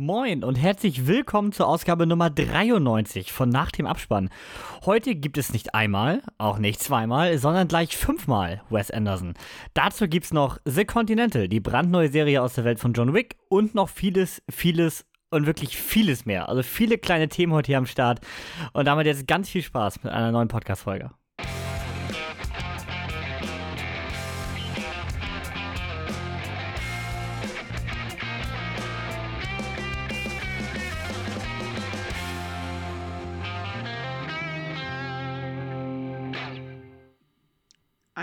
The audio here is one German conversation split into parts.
Moin und herzlich willkommen zur Ausgabe Nummer 93 von Nach dem Abspann. Heute gibt es nicht einmal, auch nicht zweimal, sondern gleich fünfmal Wes Anderson. Dazu gibt es noch The Continental, die brandneue Serie aus der Welt von John Wick und noch vieles, vieles und wirklich vieles mehr. Also viele kleine Themen heute hier am Start und damit jetzt ganz viel Spaß mit einer neuen Podcast-Folge.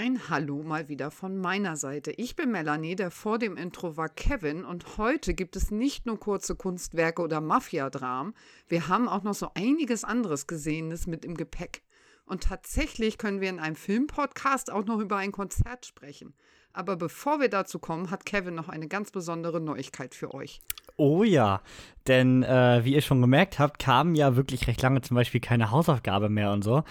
Ein Hallo mal wieder von meiner Seite. Ich bin Melanie, der vor dem Intro war Kevin und heute gibt es nicht nur kurze Kunstwerke oder Mafia-Dramen, wir haben auch noch so einiges anderes Gesehenes mit im Gepäck. Und tatsächlich können wir in einem Filmpodcast auch noch über ein Konzert sprechen. Aber bevor wir dazu kommen, hat Kevin noch eine ganz besondere Neuigkeit für euch. Oh ja, denn äh, wie ihr schon gemerkt habt, kam ja wirklich recht lange zum Beispiel keine Hausaufgabe mehr und so.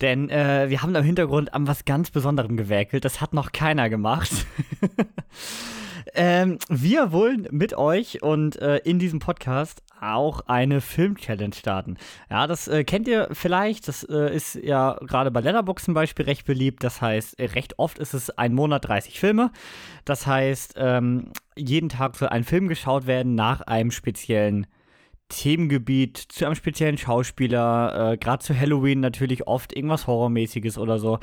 Denn äh, wir haben im Hintergrund an was ganz Besonderem gewerkelt. Das hat noch keiner gemacht. ähm, wir wollen mit euch und äh, in diesem Podcast auch eine Film-Challenge starten. Ja, das äh, kennt ihr vielleicht. Das äh, ist ja gerade bei Letterboxd zum Beispiel recht beliebt. Das heißt, äh, recht oft ist es ein Monat 30 Filme. Das heißt, ähm, jeden Tag soll ein Film geschaut werden nach einem speziellen Themengebiet, zu einem speziellen Schauspieler. Äh, gerade zu Halloween natürlich oft irgendwas Horrormäßiges oder so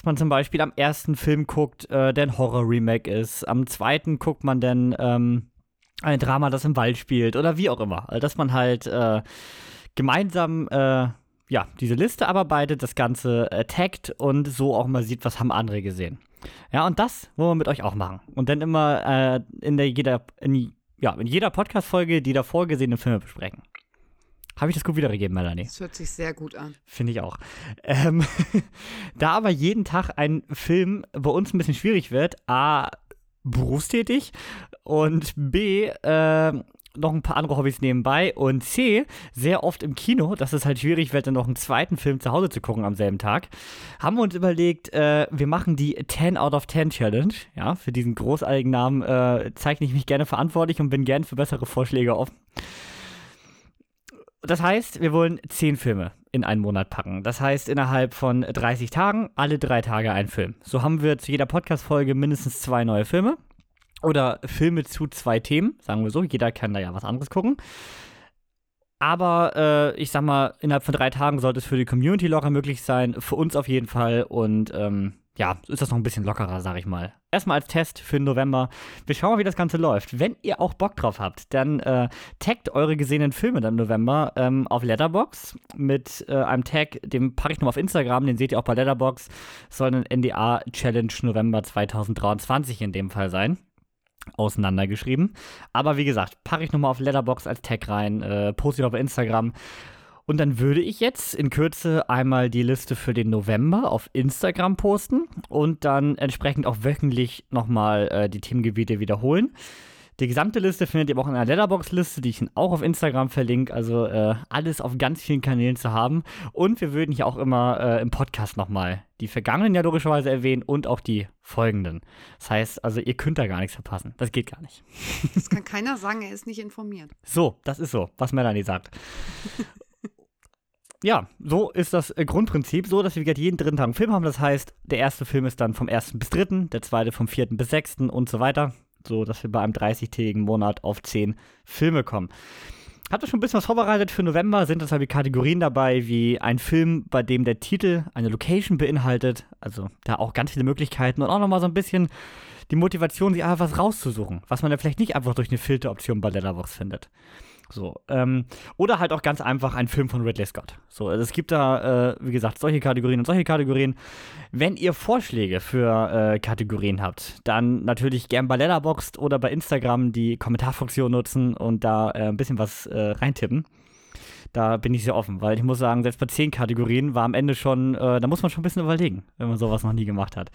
dass man zum Beispiel am ersten Film guckt, äh, der ein Horror-Remake ist. Am zweiten guckt man dann ähm, ein Drama, das im Wald spielt oder wie auch immer. Also, dass man halt äh, gemeinsam äh, ja, diese Liste abarbeitet, das Ganze taggt und so auch mal sieht, was haben andere gesehen. Ja, und das wollen wir mit euch auch machen. Und dann immer äh, in der jeder, in, ja, in jeder Podcast-Folge die davor gesehenen Filme besprechen. Habe ich das gut wiedergegeben, Melanie? Das hört sich sehr gut an. Finde ich auch. Ähm, da aber jeden Tag ein Film bei uns ein bisschen schwierig wird, A, berufstätig und B, äh, noch ein paar andere Hobbys nebenbei und C, sehr oft im Kino, dass es halt schwierig wird, dann noch einen zweiten Film zu Hause zu gucken am selben Tag, haben wir uns überlegt, äh, wir machen die 10 out of 10 Challenge. Ja, für diesen großartigen Namen äh, zeichne ich mich gerne verantwortlich und bin gern für bessere Vorschläge offen. Das heißt, wir wollen 10 Filme in einen Monat packen. Das heißt, innerhalb von 30 Tagen, alle drei Tage ein Film. So haben wir zu jeder Podcast-Folge mindestens zwei neue Filme. Oder Filme zu zwei Themen, sagen wir so. Jeder kann da ja was anderes gucken. Aber äh, ich sag mal, innerhalb von drei Tagen sollte es für die Community locker möglich sein. Für uns auf jeden Fall. Und ähm, ja, ist das noch ein bisschen lockerer, sag ich mal. Erstmal als Test für den November. Wir schauen mal, wie das Ganze läuft. Wenn ihr auch Bock drauf habt, dann äh, taggt eure gesehenen Filme dann im November ähm, auf Letterbox mit äh, einem Tag, den packe ich nochmal auf Instagram, den seht ihr auch bei Letterbox. Soll ein NDA Challenge November 2023 in dem Fall sein auseinandergeschrieben. Aber wie gesagt, packe ich nochmal auf Letterbox als Tag rein, äh, poste ich auf Instagram. Und dann würde ich jetzt in Kürze einmal die Liste für den November auf Instagram posten und dann entsprechend auch wöchentlich nochmal äh, die Themengebiete wiederholen. Die gesamte Liste findet ihr auch in einer Letterbox-Liste, die ich auch auf Instagram verlinke. Also äh, alles auf ganz vielen Kanälen zu haben. Und wir würden hier auch immer äh, im Podcast nochmal die vergangenen ja logischerweise erwähnen und auch die folgenden. Das heißt, also ihr könnt da gar nichts verpassen. Das geht gar nicht. Das kann keiner sagen, er ist nicht informiert. So, das ist so, was Melanie sagt. Ja, so ist das äh, Grundprinzip, so dass wir jeden dritten Tag einen Film haben. Das heißt, der erste Film ist dann vom ersten bis dritten, der zweite vom vierten bis sechsten und so weiter so dass wir bei einem 30-tägigen Monat auf 10 Filme kommen. Habt ihr schon ein bisschen was vorbereitet für November? Sind das halt die Kategorien dabei, wie ein Film, bei dem der Titel eine Location beinhaltet? Also da auch ganz viele Möglichkeiten und auch nochmal so ein bisschen die Motivation, sich einfach was rauszusuchen, was man ja vielleicht nicht einfach durch eine Filteroption bei Letterboxd findet. So, ähm, oder halt auch ganz einfach ein Film von Ridley Scott. So, also es gibt da, äh, wie gesagt, solche Kategorien und solche Kategorien. Wenn ihr Vorschläge für äh, Kategorien habt, dann natürlich gern bei Letterboxd oder bei Instagram die Kommentarfunktion nutzen und da äh, ein bisschen was äh, reintippen. Da bin ich sehr offen, weil ich muss sagen, selbst bei zehn Kategorien war am Ende schon, äh, da muss man schon ein bisschen überlegen, wenn man sowas noch nie gemacht hat.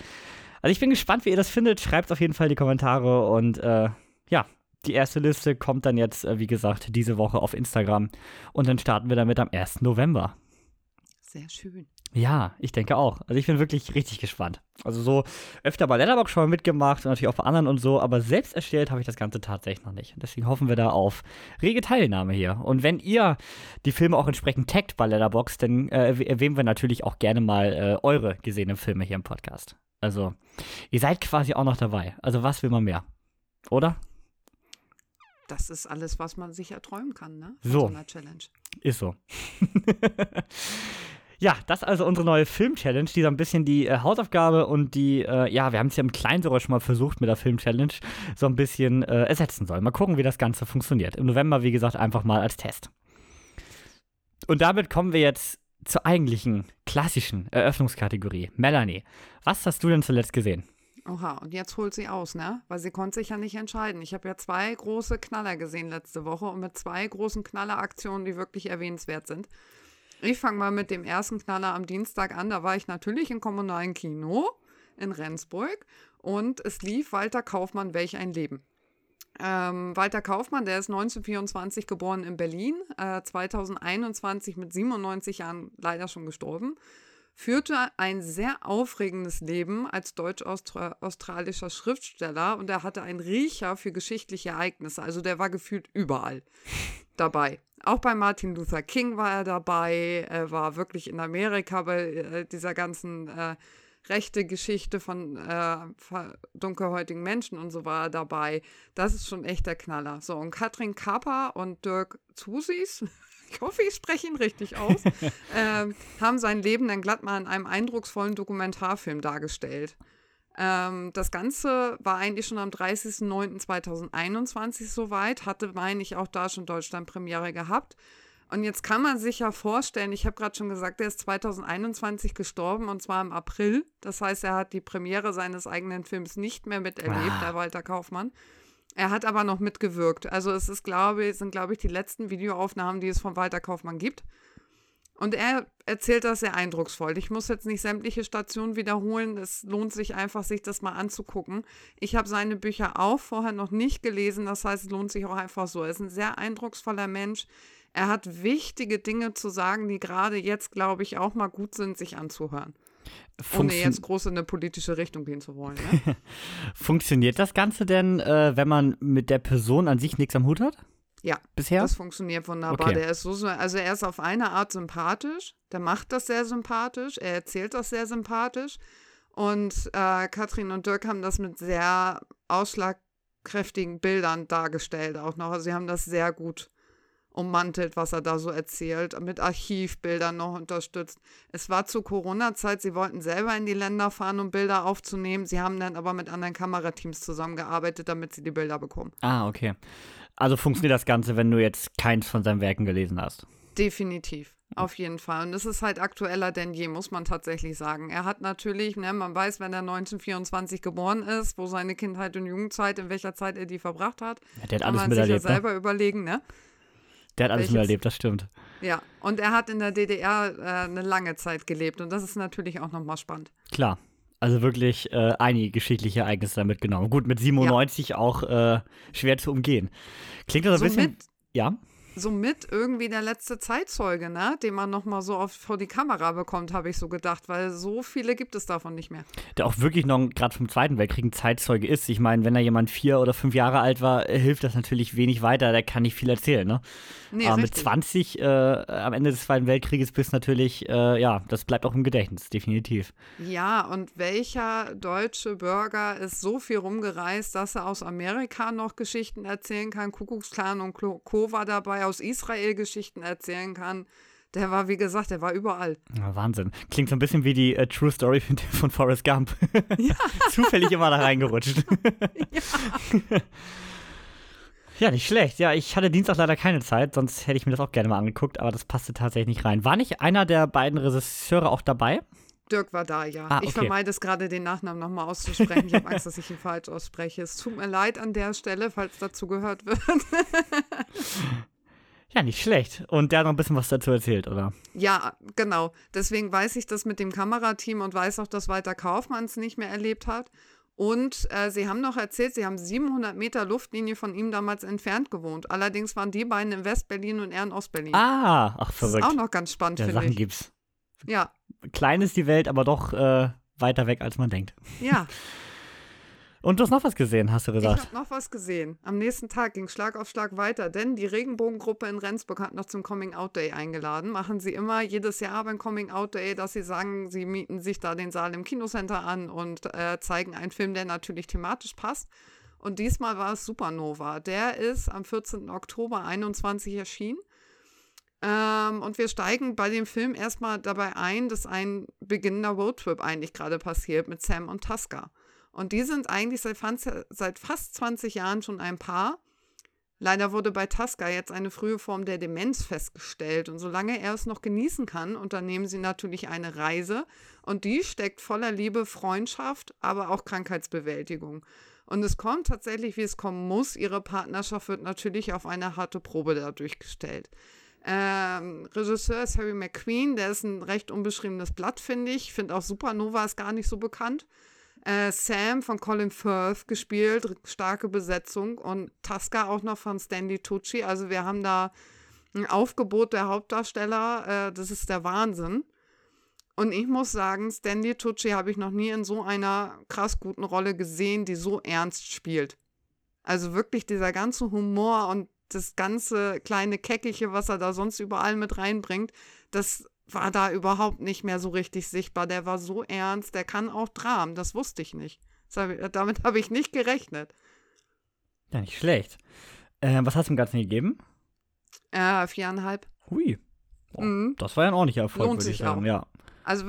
Also ich bin gespannt, wie ihr das findet. Schreibt auf jeden Fall die Kommentare und äh, ja, die erste Liste kommt dann jetzt, äh, wie gesagt, diese Woche auf Instagram. Und dann starten wir damit am 1. November. sehr schön. Ja, ich denke auch. Also ich bin wirklich richtig gespannt. Also so öfter bei Letterboxd schon mal mitgemacht und natürlich auch bei anderen und so, aber selbst erstellt habe ich das Ganze tatsächlich noch nicht. Deswegen hoffen wir da auf rege Teilnahme hier. Und wenn ihr die Filme auch entsprechend taggt bei Letterboxd, dann äh, erwähnen wir natürlich auch gerne mal äh, eure gesehenen Filme hier im Podcast. Also ihr seid quasi auch noch dabei. Also was will man mehr? Oder? Das ist alles, was man sich erträumen kann, ne? So. So einer Challenge. Ist so. ja, das ist also unsere neue Film-Challenge, die so ein bisschen die äh, Hausaufgabe und die, äh, ja, wir haben es ja im Kleinen sogar schon mal versucht mit der Film-Challenge, so ein bisschen äh, ersetzen soll. Mal gucken, wie das Ganze funktioniert. Im November, wie gesagt, einfach mal als Test. Und damit kommen wir jetzt zur eigentlichen klassischen Eröffnungskategorie. Melanie, was hast du denn zuletzt gesehen? Oha, und jetzt holt sie aus, ne? Weil sie konnte sich ja nicht entscheiden. Ich habe ja zwei große Knaller gesehen letzte Woche und mit zwei großen Knalleraktionen, die wirklich erwähnenswert sind. Ich fange mal mit dem ersten Knaller am Dienstag an. Da war ich natürlich im kommunalen Kino in Rendsburg und es lief Walter Kaufmann, Welch ein Leben. Ähm, Walter Kaufmann, der ist 1924 geboren in Berlin, äh, 2021 mit 97 Jahren leider schon gestorben führte ein sehr aufregendes Leben als deutsch-australischer Schriftsteller und er hatte einen Riecher für geschichtliche Ereignisse. Also der war gefühlt überall dabei. Auch bei Martin Luther King war er dabei. Er war wirklich in Amerika bei äh, dieser ganzen äh, rechte Geschichte von äh, dunkelhäutigen Menschen und so war er dabei. Das ist schon echt der Knaller. So, und Katrin Kapper und Dirk Zusis, ich hoffe, ich spreche ihn richtig aus, äh, haben sein Leben dann glatt mal in einem eindrucksvollen Dokumentarfilm dargestellt. Ähm, das Ganze war eigentlich schon am 30.09.2021 soweit, hatte, meine ich, auch da schon Deutschland-Premiere gehabt. Und jetzt kann man sich ja vorstellen, ich habe gerade schon gesagt, er ist 2021 gestorben und zwar im April. Das heißt, er hat die Premiere seines eigenen Films nicht mehr miterlebt, ah. der Walter Kaufmann. Er hat aber noch mitgewirkt. Also es ist, glaube ich, sind, glaube ich, die letzten Videoaufnahmen, die es von Walter Kaufmann gibt. Und er erzählt das sehr eindrucksvoll. Ich muss jetzt nicht sämtliche Stationen wiederholen. Es lohnt sich einfach, sich das mal anzugucken. Ich habe seine Bücher auch vorher noch nicht gelesen. Das heißt, es lohnt sich auch einfach so. Er ist ein sehr eindrucksvoller Mensch. Er hat wichtige Dinge zu sagen, die gerade jetzt, glaube ich, auch mal gut sind, sich anzuhören. Funktio Ohne jetzt groß in eine politische Richtung gehen zu wollen. Ne? Funktioniert das Ganze denn, äh, wenn man mit der Person an sich nichts am Hut hat? Ja, bisher. Das funktioniert wunderbar. Okay. Der ist so, also er ist auf eine Art sympathisch. Der macht das sehr sympathisch. Er erzählt das sehr sympathisch. Und äh, Katrin und Dirk haben das mit sehr ausschlagkräftigen Bildern dargestellt auch noch. Also sie haben das sehr gut ummantelt, was er da so erzählt, mit Archivbildern noch unterstützt. Es war zu Corona-Zeit, sie wollten selber in die Länder fahren, um Bilder aufzunehmen. Sie haben dann aber mit anderen Kamerateams zusammengearbeitet, damit sie die Bilder bekommen. Ah, okay. Also funktioniert das Ganze, wenn du jetzt keins von seinen Werken gelesen hast? Definitiv. Auf jeden Fall. Und es ist halt aktueller denn je, muss man tatsächlich sagen. Er hat natürlich, ne, man weiß, wenn er 1924 geboren ist, wo seine Kindheit und Jugendzeit, in welcher Zeit er die verbracht hat. Ja, der hat alles kann man sich ja ne? selber ne? überlegen, ne? Der hat alles Welches, miterlebt, das stimmt. Ja, und er hat in der DDR äh, eine lange Zeit gelebt und das ist natürlich auch nochmal spannend. Klar. Also wirklich äh, einige geschichtliche Ereignisse da mitgenommen. Gut, mit 97 ja. auch äh, schwer zu umgehen. Klingt das ein so bisschen. Mit, ja somit irgendwie der letzte Zeitzeuge, ne? den man nochmal so oft vor die Kamera bekommt, habe ich so gedacht, weil so viele gibt es davon nicht mehr. Der auch wirklich noch gerade vom Zweiten Weltkrieg ein Zeitzeuge ist. Ich meine, wenn da jemand vier oder fünf Jahre alt war, hilft das natürlich wenig weiter, der kann nicht viel erzählen. Ne? Nee, Aber richtig. mit 20 äh, am Ende des Zweiten Weltkrieges bist natürlich, äh, ja, das bleibt auch im Gedächtnis, definitiv. Ja, und welcher deutsche Bürger ist so viel rumgereist, dass er aus Amerika noch Geschichten erzählen kann? Kuckucksklan und Co. war dabei aus Israel Geschichten erzählen kann. Der war, wie gesagt, der war überall. Ja, Wahnsinn. Klingt so ein bisschen wie die uh, True Story von Forrest Gump. Ja. Zufällig immer da reingerutscht. ja. ja, nicht schlecht. Ja, ich hatte Dienstag leider keine Zeit, sonst hätte ich mir das auch gerne mal angeguckt, aber das passte tatsächlich nicht rein. War nicht einer der beiden Regisseure auch dabei? Dirk war da, ja. Ah, okay. Ich vermeide es gerade, den Nachnamen nochmal auszusprechen. Ich habe Angst, dass ich ihn falsch ausspreche. Es tut mir leid an der Stelle, falls dazu gehört wird. Ja, nicht schlecht. Und der hat noch ein bisschen was dazu erzählt, oder? Ja, genau. Deswegen weiß ich das mit dem Kamerateam und weiß auch, dass Walter Kaufmann es nicht mehr erlebt hat. Und äh, sie haben noch erzählt, sie haben 700 Meter Luftlinie von ihm damals entfernt gewohnt. Allerdings waren die beiden in West-Berlin und er in Ost-Berlin. Ah, ach verrückt. Das ist auch noch ganz spannend, ja, finde Sachen ich. gibt's. Ja. Klein ist die Welt, aber doch äh, weiter weg, als man denkt. Ja. Und du hast noch was gesehen, hast du gesagt. Ich habe noch was gesehen. Am nächsten Tag ging Schlag auf Schlag weiter, denn die Regenbogengruppe in Rendsburg hat noch zum Coming Out Day eingeladen. Machen sie immer jedes Jahr beim Coming Out Day, dass sie sagen, sie mieten sich da den Saal im Kinocenter an und äh, zeigen einen Film, der natürlich thematisch passt. Und diesmal war es Supernova. Der ist am 14. Oktober 21 erschienen. Ähm, und wir steigen bei dem Film erstmal dabei ein, dass ein beginnender Roadtrip eigentlich gerade passiert mit Sam und Tusker. Und die sind eigentlich seit, seit fast 20 Jahren schon ein Paar. Leider wurde bei Tasca jetzt eine frühe Form der Demenz festgestellt. Und solange er es noch genießen kann, unternehmen sie natürlich eine Reise. Und die steckt voller Liebe, Freundschaft, aber auch Krankheitsbewältigung. Und es kommt tatsächlich, wie es kommen muss. Ihre Partnerschaft wird natürlich auf eine harte Probe dadurch gestellt. Ähm, Regisseur ist Harry McQueen, der ist ein recht unbeschriebenes Blatt, finde ich. Ich finde auch Supernova ist gar nicht so bekannt. Äh, Sam von Colin Firth gespielt, starke Besetzung und Tasca auch noch von Stanley Tucci. Also wir haben da ein Aufgebot der Hauptdarsteller, äh, das ist der Wahnsinn. Und ich muss sagen, Stanley Tucci habe ich noch nie in so einer krass guten Rolle gesehen, die so ernst spielt. Also wirklich dieser ganze Humor und das ganze kleine Keckige, was er da sonst überall mit reinbringt, das war da überhaupt nicht mehr so richtig sichtbar. Der war so ernst, der kann auch Dramen, das wusste ich nicht. damit habe ich nicht gerechnet. Ja, nicht schlecht. Äh, was hast du dem Ganzen gegeben? Äh, viereinhalb. Hui. Oh, mhm. Das war ja ein ordentlicher Erfolg, würde ich sagen. Auch. Ja. Also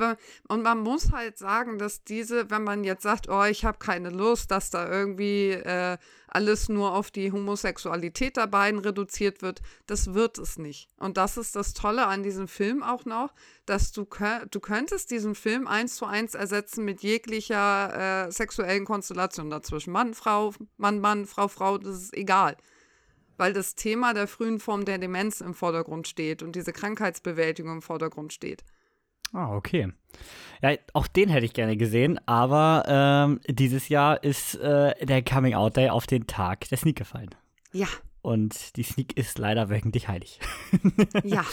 und man muss halt sagen, dass diese, wenn man jetzt sagt, oh, ich habe keine Lust, dass da irgendwie äh, alles nur auf die Homosexualität der beiden reduziert wird, das wird es nicht. Und das ist das Tolle an diesem Film auch noch, dass du, du könntest diesen Film eins zu eins ersetzen mit jeglicher äh, sexuellen Konstellation dazwischen. Mann, Frau, Mann, Mann, Frau, Frau, das ist egal weil das Thema der frühen Form der Demenz im Vordergrund steht und diese Krankheitsbewältigung im Vordergrund steht. Ah, okay. Ja, auch den hätte ich gerne gesehen, aber ähm, dieses Jahr ist äh, der Coming Out Day auf den Tag der Sneak gefallen. Ja. Und die Sneak ist leider wöchentlich heilig. ja.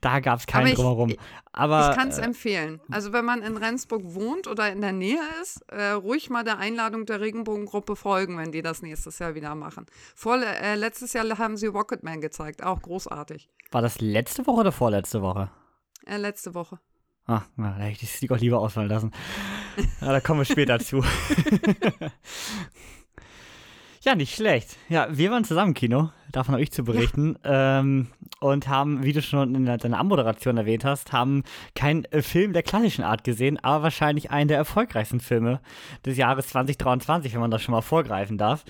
Da gab es keinen drumherum. Aber, ich kann es äh, empfehlen. Also wenn man in Rendsburg wohnt oder in der Nähe ist, äh, ruhig mal der Einladung der Regenbogengruppe folgen, wenn die das nächstes Jahr wieder machen. Vor, äh, letztes Jahr haben sie Rocketman gezeigt, auch großartig. War das letzte Woche oder vorletzte Woche? Äh, letzte Woche. Ah, na, da hätte ich die Sneak auch lieber ausfallen lassen. Ja, da kommen wir später zu. ja, nicht schlecht. Ja, wir waren zusammen im Kino, davon habe ich zu berichten. Ja. Ähm, und haben, wie du schon in deiner Anmoderation erwähnt hast, haben keinen äh, Film der klassischen Art gesehen, aber wahrscheinlich einen der erfolgreichsten Filme des Jahres 2023, wenn man das schon mal vorgreifen darf.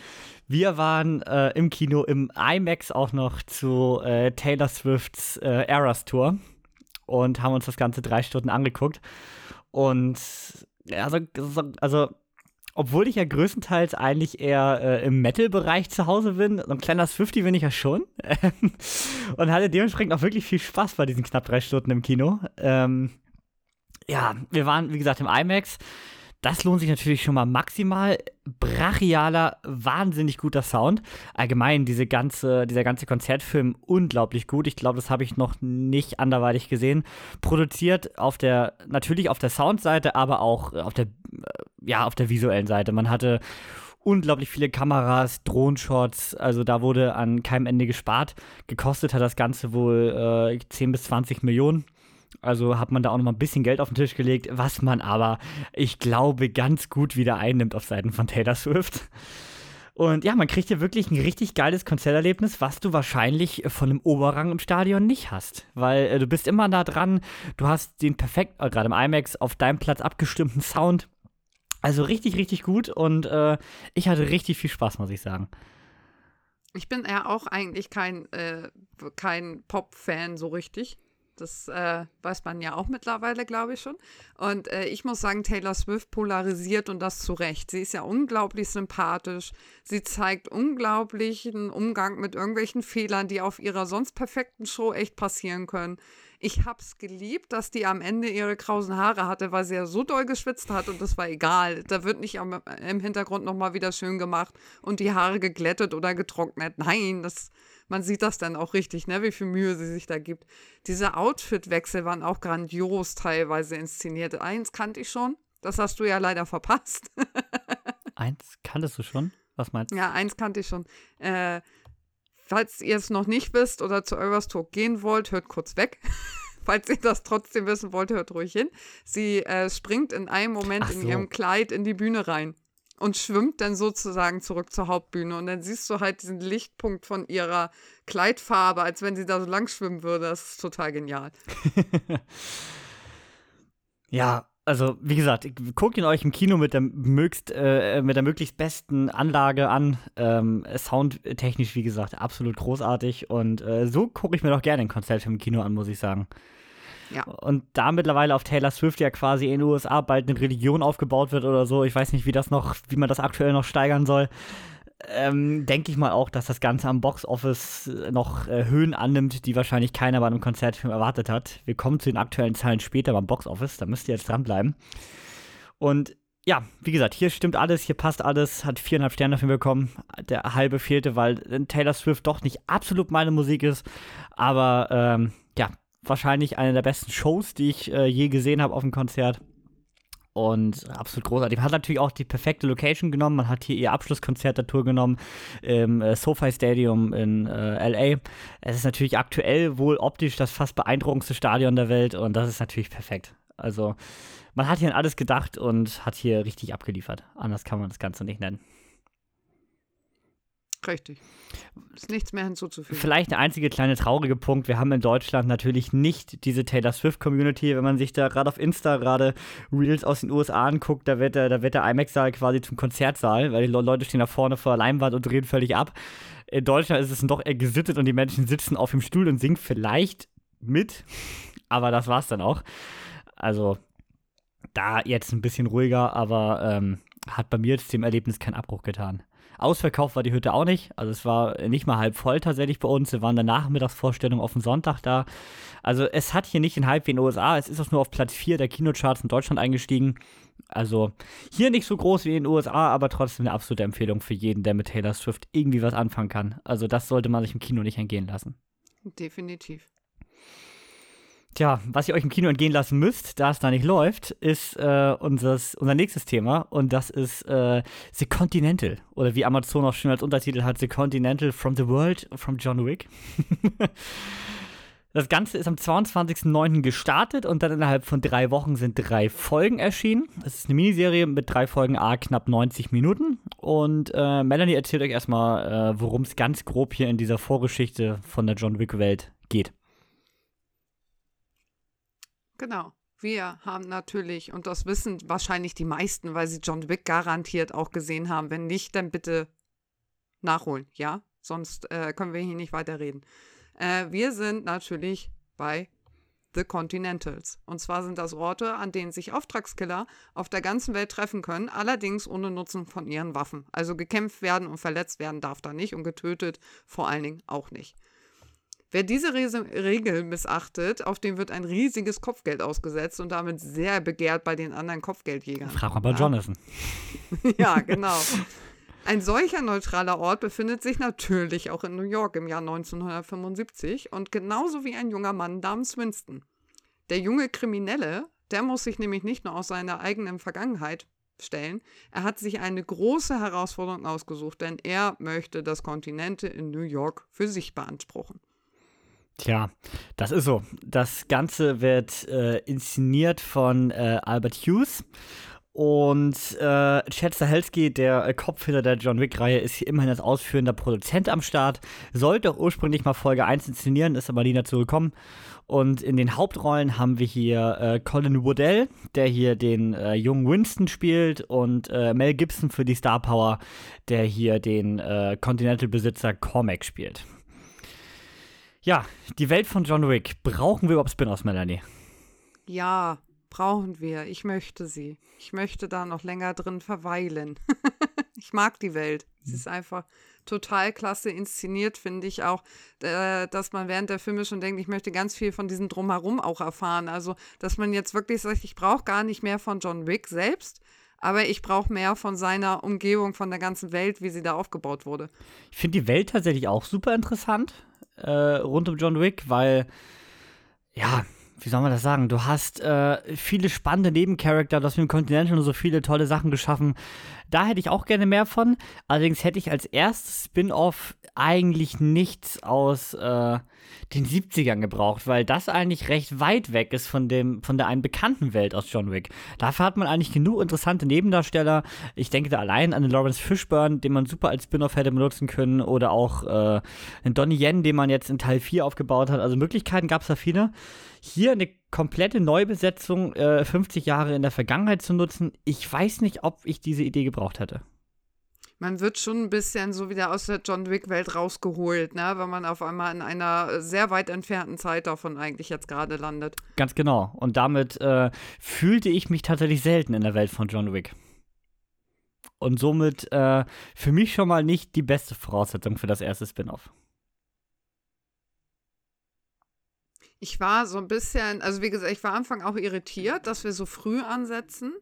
Wir waren äh, im Kino im IMAX auch noch zu äh, Taylor Swifts äh, Eras Tour und haben uns das Ganze drei Stunden angeguckt. Und also, also obwohl ich ja größtenteils eigentlich eher äh, im Metal-Bereich zu Hause bin, so ein kleiner Swifty bin ich ja schon. und hatte dementsprechend auch wirklich viel Spaß bei diesen knapp drei Stunden im Kino. Ähm, ja, wir waren, wie gesagt, im IMAX. Das lohnt sich natürlich schon mal maximal. Brachialer, wahnsinnig guter Sound. Allgemein, diese ganze, dieser ganze Konzertfilm unglaublich gut. Ich glaube, das habe ich noch nicht anderweitig gesehen. Produziert auf der, natürlich auf der Soundseite, aber auch auf der, ja, auf der visuellen Seite. Man hatte unglaublich viele Kameras, Drohenshots, also da wurde an keinem Ende gespart. Gekostet hat das Ganze wohl äh, 10 bis 20 Millionen. Also hat man da auch noch mal ein bisschen Geld auf den Tisch gelegt, was man aber, ich glaube, ganz gut wieder einnimmt auf Seiten von Taylor Swift. Und ja, man kriegt hier wirklich ein richtig geiles Konzerterlebnis, was du wahrscheinlich von einem Oberrang im Stadion nicht hast. Weil äh, du bist immer da dran, du hast den perfekt, äh, gerade im IMAX, auf deinem Platz abgestimmten Sound. Also richtig, richtig gut und äh, ich hatte richtig viel Spaß, muss ich sagen. Ich bin ja auch eigentlich kein, äh, kein Pop-Fan so richtig. Das äh, weiß man ja auch mittlerweile, glaube ich schon. Und äh, ich muss sagen, Taylor Swift polarisiert und das zu Recht. Sie ist ja unglaublich sympathisch. Sie zeigt unglaublichen Umgang mit irgendwelchen Fehlern, die auf ihrer sonst perfekten Show echt passieren können. Ich habe es geliebt, dass die am Ende ihre krausen Haare hatte, weil sie ja so doll geschwitzt hat und das war egal. Da wird nicht am, im Hintergrund nochmal wieder schön gemacht und die Haare geglättet oder getrocknet. Nein, das man sieht das dann auch richtig, ne, wie viel Mühe sie sich da gibt. Diese Outfitwechsel waren auch grandios teilweise inszeniert. Eins kannte ich schon, das hast du ja leider verpasst. eins kanntest du schon? Was meinst du? Ja, eins kannte ich schon. Äh, falls ihr es noch nicht wisst oder zu Eurostalk gehen wollt, hört kurz weg. falls ihr das trotzdem wissen wollt, hört ruhig hin. Sie äh, springt in einem Moment so. in ihrem Kleid in die Bühne rein und schwimmt dann sozusagen zurück zur Hauptbühne. Und dann siehst du halt diesen Lichtpunkt von ihrer Kleidfarbe, als wenn sie da so lang schwimmen würde. Das ist total genial. ja, also wie gesagt, guckt ihn euch im Kino mit der, mögst, äh, mit der möglichst besten Anlage an. Ähm, soundtechnisch, wie gesagt, absolut großartig. Und äh, so gucke ich mir doch gerne ein Konzert im Kino an, muss ich sagen. Ja. Und da mittlerweile auf Taylor Swift ja quasi in den USA bald eine Religion aufgebaut wird oder so, ich weiß nicht, wie das noch, wie man das aktuell noch steigern soll. Ähm, denke ich mal auch, dass das Ganze am Boxoffice noch äh, Höhen annimmt, die wahrscheinlich keiner bei einem Konzertfilm erwartet hat. Wir kommen zu den aktuellen Zahlen später beim Boxoffice, da müsst ihr jetzt dranbleiben. Und ja, wie gesagt, hier stimmt alles, hier passt alles, hat viereinhalb Sterne dafür bekommen. Der halbe fehlte, weil Taylor Swift doch nicht absolut meine Musik ist. Aber ähm, ja, wahrscheinlich eine der besten Shows, die ich äh, je gesehen habe auf dem Konzert. Und absolut großartig. Man hat natürlich auch die perfekte Location genommen. Man hat hier ihr Abschlusskonzert der Tour genommen im äh, SoFi Stadium in äh, LA. Es ist natürlich aktuell wohl optisch das fast beeindruckendste Stadion der Welt und das ist natürlich perfekt. Also man hat hier an alles gedacht und hat hier richtig abgeliefert. Anders kann man das Ganze nicht nennen. Richtig. Ist nichts mehr hinzuzufügen. Vielleicht der einzige kleine traurige Punkt. Wir haben in Deutschland natürlich nicht diese Taylor Swift-Community. Wenn man sich da gerade auf Insta gerade Reels aus den USA anguckt, da wird der, da wird der IMAX-Saal quasi zum Konzertsaal, weil die Leute stehen da vorne vor der Leinwand und drehen völlig ab. In Deutschland ist es doch eher gesittet und die Menschen sitzen auf dem Stuhl und singen vielleicht mit. Aber das war's dann auch. Also da jetzt ein bisschen ruhiger, aber ähm, hat bei mir jetzt dem Erlebnis keinen Abbruch getan. Ausverkauft war die Hütte auch nicht. Also es war nicht mal halb voll tatsächlich bei uns. Wir waren der Nachmittagsvorstellung auf dem Sonntag da. Also es hat hier nicht den Hype wie in den USA. Es ist auch nur auf Platz 4 der Kinocharts in Deutschland eingestiegen. Also hier nicht so groß wie in den USA, aber trotzdem eine absolute Empfehlung für jeden, der mit Taylor Swift irgendwie was anfangen kann. Also das sollte man sich im Kino nicht entgehen lassen. Definitiv. Tja, was ihr euch im Kino entgehen lassen müsst, da es da nicht läuft, ist äh, unseres, unser nächstes Thema und das ist äh, The Continental oder wie Amazon auch schon als Untertitel hat, The Continental from the World from John Wick. das Ganze ist am 22.09. gestartet und dann innerhalb von drei Wochen sind drei Folgen erschienen. Es ist eine Miniserie mit drei Folgen A knapp 90 Minuten und äh, Melanie erzählt euch erstmal, äh, worum es ganz grob hier in dieser Vorgeschichte von der John Wick-Welt geht. Genau. Wir haben natürlich, und das wissen wahrscheinlich die meisten, weil sie John Wick garantiert auch gesehen haben. Wenn nicht, dann bitte nachholen, ja? Sonst äh, können wir hier nicht weiterreden. Äh, wir sind natürlich bei The Continentals. Und zwar sind das Orte, an denen sich Auftragskiller auf der ganzen Welt treffen können, allerdings ohne Nutzen von ihren Waffen. Also gekämpft werden und verletzt werden darf da nicht und getötet vor allen Dingen auch nicht. Wer diese Regel missachtet, auf dem wird ein riesiges Kopfgeld ausgesetzt und damit sehr begehrt bei den anderen Kopfgeldjägern. Frag mal bei ja. Jonathan. ja, genau. Ein solcher neutraler Ort befindet sich natürlich auch in New York im Jahr 1975 und genauso wie ein junger Mann namens Winston. Der junge Kriminelle, der muss sich nämlich nicht nur aus seiner eigenen Vergangenheit stellen, er hat sich eine große Herausforderung ausgesucht, denn er möchte das Kontinente in New York für sich beanspruchen. Tja, das ist so. Das Ganze wird äh, inszeniert von äh, Albert Hughes. Und äh, Chad Stahelski, der äh, Kopf hinter der John Wick-Reihe, ist hier immerhin als ausführender Produzent am Start. Sollte ursprünglich mal Folge 1 inszenieren, ist aber nie dazu gekommen. Und in den Hauptrollen haben wir hier äh, Colin Woodell, der hier den äh, jungen Winston spielt, und äh, Mel Gibson für die Star Power, der hier den äh, Continental-Besitzer Cormac spielt. Ja, die Welt von John Wick. Brauchen wir überhaupt Spin-offs, Melanie? Ja, brauchen wir. Ich möchte sie. Ich möchte da noch länger drin verweilen. ich mag die Welt. Sie hm. ist einfach total klasse inszeniert, finde ich auch, äh, dass man während der Filme schon denkt, ich möchte ganz viel von diesem Drumherum auch erfahren. Also, dass man jetzt wirklich sagt, ich brauche gar nicht mehr von John Wick selbst, aber ich brauche mehr von seiner Umgebung, von der ganzen Welt, wie sie da aufgebaut wurde. Ich finde die Welt tatsächlich auch super interessant äh, rund um John Wick, weil, ja, wie soll man das sagen? Du hast äh, viele spannende Nebencharakter, du hast mit dem Continental so viele tolle Sachen geschaffen. Da hätte ich auch gerne mehr von. Allerdings hätte ich als erstes Spin-off eigentlich nichts aus äh, den 70ern gebraucht, weil das eigentlich recht weit weg ist von, dem, von der einen bekannten Welt aus John Wick. Dafür hat man eigentlich genug interessante Nebendarsteller. Ich denke da allein an den Lawrence Fishburne, den man super als Spin-off hätte benutzen können, oder auch äh, den Donnie Yen, den man jetzt in Teil 4 aufgebaut hat. Also Möglichkeiten gab es da viele. Hier eine komplette Neubesetzung, äh, 50 Jahre in der Vergangenheit zu nutzen, ich weiß nicht, ob ich diese Idee gebraucht hätte man wird schon ein bisschen so wieder aus der John Wick-Welt rausgeholt, ne? wenn man auf einmal in einer sehr weit entfernten Zeit davon eigentlich jetzt gerade landet. Ganz genau. Und damit äh, fühlte ich mich tatsächlich selten in der Welt von John Wick. Und somit äh, für mich schon mal nicht die beste Voraussetzung für das erste Spin-off. Ich war so ein bisschen, also wie gesagt, ich war am Anfang auch irritiert, dass wir so früh ansetzen.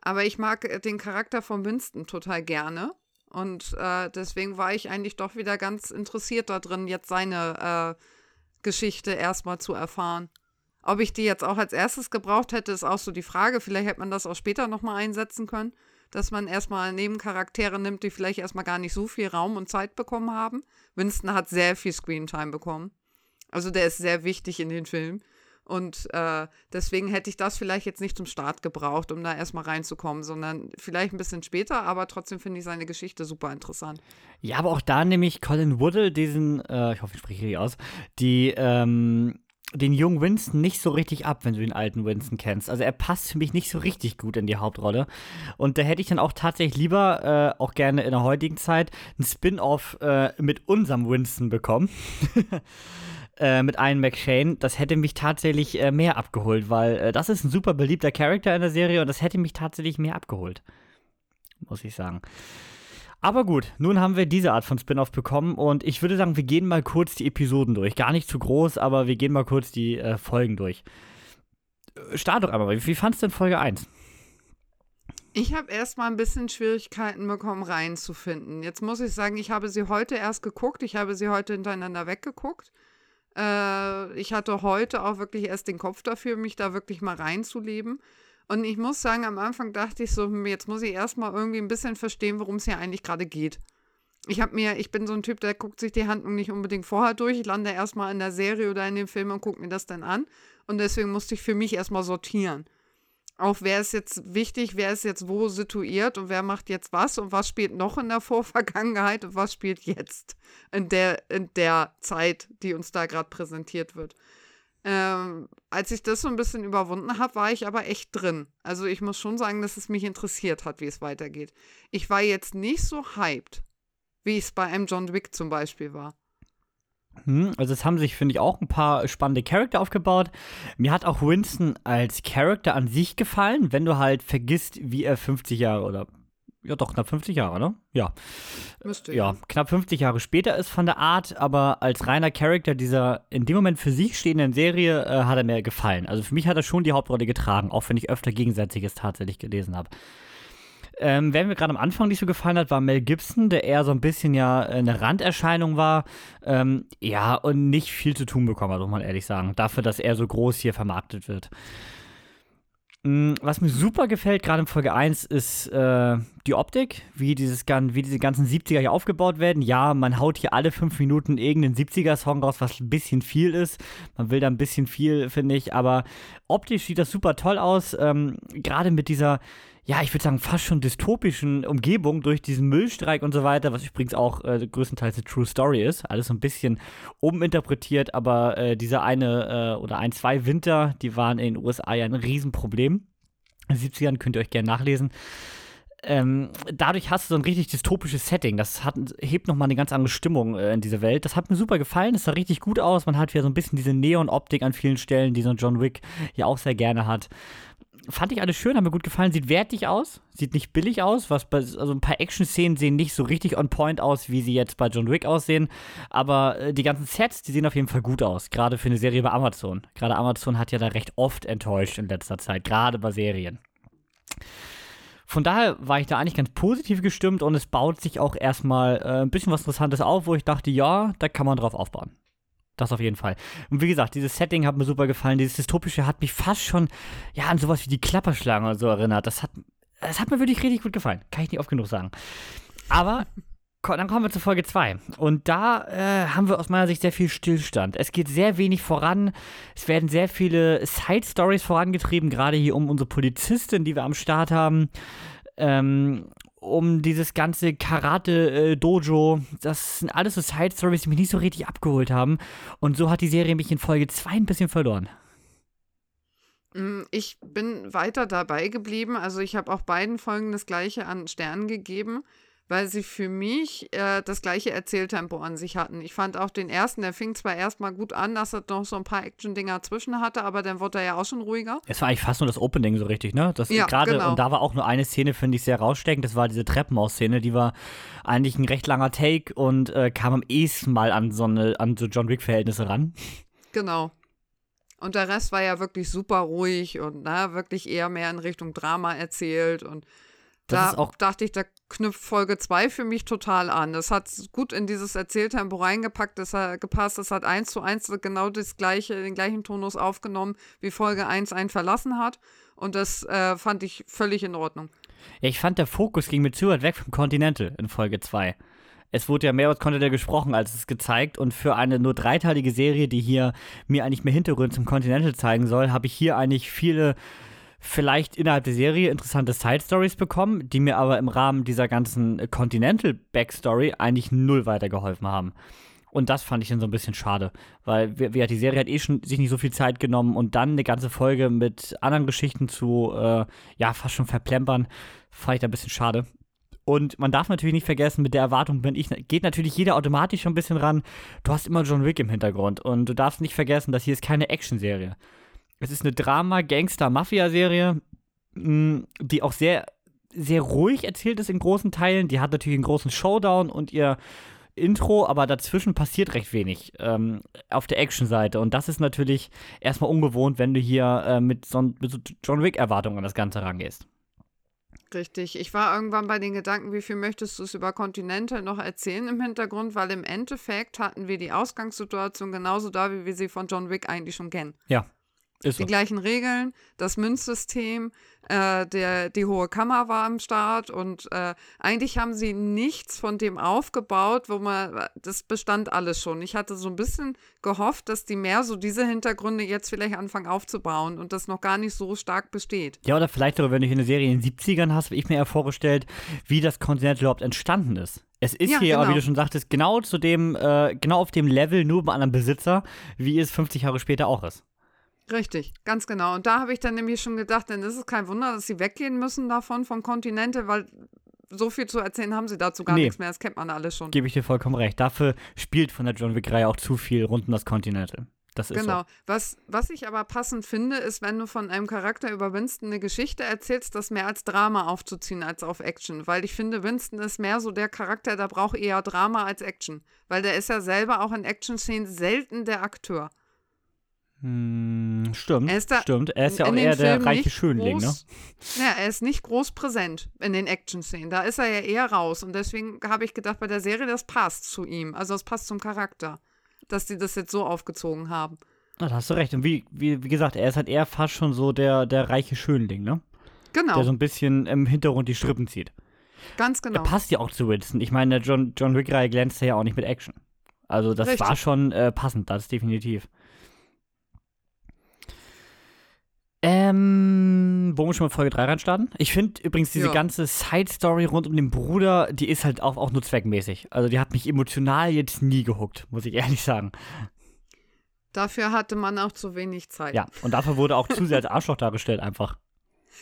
Aber ich mag den Charakter von Winston total gerne. Und äh, deswegen war ich eigentlich doch wieder ganz interessiert darin, jetzt seine äh, Geschichte erstmal zu erfahren. Ob ich die jetzt auch als erstes gebraucht hätte, ist auch so die Frage. Vielleicht hätte man das auch später nochmal einsetzen können, dass man erstmal Nebencharaktere nimmt, die vielleicht erstmal gar nicht so viel Raum und Zeit bekommen haben. Winston hat sehr viel Screentime bekommen. Also der ist sehr wichtig in den Film. Und äh, deswegen hätte ich das vielleicht jetzt nicht zum Start gebraucht, um da erstmal reinzukommen, sondern vielleicht ein bisschen später, aber trotzdem finde ich seine Geschichte super interessant. Ja, aber auch da nehme ich Colin Woodle, diesen, äh, ich hoffe, ich spreche richtig aus, die, ähm, den jungen Winston nicht so richtig ab, wenn du den alten Winston kennst. Also er passt für mich nicht so richtig gut in die Hauptrolle. Und da hätte ich dann auch tatsächlich lieber, äh, auch gerne in der heutigen Zeit, ein Spin-off äh, mit unserem Winston bekommen. Äh, mit Ian McShane, das hätte mich tatsächlich äh, mehr abgeholt, weil äh, das ist ein super beliebter Charakter in der Serie und das hätte mich tatsächlich mehr abgeholt. Muss ich sagen. Aber gut, nun haben wir diese Art von Spin-off bekommen und ich würde sagen, wir gehen mal kurz die Episoden durch. Gar nicht zu groß, aber wir gehen mal kurz die äh, Folgen durch. Äh, start doch einmal, wie, wie fandest du denn Folge 1? Ich habe erstmal ein bisschen Schwierigkeiten bekommen, reinzufinden. Jetzt muss ich sagen, ich habe sie heute erst geguckt. Ich habe sie heute hintereinander weggeguckt. Äh, ich hatte heute auch wirklich erst den Kopf dafür, mich da wirklich mal reinzuleben. Und ich muss sagen, am Anfang dachte ich so, hm, jetzt muss ich erstmal irgendwie ein bisschen verstehen, worum es hier eigentlich gerade geht. Ich habe mir, ich bin so ein Typ, der guckt sich die Handlung nicht unbedingt vorher durch. Ich lande erstmal in der Serie oder in dem Film und gucke mir das dann an. Und deswegen musste ich für mich erstmal sortieren auch wer ist jetzt wichtig, wer ist jetzt wo situiert und wer macht jetzt was und was spielt noch in der Vorvergangenheit und was spielt jetzt in der, in der Zeit, die uns da gerade präsentiert wird. Ähm, als ich das so ein bisschen überwunden habe, war ich aber echt drin. Also ich muss schon sagen, dass es mich interessiert hat, wie es weitergeht. Ich war jetzt nicht so hyped, wie es bei einem John Wick zum Beispiel war. Hm, also es haben sich, finde ich, auch ein paar spannende Charakter aufgebaut. Mir hat auch Winston als Charakter an sich gefallen, wenn du halt vergisst, wie er 50 Jahre oder ja doch knapp 50 Jahre, ne? Ja. Müsste ja. knapp 50 Jahre später ist von der Art, aber als reiner Charakter dieser in dem Moment für sich stehenden Serie äh, hat er mir gefallen. Also für mich hat er schon die Hauptrolle getragen, auch wenn ich öfter Gegensätzliches tatsächlich gelesen habe. Ähm, wer mir gerade am Anfang nicht so gefallen hat, war Mel Gibson, der eher so ein bisschen ja eine Randerscheinung war. Ähm, ja, und nicht viel zu tun bekommen hat, muss man ehrlich sagen. Dafür, dass er so groß hier vermarktet wird. Mm, was mir super gefällt, gerade in Folge 1, ist äh, die Optik, wie, dieses, wie diese ganzen 70er hier aufgebaut werden. Ja, man haut hier alle fünf Minuten irgendeinen 70er-Song raus, was ein bisschen viel ist. Man will da ein bisschen viel, finde ich, aber optisch sieht das super toll aus. Ähm, gerade mit dieser ja, ich würde sagen, fast schon dystopischen Umgebung durch diesen Müllstreik und so weiter, was übrigens auch äh, größtenteils eine True Story ist. Alles so ein bisschen uminterpretiert, aber äh, dieser eine äh, oder ein, zwei Winter, die waren in den USA ja ein Riesenproblem. In den 70ern könnt ihr euch gerne nachlesen. Ähm, dadurch hast du so ein richtig dystopisches Setting. Das hat, hebt nochmal eine ganz andere Stimmung äh, in dieser Welt. Das hat mir super gefallen. Es sah richtig gut aus. Man hat wieder so ein bisschen diese Neon-Optik an vielen Stellen, die so ein John Wick ja auch sehr gerne hat fand ich alles schön, hat mir gut gefallen. Sieht wertig aus, sieht nicht billig aus. Was bei, also ein paar Action-Szenen sehen nicht so richtig on point aus, wie sie jetzt bei John Wick aussehen. Aber äh, die ganzen Sets, die sehen auf jeden Fall gut aus. Gerade für eine Serie bei Amazon. Gerade Amazon hat ja da recht oft enttäuscht in letzter Zeit, gerade bei Serien. von daher war ich da eigentlich ganz positiv gestimmt und es baut sich auch erstmal äh, ein bisschen was Interessantes auf, wo ich dachte, ja, da kann man drauf aufbauen. Das auf jeden Fall. Und wie gesagt, dieses Setting hat mir super gefallen. Dieses Dystopische hat mich fast schon ja, an sowas wie die Klapperschlange oder so erinnert. Das hat, das hat mir wirklich richtig gut gefallen. Kann ich nicht oft genug sagen. Aber dann kommen wir zu Folge 2. Und da äh, haben wir aus meiner Sicht sehr viel Stillstand. Es geht sehr wenig voran. Es werden sehr viele Side-Stories vorangetrieben, gerade hier um unsere Polizistin, die wir am Start haben. Ähm, um dieses ganze Karate-Dojo. Das sind alles so Side-Stories, die mich nicht so richtig abgeholt haben. Und so hat die Serie mich in Folge 2 ein bisschen verloren. Mm, ich bin weiter dabei geblieben. Also ich habe auch beiden Folgen das gleiche an Sternen gegeben weil sie für mich äh, das gleiche Erzähltempo an sich hatten. Ich fand auch den ersten, der fing zwar erstmal gut an, dass er noch so ein paar Action-Dinger zwischen hatte, aber dann wurde er ja auch schon ruhiger. Es war eigentlich fast nur das Opening so richtig, ne? Das ja, gerade genau. und da war auch nur eine Szene, finde ich, sehr raussteckend. Das war diese Treppenhaus-Szene, die war eigentlich ein recht langer Take und äh, kam am ehesten mal an so, eine, an so John Wick-Verhältnisse ran. Genau. Und der Rest war ja wirklich super ruhig und na, ne, wirklich eher mehr in Richtung Drama erzählt und das da dachte ich, da knüpft Folge 2 für mich total an. Das hat gut in dieses Erzähltempo reingepackt, das hat gepasst, das hat eins zu eins genau das gleiche, den gleichen Tonus aufgenommen, wie Folge 1 einen verlassen hat. Und das äh, fand ich völlig in Ordnung. Ja, ich fand, der Fokus ging mir zu weit weg vom Continental in Folge 2. Es wurde ja mehr aus Continental gesprochen, als es gezeigt. Und für eine nur dreiteilige Serie, die hier mir eigentlich mehr Hintergrund zum Continental zeigen soll, habe ich hier eigentlich viele vielleicht innerhalb der Serie interessante Side-Stories bekommen, die mir aber im Rahmen dieser ganzen Continental-Backstory eigentlich null weitergeholfen haben. Und das fand ich dann so ein bisschen schade, weil wie, die Serie hat eh schon sich nicht so viel Zeit genommen und dann eine ganze Folge mit anderen Geschichten zu, äh, ja, fast schon verplempern, fand ich da ein bisschen schade. Und man darf natürlich nicht vergessen, mit der Erwartung bin ich, geht natürlich jeder automatisch schon ein bisschen ran. Du hast immer John Wick im Hintergrund und du darfst nicht vergessen, dass hier ist keine Action-Serie. Es ist eine Drama-Gangster-Mafia-Serie, mm, die auch sehr, sehr ruhig erzählt ist in großen Teilen. Die hat natürlich einen großen Showdown und ihr Intro, aber dazwischen passiert recht wenig ähm, auf der Action-Seite. Und das ist natürlich erstmal ungewohnt, wenn du hier äh, mit, so, mit so John Wick-Erwartungen an das Ganze rangehst. Richtig. Ich war irgendwann bei den Gedanken, wie viel möchtest du es über Kontinente noch erzählen im Hintergrund, weil im Endeffekt hatten wir die Ausgangssituation genauso da, wie wir sie von John Wick eigentlich schon kennen. Ja. Ist die so. gleichen Regeln, das Münzsystem, äh, der, die Hohe Kammer war am Start und äh, eigentlich haben sie nichts von dem aufgebaut, wo man, das bestand alles schon. Ich hatte so ein bisschen gehofft, dass die mehr so diese Hintergründe jetzt vielleicht anfangen aufzubauen und das noch gar nicht so stark besteht. Ja, oder vielleicht aber, wenn du hier eine Serie in den 70ern hast, habe ich mir ja vorgestellt, wie das Kontinent überhaupt entstanden ist. Es ist ja, hier, genau. aber wie du schon sagtest, genau zu dem, äh, genau auf dem Level, nur bei einem Besitzer, wie es 50 Jahre später auch ist. Richtig, ganz genau. Und da habe ich dann nämlich schon gedacht, dann ist es kein Wunder, dass sie weggehen müssen davon, vom Kontinente, weil so viel zu erzählen haben sie dazu gar nee. nichts mehr. Das kennt man alles schon. Gebe ich dir vollkommen recht. Dafür spielt von der John Wick-Reihe auch zu viel rund um das Kontinente. Das ist genau. So. Was, was ich aber passend finde, ist, wenn du von einem Charakter über Winston eine Geschichte erzählst, das mehr als Drama aufzuziehen als auf Action. Weil ich finde, Winston ist mehr so der Charakter, der braucht eher Drama als Action. Weil der ist ja selber auch in Action-Szenen selten der Akteur. Hm, stimmt, er da, stimmt. Er ist ja auch eher der reiche Schönling, ne? groß, ne? Ja, er ist nicht groß präsent in den Action-Szenen. Da ist er ja eher raus. Und deswegen habe ich gedacht, bei der Serie, das passt zu ihm. Also das passt zum Charakter, dass die das jetzt so aufgezogen haben. Ah, da hast du recht. Und wie, wie, wie gesagt, er ist halt eher fast schon so der, der reiche Schönling, ne? Genau. Der so ein bisschen im Hintergrund die Strippen zieht. Ganz genau. Er passt ja auch zu Winston. Ich meine, der John, John Wick-Reihe glänzt ja auch nicht mit Action. Also das Richtig. war schon äh, passend, das definitiv. Ähm, wollen wir schon mal Folge 3 reinstarten? Ich finde übrigens diese ja. ganze Side-Story rund um den Bruder, die ist halt auch, auch nur zweckmäßig. Also die hat mich emotional jetzt nie gehuckt, muss ich ehrlich sagen. Dafür hatte man auch zu wenig Zeit. Ja, und dafür wurde auch zu sehr als Arschloch dargestellt einfach.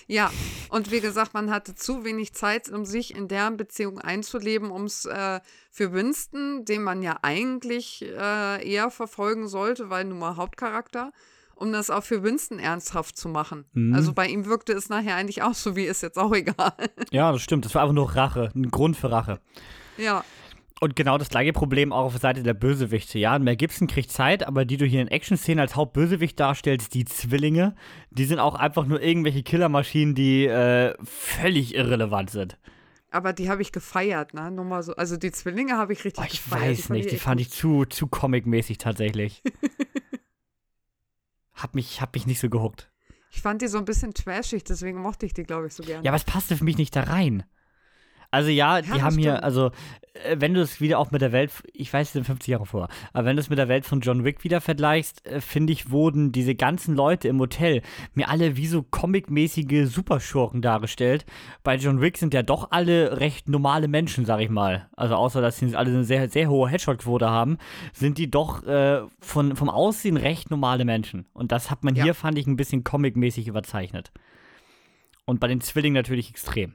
Ja, und wie gesagt, man hatte zu wenig Zeit, um sich in deren Beziehung einzuleben, um es äh, für Winston, den man ja eigentlich äh, eher verfolgen sollte, weil nun mal Hauptcharakter, um das auch für Winston ernsthaft zu machen. Mhm. Also bei ihm wirkte es nachher eigentlich auch so, wie ist jetzt auch egal. Ja, das stimmt. Das war einfach nur Rache, ein Grund für Rache. Ja. Und genau das gleiche Problem auch auf der Seite der Bösewichte. Ja, Mel Gibson kriegt Zeit, aber die du hier in Action-Szenen als Hauptbösewicht darstellst, die Zwillinge, die sind auch einfach nur irgendwelche Killermaschinen, die äh, völlig irrelevant sind. Aber die habe ich gefeiert, ne? Nur mal so. Also die Zwillinge habe ich richtig oh, ich gefeiert. Ich weiß nicht, die fand ich zu, zu comic-mäßig tatsächlich. hab, mich, hab mich nicht so gehuckt. Ich fand die so ein bisschen trashig, deswegen mochte ich die, glaube ich, so gerne. Ja, aber es passte für mich nicht da rein. Also ja, die ja, haben hier, also äh, wenn du es wieder auch mit der Welt, ich weiß, es sind 50 Jahre vor, aber wenn du es mit der Welt von John Wick wieder vergleichst, äh, finde ich, wurden diese ganzen Leute im Hotel mir alle wie so comicmäßige Superschurken dargestellt. Bei John Wick sind ja doch alle recht normale Menschen, sag ich mal. Also außer, dass sie alle eine sehr, sehr hohe Headshot-Quote haben, sind die doch äh, von, vom Aussehen recht normale Menschen. Und das hat man ja. hier, fand ich, ein bisschen comicmäßig überzeichnet. Und bei den Zwillingen natürlich extrem.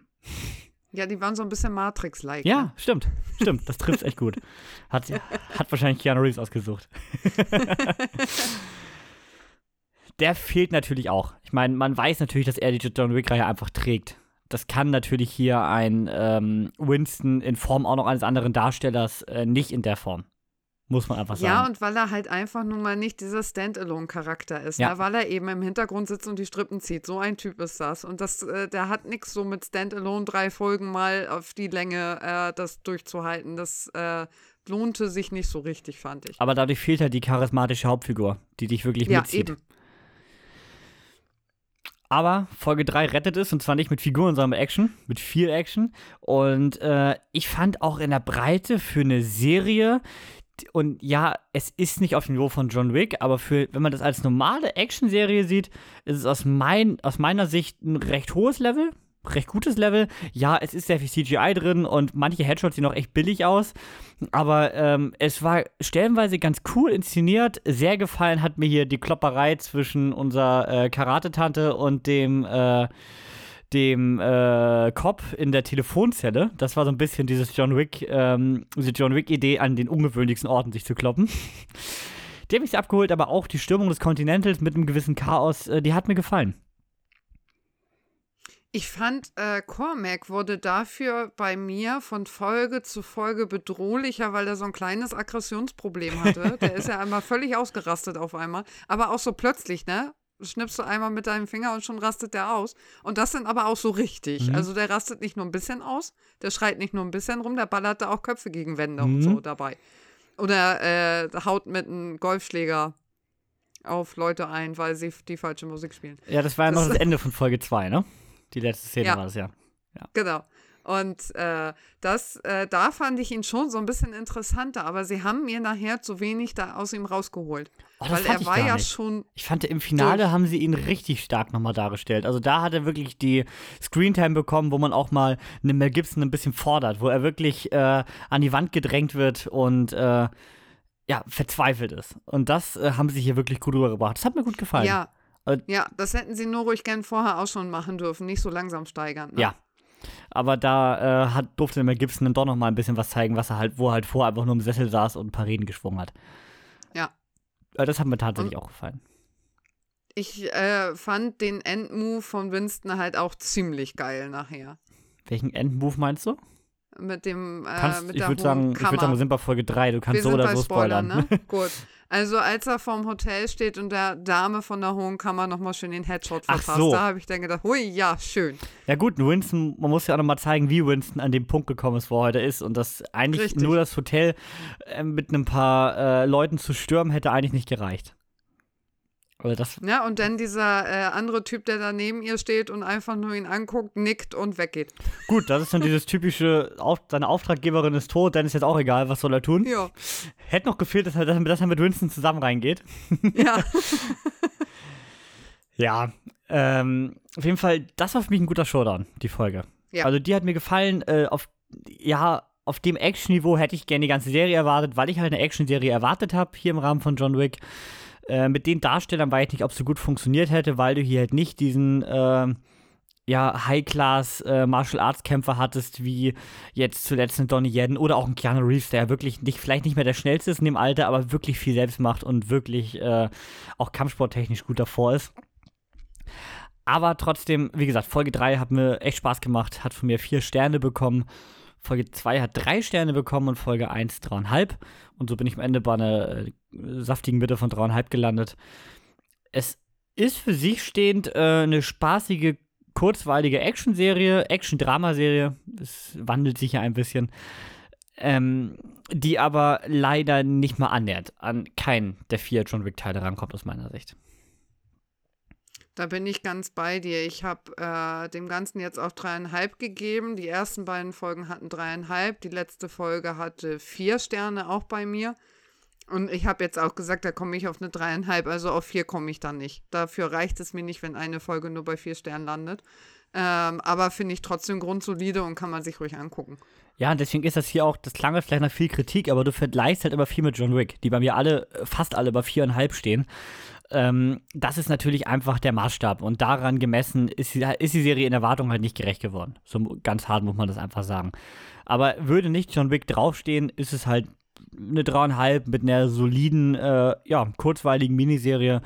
Ja, die waren so ein bisschen Matrix-like. Ja, ne? stimmt. Stimmt, das trifft echt gut. Hat, hat wahrscheinlich Keanu Reeves ausgesucht. Der fehlt natürlich auch. Ich meine, man weiß natürlich, dass er die John Wick-Reihe einfach trägt. Das kann natürlich hier ein ähm, Winston in Form auch noch eines anderen Darstellers äh, nicht in der Form. Muss man einfach sagen. Ja, und weil er halt einfach nun mal nicht dieser Standalone-Charakter ist, ja. ne? weil er eben im Hintergrund sitzt und die Strippen zieht. So ein Typ ist das. Und das, äh, der hat nichts so mit Standalone drei Folgen mal auf die Länge äh, das durchzuhalten. Das äh, lohnte sich nicht so richtig, fand ich. Aber dadurch fehlt halt die charismatische Hauptfigur, die dich wirklich ja, mitzieht. Eben. Aber Folge 3 rettet es und zwar nicht mit Figuren, sondern mit Action, mit viel Action. Und äh, ich fand auch in der Breite für eine Serie, und ja, es ist nicht auf dem Niveau von John Wick, aber für, wenn man das als normale Actionserie sieht, ist es aus, mein, aus meiner Sicht ein recht hohes Level, recht gutes Level. Ja, es ist sehr viel CGI drin und manche Headshots sehen auch echt billig aus, aber ähm, es war stellenweise ganz cool inszeniert. Sehr gefallen hat mir hier die Klopperei zwischen unserer äh, Karate-Tante und dem äh, dem äh, Cop in der Telefonzelle. Das war so ein bisschen dieses John Wick, ähm, diese John Wick-Idee, an den ungewöhnlichsten Orten sich zu kloppen. die hat mich abgeholt, aber auch die Stürmung des Continentals mit einem gewissen Chaos, äh, die hat mir gefallen. Ich fand, äh, Cormac wurde dafür bei mir von Folge zu Folge bedrohlicher, weil er so ein kleines Aggressionsproblem hatte. Der ist ja einmal völlig ausgerastet auf einmal. Aber auch so plötzlich, ne? Schnippst du einmal mit deinem Finger und schon rastet der aus. Und das sind aber auch so richtig. Mhm. Also der rastet nicht nur ein bisschen aus, der schreit nicht nur ein bisschen rum, der ballert da auch Köpfe gegen Wände mhm. und so dabei. Oder äh, haut mit einem Golfschläger auf Leute ein, weil sie die falsche Musik spielen. Ja, das war ja noch das Ende von Folge 2, ne? Die letzte Szene ja. war das ja. ja. Genau. Und äh, das, äh, da fand ich ihn schon so ein bisschen interessanter, aber sie haben mir nachher zu wenig da aus ihm rausgeholt. Oh, weil er war ja nicht. schon. Ich fand, im Finale haben sie ihn richtig stark nochmal dargestellt. Also da hat er wirklich die Screentime bekommen, wo man auch mal eine Mel Gibson ein bisschen fordert, wo er wirklich äh, an die Wand gedrängt wird und äh, ja, verzweifelt ist. Und das äh, haben sie hier wirklich gut rübergebracht. Das hat mir gut gefallen. Ja. Ja, das hätten sie nur ruhig gern vorher auch schon machen dürfen, nicht so langsam steigern. Ne? Ja, aber da äh, hat, durfte Mel Gibson dann doch noch mal ein bisschen was zeigen, was er halt, wo er halt vorher einfach nur im Sessel saß und ein paar Reden geschwungen hat. Ja. Äh, das hat mir tatsächlich und auch gefallen. Ich äh, fand den Endmove von Winston halt auch ziemlich geil nachher. Welchen Endmove meinst du? Mit dem, äh, Kannst, mit ich würde sagen, ich sagen, wir sind bei Folge 3. Du kannst so oder so spoilern. spoilern ne? Gut. Also als er vorm Hotel steht und der Dame von der Hohen Kammer nochmal schön den Headshot verpasst, Ach so. da habe ich dann gedacht, hui, ja, schön. Ja gut, Winston, man muss ja auch nochmal zeigen, wie Winston an dem Punkt gekommen ist, wo er heute ist. Und dass eigentlich Richtig. nur das Hotel äh, mit ein paar äh, Leuten zu stürmen, hätte eigentlich nicht gereicht. Also das ja, und dann dieser äh, andere Typ, der da neben ihr steht und einfach nur ihn anguckt, nickt und weggeht. Gut, das ist dann dieses typische, auf, seine Auftraggeberin ist tot, dann ist jetzt auch egal, was soll er tun. Ja. Hätte noch gefehlt, dass er, dass er mit Winston zusammen reingeht. Ja. ja, ähm, auf jeden Fall, das war für mich ein guter Showdown, die Folge. Ja. Also die hat mir gefallen, äh, auf, ja, auf dem Action-Niveau hätte ich gerne die ganze Serie erwartet, weil ich halt eine Action-Serie erwartet habe, hier im Rahmen von John Wick. Äh, mit den Darstellern weiß ich nicht, ob es so gut funktioniert hätte, weil du hier halt nicht diesen äh, ja, High-Class äh, Martial Arts Kämpfer hattest, wie jetzt zuletzt ein Donnie Yen oder auch ein Keanu Reeves, der wirklich nicht, vielleicht nicht mehr der schnellste ist in dem Alter, aber wirklich viel selbst macht und wirklich äh, auch kampfsporttechnisch gut davor ist. Aber trotzdem, wie gesagt, Folge 3 hat mir echt Spaß gemacht, hat von mir vier Sterne bekommen. Folge 2 hat drei Sterne bekommen und Folge 1 dreieinhalb. Und so bin ich am Ende bei einer äh, saftigen Mitte von dreieinhalb gelandet. Es ist für sich stehend äh, eine spaßige, kurzweilige Action-Serie, Action-Drama-Serie. Es wandelt sich ja ein bisschen. Ähm, die aber leider nicht mal annähert an keinen der vier John Wick-Teile rankommt, aus meiner Sicht. Da bin ich ganz bei dir. Ich habe äh, dem Ganzen jetzt auch dreieinhalb gegeben. Die ersten beiden Folgen hatten dreieinhalb. Die letzte Folge hatte vier Sterne auch bei mir. Und ich habe jetzt auch gesagt, da komme ich auf eine dreieinhalb. Also auf vier komme ich dann nicht. Dafür reicht es mir nicht, wenn eine Folge nur bei vier Sternen landet. Ähm, aber finde ich trotzdem grundsolide und kann man sich ruhig angucken. Ja, und deswegen ist das hier auch, das klang jetzt vielleicht nach viel Kritik, aber du vergleichst halt immer viel mit John Wick, die bei mir alle, fast alle bei viereinhalb stehen. Ähm, das ist natürlich einfach der Maßstab und daran gemessen ist, ist die Serie in Erwartung halt nicht gerecht geworden. So ganz hart muss man das einfach sagen. Aber würde nicht John Wick draufstehen, ist es halt eine dreieinhalb mit einer soliden, äh, ja, kurzweiligen Miniserie,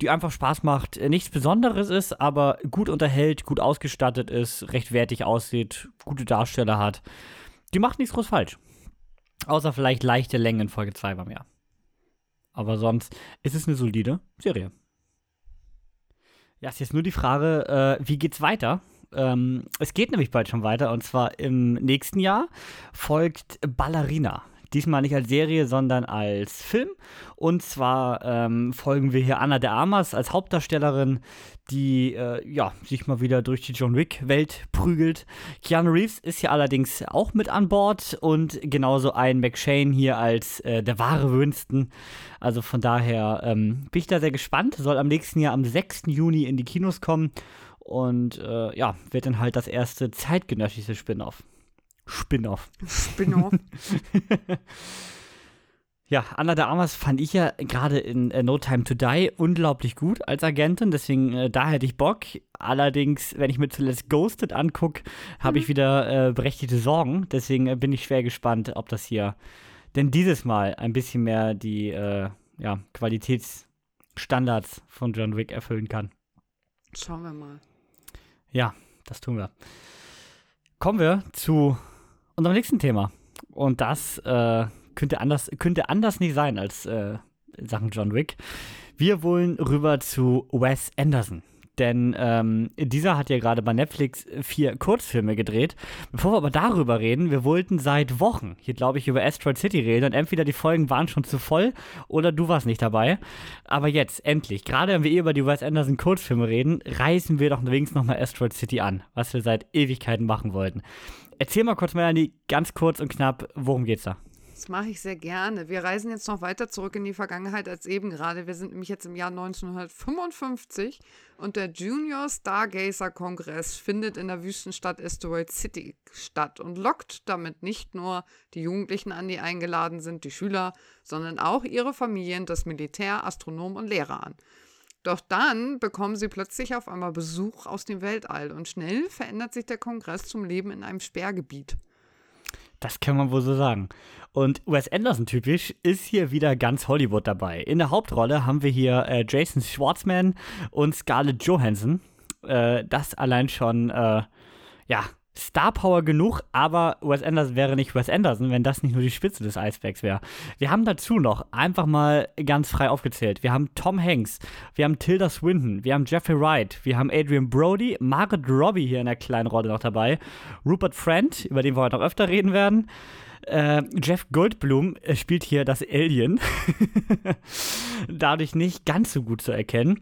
die einfach Spaß macht. Nichts Besonderes ist, aber gut unterhält, gut ausgestattet ist, recht wertig aussieht, gute Darsteller hat. Die macht nichts groß falsch. Außer vielleicht leichte Längen in Folge 2 beim Jahr. Aber sonst ist es eine solide Serie. Ja, ist jetzt nur die Frage, äh, wie geht's weiter? Ähm, es geht nämlich bald schon weiter und zwar im nächsten Jahr folgt Ballerina. Diesmal nicht als Serie, sondern als Film. Und zwar ähm, folgen wir hier Anna de Armas als Hauptdarstellerin, die äh, ja, sich mal wieder durch die John Wick-Welt prügelt. Keanu Reeves ist hier allerdings auch mit an Bord und genauso ein McShane hier als äh, der wahre Winston. Also von daher ähm, bin ich da sehr gespannt. Soll am nächsten Jahr am 6. Juni in die Kinos kommen. Und äh, ja, wird dann halt das erste zeitgenössische Spin-off. Spin-off. Spin-off. ja, Anna de Armas fand ich ja gerade in äh, No Time to Die unglaublich gut als Agentin, deswegen äh, da hätte ich Bock. Allerdings, wenn ich mir zuletzt Ghosted angucke, habe mhm. ich wieder äh, berechtigte Sorgen. Deswegen äh, bin ich schwer gespannt, ob das hier denn dieses Mal ein bisschen mehr die äh, ja, Qualitätsstandards von John Wick erfüllen kann. Schauen wir mal. Ja, das tun wir. Kommen wir zu unserem nächsten Thema. Und das äh, könnte, anders, könnte anders nicht sein als äh, Sachen John Wick. Wir wollen rüber zu Wes Anderson. Denn ähm, dieser hat ja gerade bei Netflix vier Kurzfilme gedreht. Bevor wir aber darüber reden, wir wollten seit Wochen hier, glaube ich, über Asteroid City reden. Und entweder die Folgen waren schon zu voll oder du warst nicht dabei. Aber jetzt, endlich, gerade wenn wir eh über die Wes Anderson Kurzfilme reden, reißen wir doch wenigstens nochmal Asteroid City an, was wir seit Ewigkeiten machen wollten. Erzähl mal kurz, Melanie, ganz kurz und knapp, worum geht's da? Das mache ich sehr gerne. Wir reisen jetzt noch weiter zurück in die Vergangenheit als eben gerade. Wir sind nämlich jetzt im Jahr 1955 und der Junior Stargazer Kongress findet in der Wüstenstadt Asteroid City statt und lockt damit nicht nur die Jugendlichen an, die eingeladen sind, die Schüler, sondern auch ihre Familien, das Militär, Astronomen und Lehrer an. Doch dann bekommen sie plötzlich auf einmal Besuch aus dem Weltall und schnell verändert sich der Kongress zum Leben in einem Sperrgebiet. Das kann man wohl so sagen. Und Wes Anderson typisch ist hier wieder ganz Hollywood dabei. In der Hauptrolle haben wir hier äh, Jason Schwartzman und Scarlett Johansson. Äh, das allein schon, äh, ja, Star Power genug, aber Wes Anderson wäre nicht Wes Anderson, wenn das nicht nur die Spitze des Eisbergs wäre. Wir haben dazu noch einfach mal ganz frei aufgezählt. Wir haben Tom Hanks, wir haben Tilda Swinton, wir haben Jeffrey Wright, wir haben Adrian Brody, Margaret Robbie hier in der kleinen Rolle noch dabei, Rupert Friend, über den wir heute noch öfter reden werden. Äh, Jeff Goldblum äh, spielt hier das Alien. Dadurch nicht ganz so gut zu erkennen.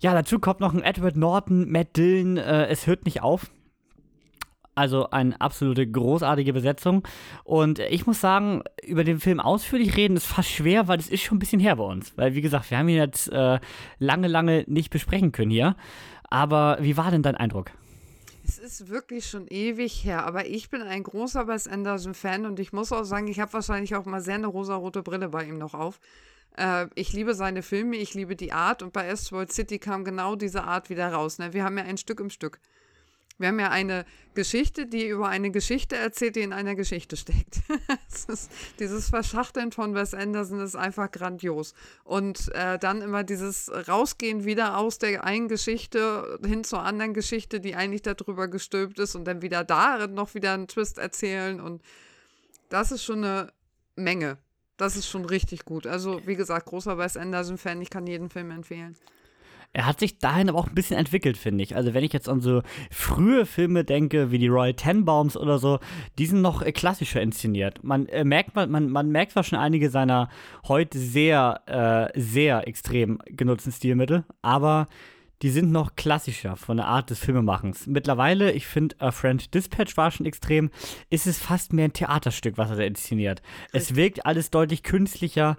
Ja, dazu kommt noch ein Edward Norton, Matt Dillon. Äh, es hört nicht auf. Also eine absolute großartige Besetzung. Und ich muss sagen, über den Film ausführlich reden ist fast schwer, weil es ist schon ein bisschen her bei uns. Weil, wie gesagt, wir haben ihn jetzt äh, lange, lange nicht besprechen können hier. Aber wie war denn dein Eindruck? Es ist wirklich schon ewig her, aber ich bin ein großer Wes Anderson-Fan und ich muss auch sagen, ich habe wahrscheinlich auch mal sehr eine rosarote Brille bei ihm noch auf. Äh, ich liebe seine Filme, ich liebe die Art und bei Asteroid City kam genau diese Art wieder raus. Ne? Wir haben ja ein Stück im Stück. Wir haben ja eine Geschichte, die über eine Geschichte erzählt, die in einer Geschichte steckt. ist, dieses Verschachteln von Wes Anderson ist einfach grandios. Und äh, dann immer dieses Rausgehen wieder aus der einen Geschichte hin zur anderen Geschichte, die eigentlich darüber gestülpt ist und dann wieder darin noch wieder einen Twist erzählen. Und das ist schon eine Menge. Das ist schon richtig gut. Also, wie gesagt, großer Wes Anderson-Fan, ich kann jeden Film empfehlen. Er hat sich dahin aber auch ein bisschen entwickelt, finde ich. Also wenn ich jetzt an so frühe Filme denke, wie die Royal Tenbaums oder so, die sind noch äh, klassischer inszeniert. Man äh, merkt man, man, merkt zwar schon einige seiner heute sehr, äh, sehr extrem genutzten Stilmittel, aber die sind noch klassischer von der Art des Filmemachens. Mittlerweile, ich finde, A French Dispatch war schon extrem, ist es fast mehr ein Theaterstück, was er da inszeniert. Es wirkt alles deutlich künstlicher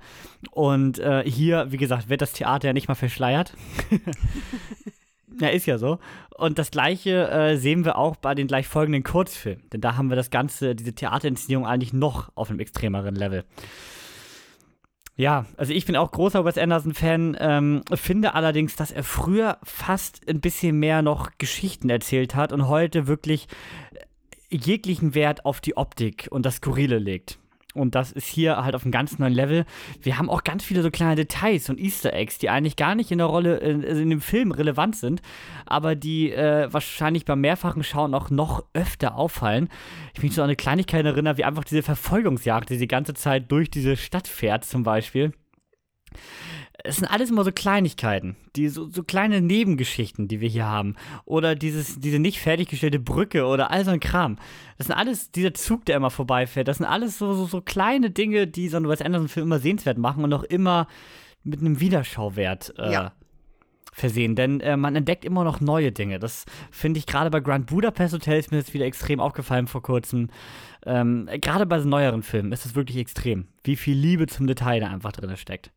und äh, hier, wie gesagt, wird das Theater ja nicht mal verschleiert. ja, ist ja so. Und das gleiche äh, sehen wir auch bei den gleich folgenden Kurzfilmen. Denn da haben wir das Ganze, diese Theaterinszenierung eigentlich noch auf einem extremeren Level. Ja, also ich bin auch großer Wes Anderson-Fan, ähm, finde allerdings, dass er früher fast ein bisschen mehr noch Geschichten erzählt hat und heute wirklich jeglichen Wert auf die Optik und das Skurrile legt. Und das ist hier halt auf einem ganz neuen Level. Wir haben auch ganz viele so kleine Details und Easter Eggs, die eigentlich gar nicht in der Rolle, in, also in dem Film relevant sind, aber die äh, wahrscheinlich beim mehrfachen Schauen auch noch öfter auffallen. Ich mich so an eine Kleinigkeit erinnere, wie einfach diese Verfolgungsjagd, die die ganze Zeit durch diese Stadt fährt, zum Beispiel es sind alles immer so Kleinigkeiten, die so, so kleine Nebengeschichten, die wir hier haben. Oder dieses, diese nicht fertiggestellte Brücke oder all so ein Kram. Das sind alles, dieser Zug, der immer vorbeifährt, das sind alles so, so, so kleine Dinge, die so ein Wes Anderson-Film immer sehenswert machen und auch immer mit einem Wiederschauwert äh, ja. versehen. Denn äh, man entdeckt immer noch neue Dinge. Das finde ich gerade bei Grand Budapest Hotel ist mir jetzt wieder extrem aufgefallen vor kurzem. Ähm, gerade bei so neueren Filmen ist es wirklich extrem, wie viel Liebe zum Detail da einfach drin steckt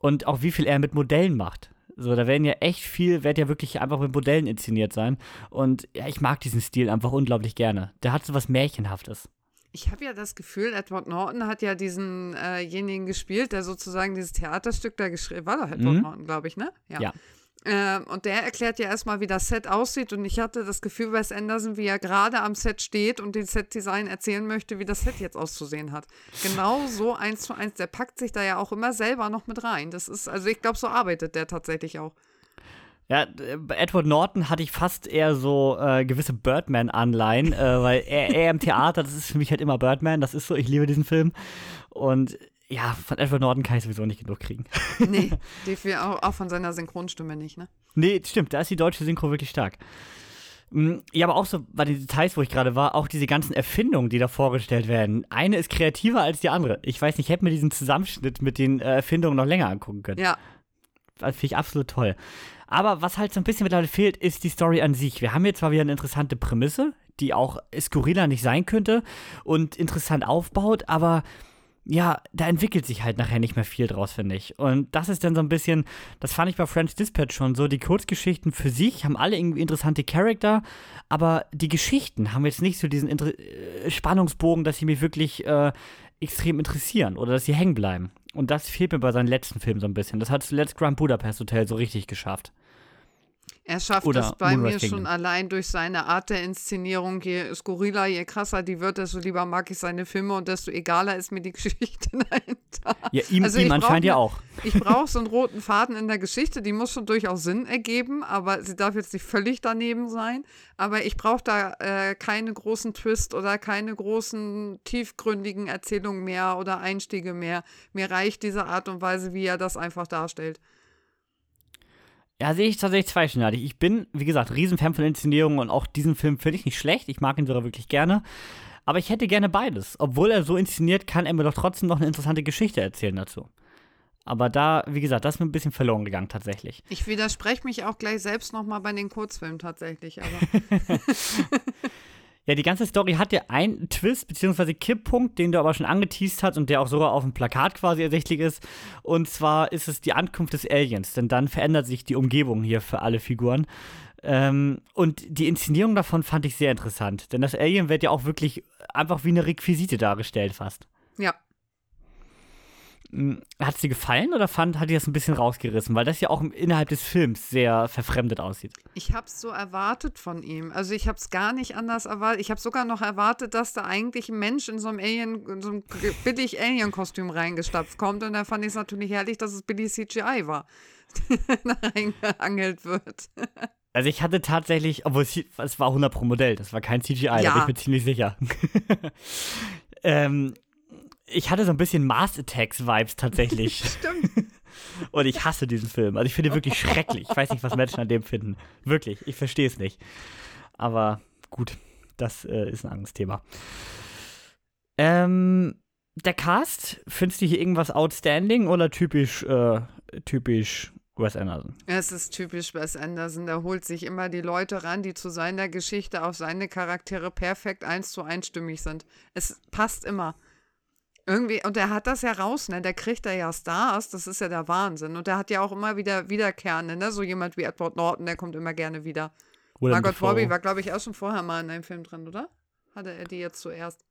und auch wie viel er mit Modellen macht. So, da werden ja echt viel, wird ja wirklich einfach mit Modellen inszeniert sein. Und ja, ich mag diesen Stil einfach unglaublich gerne. Der hat so was Märchenhaftes. Ich habe ja das Gefühl, Edward Norton hat ja diesenjenigen äh gespielt, der sozusagen dieses Theaterstück da geschrieben War doch Edward mhm. Norton, glaube ich, ne? Ja. ja. Ähm, und der erklärt ja erstmal, wie das Set aussieht. Und ich hatte das Gefühl, Wes Anderson, wie er gerade am Set steht und den Set-Design erzählen möchte, wie das Set jetzt auszusehen hat. Genau so eins zu eins. Der packt sich da ja auch immer selber noch mit rein. Das ist, also ich glaube, so arbeitet der tatsächlich auch. Ja, bei Edward Norton hatte ich fast eher so äh, gewisse Birdman-Anleihen, äh, weil er, er im Theater, das ist für mich halt immer Birdman, das ist so, ich liebe diesen Film. Und ja, von Edward Norton kann ich sowieso nicht genug kriegen. Nee, auch, auch von seiner Synchronstimme nicht, ne? Nee, stimmt, da ist die deutsche Synchro wirklich stark. Mm, ja, aber auch so bei den Details, wo ich gerade war, auch diese ganzen Erfindungen, die da vorgestellt werden. Eine ist kreativer als die andere. Ich weiß nicht, ich hätte mir diesen Zusammenschnitt mit den äh, Erfindungen noch länger angucken können. Ja. Das finde ich absolut toll. Aber was halt so ein bisschen mittlerweile fehlt, ist die Story an sich. Wir haben jetzt zwar wieder eine interessante Prämisse, die auch skurriler nicht sein könnte und interessant aufbaut, aber ja, da entwickelt sich halt nachher nicht mehr viel draus, finde ich. Und das ist dann so ein bisschen, das fand ich bei French Dispatch schon so, die Kurzgeschichten für sich haben alle irgendwie interessante Charakter, aber die Geschichten haben jetzt nicht so diesen Inter äh, Spannungsbogen, dass sie mich wirklich äh, extrem interessieren oder dass sie hängen bleiben. Und das fehlt mir bei seinen letzten Filmen so ein bisschen. Das hat zuletzt Grand Budapest Hotel so richtig geschafft. Er schafft Oder es bei Moonrise mir Kingdom. schon allein durch seine Art der Inszenierung. Je skurriler, je krasser die wird, desto lieber mag ich seine Filme und desto egaler ist mir die Geschichte dahinter. Ja, ihm, also ihm anscheinend ja auch. Ich brauche so einen roten Faden in der Geschichte, die muss schon durchaus Sinn ergeben, aber sie darf jetzt nicht völlig daneben sein. Aber ich brauche da äh, keine großen Twist oder keine großen tiefgründigen Erzählungen mehr oder Einstiege mehr. Mir reicht diese Art und Weise, wie er das einfach darstellt. Ja, sehe ich tatsächlich zweischneidig. Ich bin, wie gesagt, Riesenfan von Inszenierungen und auch diesen Film finde ich nicht schlecht. Ich mag ihn sogar wirklich gerne. Aber ich hätte gerne beides. Obwohl er so inszeniert, kann er mir doch trotzdem noch eine interessante Geschichte erzählen dazu. Aber da, wie gesagt, das ist mir ein bisschen verloren gegangen tatsächlich. Ich widerspreche mich auch gleich selbst nochmal bei den Kurzfilmen tatsächlich. Aber Ja, die ganze Story hat ja einen Twist bzw. Kipppunkt, den du aber schon angeteased hast und der auch sogar auf dem Plakat quasi ersichtlich ist. Und zwar ist es die Ankunft des Aliens, denn dann verändert sich die Umgebung hier für alle Figuren. Ähm, und die Inszenierung davon fand ich sehr interessant, denn das Alien wird ja auch wirklich einfach wie eine Requisite dargestellt fast. Ja. Hm, hat es dir gefallen oder fand, hat dir das ein bisschen rausgerissen? Weil das ja auch innerhalb des Films sehr verfremdet aussieht. Ich habe es so erwartet von ihm. Also ich habe es gar nicht anders erwartet. Ich habe sogar noch erwartet, dass da eigentlich ein Mensch in so einem Alien, in so einem billig Alien-Kostüm reingestapft kommt. Und da fand ich es natürlich herrlich, dass es billig CGI war, da reingeangelt wird. Also ich hatte tatsächlich, obwohl es, es war 100 pro Modell, das war kein CGI, ja. da bin ich mir ziemlich sicher. ähm, ich hatte so ein bisschen Mars Attacks Vibes tatsächlich. Stimmt. Und ich hasse diesen Film. Also ich finde ihn wirklich schrecklich. Ich weiß nicht, was Menschen an dem finden. Wirklich, ich verstehe es nicht. Aber gut, das äh, ist ein anderes Thema. Ähm, der Cast, findest du hier irgendwas outstanding oder typisch, äh, typisch Wes Anderson? Es ist typisch Wes Anderson. Der holt sich immer die Leute ran, die zu seiner Geschichte auf seine Charaktere perfekt eins zu eins stimmig sind. Es passt immer. Irgendwie, und der hat das ja raus, ne? Der kriegt da ja Stars, das ist ja der Wahnsinn. Und der hat ja auch immer wieder Wiederkehrende, ne? So jemand wie Edward Norton, der kommt immer gerne wieder. Willem Margot Robbie war, glaube ich, auch schon vorher mal in einem Film drin, oder? Hatte er die jetzt zuerst?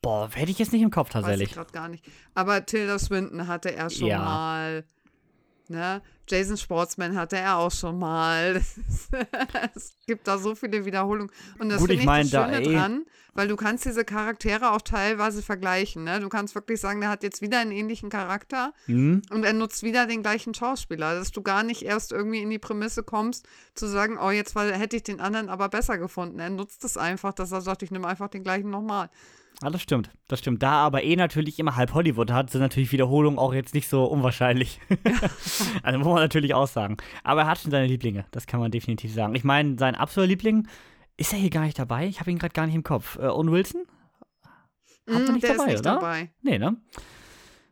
Boah, hätte ich jetzt nicht im Kopf tatsächlich. Weiß ich gerade gar nicht. Aber Tilda Swinton hatte er schon ja. mal. Ne? Jason Sportsman hatte er auch schon mal. es gibt da so viele Wiederholungen. Und das finde ich, ich mein, das Schöne da, dran, weil du kannst diese Charaktere auch teilweise vergleichen. Ne? Du kannst wirklich sagen, der hat jetzt wieder einen ähnlichen Charakter mhm. und er nutzt wieder den gleichen Schauspieler, dass du gar nicht erst irgendwie in die Prämisse kommst, zu sagen, oh, jetzt weil, hätte ich den anderen aber besser gefunden. Er nutzt es einfach, dass er sagt, ich nehme einfach den gleichen nochmal. Ah, das stimmt, das stimmt. Da aber eh natürlich immer halb Hollywood hat, sind natürlich Wiederholungen auch jetzt nicht so unwahrscheinlich. also muss man natürlich auch sagen. Aber er hat schon seine Lieblinge, das kann man definitiv sagen. Ich meine, sein absoluter Liebling, ist er hier gar nicht dabei? Ich habe ihn gerade gar nicht im Kopf. Äh, Owen Wilson? Hat mm, nicht der dabei, ist nicht oder? dabei. Nee, ne?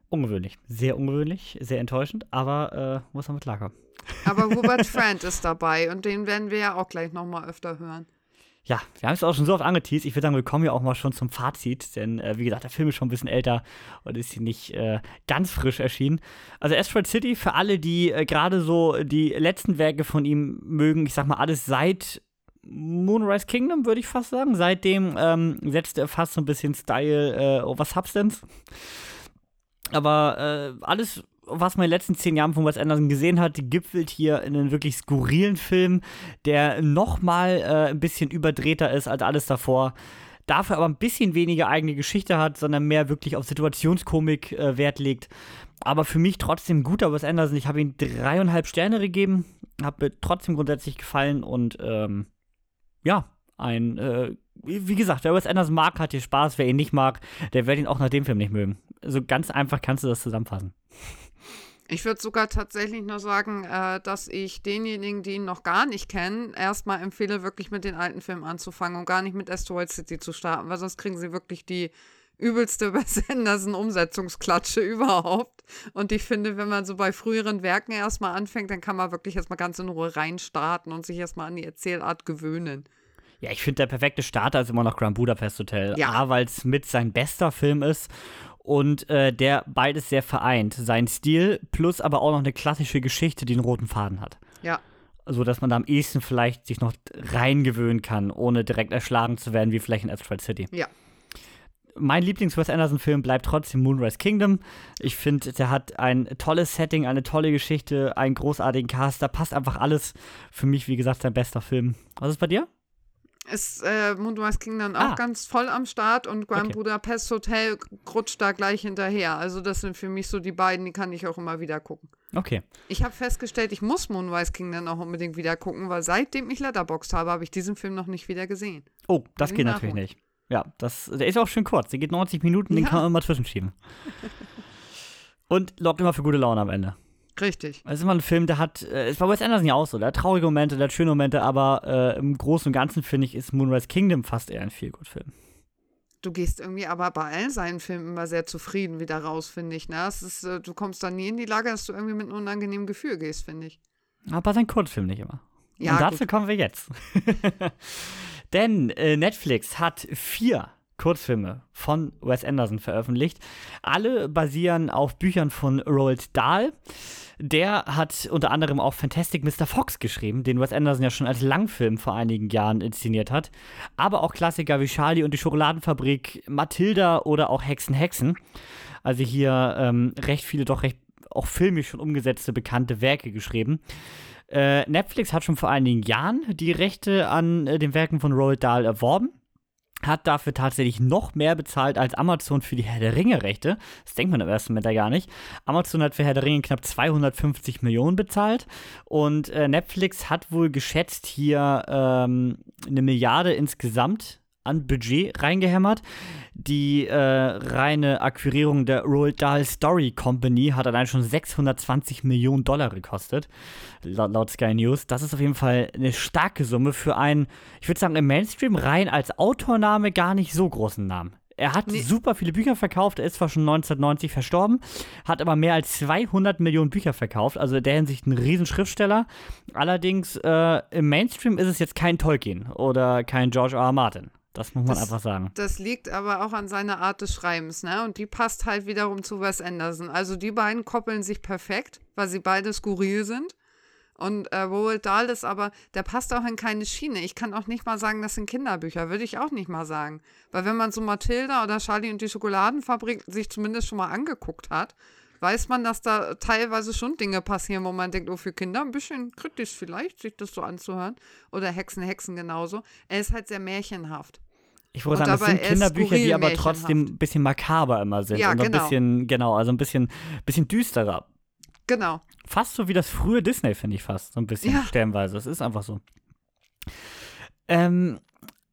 Ungewöhnlich. Sehr ungewöhnlich, sehr enttäuschend, aber äh, muss man mit klarkommen. Aber Robert Friend ist dabei und den werden wir ja auch gleich nochmal öfter hören. Ja, wir haben es auch schon so oft angeteased. Ich würde sagen, wir kommen ja auch mal schon zum Fazit, denn äh, wie gesagt, der Film ist schon ein bisschen älter und ist hier nicht äh, ganz frisch erschienen. Also Asteroid City, für alle, die äh, gerade so die letzten Werke von ihm mögen, ich sag mal, alles seit Moonrise Kingdom, würde ich fast sagen. Seitdem ähm, setzt er fast so ein bisschen Style äh, over Substance. Aber äh, alles was man in den letzten zehn Jahren von Wes Anderson gesehen hat, gipfelt hier in einen wirklich skurrilen Film, der nochmal äh, ein bisschen überdrehter ist als alles davor. Dafür aber ein bisschen weniger eigene Geschichte hat, sondern mehr wirklich auf Situationskomik äh, Wert legt. Aber für mich trotzdem guter Wes Anderson. Ich habe ihm dreieinhalb Sterne gegeben, habe mir trotzdem grundsätzlich gefallen und ähm, ja, ein, äh, wie gesagt, wer Wes Anderson mag, hat hier Spaß. Wer ihn nicht mag, der wird ihn auch nach dem Film nicht mögen. So also ganz einfach kannst du das zusammenfassen. Ich würde sogar tatsächlich nur sagen, äh, dass ich denjenigen, die ihn noch gar nicht kennen, erstmal empfehle, wirklich mit den alten Filmen anzufangen und gar nicht mit Asteroid City zu starten, weil sonst kriegen sie wirklich die übelste Wes Anderson-Umsetzungsklatsche überhaupt. Und ich finde, wenn man so bei früheren Werken erstmal anfängt, dann kann man wirklich erstmal ganz in Ruhe reinstarten und sich erstmal an die Erzählart gewöhnen. Ja, ich finde, der perfekte Starter ist immer noch Grand Budapest Hotel. Ja. A, weil es mit sein bester Film ist und äh, der beides sehr vereint. Sein Stil plus aber auch noch eine klassische Geschichte, die einen roten Faden hat. Ja. So dass man da am ehesten vielleicht sich noch reingewöhnen kann, ohne direkt erschlagen zu werden, wie vielleicht in Asteroid City. Ja. Mein Lieblings-Wes Anderson-Film bleibt trotzdem Moonrise Kingdom. Ich finde, der hat ein tolles Setting, eine tolle Geschichte, einen großartigen Cast. Da passt einfach alles. Für mich, wie gesagt, sein bester Film. Was ist bei dir? Ist äh, Moonrise Kingdom auch ah. ganz voll am Start und Grand okay. Budapest Hotel rutscht da gleich hinterher. Also das sind für mich so die beiden, die kann ich auch immer wieder gucken. Okay. Ich habe festgestellt, ich muss Moonrise Kingdom auch unbedingt wieder gucken, weil seitdem ich Letterboxd habe, habe ich diesen Film noch nicht wieder gesehen. Oh, das geht natürlich nicht. Ja, das, der ist auch schön kurz. Der geht 90 Minuten, den kann man immer zwischenschieben. und lockt immer für gute Laune am Ende. Richtig. Es ist immer ein Film, der hat, äh, es war Wes Anderson ja auch so, der hat traurige Momente, der hat schöne Momente, aber äh, im Großen und Ganzen finde ich, ist Moonrise Kingdom fast eher ein Feelgood-Film. Du gehst irgendwie aber bei allen seinen Filmen immer sehr zufrieden wieder raus, finde ich. Ne? Es ist, äh, du kommst dann nie in die Lage, dass du irgendwie mit einem unangenehmen Gefühl gehst, finde ich. Aber sein Kurzfilm nicht immer. Ja, und dazu gut. kommen wir jetzt. Denn äh, Netflix hat vier Kurzfilme von Wes Anderson veröffentlicht. Alle basieren auf Büchern von Roald Dahl. Der hat unter anderem auch Fantastic Mr. Fox geschrieben, den Wes Anderson ja schon als Langfilm vor einigen Jahren inszeniert hat. Aber auch Klassiker wie Charlie und die Schokoladenfabrik, Matilda oder auch Hexen Hexen. Also hier ähm, recht viele, doch recht auch filmisch schon umgesetzte bekannte Werke geschrieben. Äh, Netflix hat schon vor einigen Jahren die Rechte an äh, den Werken von Roald Dahl erworben hat dafür tatsächlich noch mehr bezahlt als Amazon für die Herr der Ringe-Rechte. Das denkt man im ersten Moment ja gar nicht. Amazon hat für Herr der Ringe knapp 250 Millionen bezahlt und äh, Netflix hat wohl geschätzt hier ähm, eine Milliarde insgesamt an Budget reingehämmert. Die äh, reine Akquirierung der Roald Dahl Story Company hat allein schon 620 Millionen Dollar gekostet, laut, laut Sky News. Das ist auf jeden Fall eine starke Summe für einen, ich würde sagen, im Mainstream rein als Autorname gar nicht so großen Namen. Er hat nee. super viele Bücher verkauft. Er ist zwar schon 1990 verstorben, hat aber mehr als 200 Millionen Bücher verkauft. Also in der Hinsicht ein Riesenschriftsteller. Allerdings äh, im Mainstream ist es jetzt kein Tolkien oder kein George R. R. Martin. Das muss man das, einfach sagen. Das liegt aber auch an seiner Art des Schreibens, ne? Und die passt halt wiederum zu Wes Anderson. Also die beiden koppeln sich perfekt, weil sie beide skurril sind. Und äh, Roald Dahl ist aber, der passt auch in keine Schiene. Ich kann auch nicht mal sagen, das sind Kinderbücher, würde ich auch nicht mal sagen. Weil wenn man so Mathilda oder Charlie und die Schokoladenfabrik sich zumindest schon mal angeguckt hat, weiß man, dass da teilweise schon Dinge passieren, wo man denkt, oh, für Kinder ein bisschen kritisch vielleicht, sich das so anzuhören. Oder Hexen, Hexen genauso. Er ist halt sehr märchenhaft. Ich wollte sagen, das sind Kinderbücher, die aber trotzdem ein bisschen makaber immer sind. Ja, und genau. ein bisschen, genau, also ein bisschen, bisschen düsterer. Genau. Fast so wie das frühe Disney, finde ich fast. So ein bisschen ja. stellenweise. Es ist einfach so. Ähm,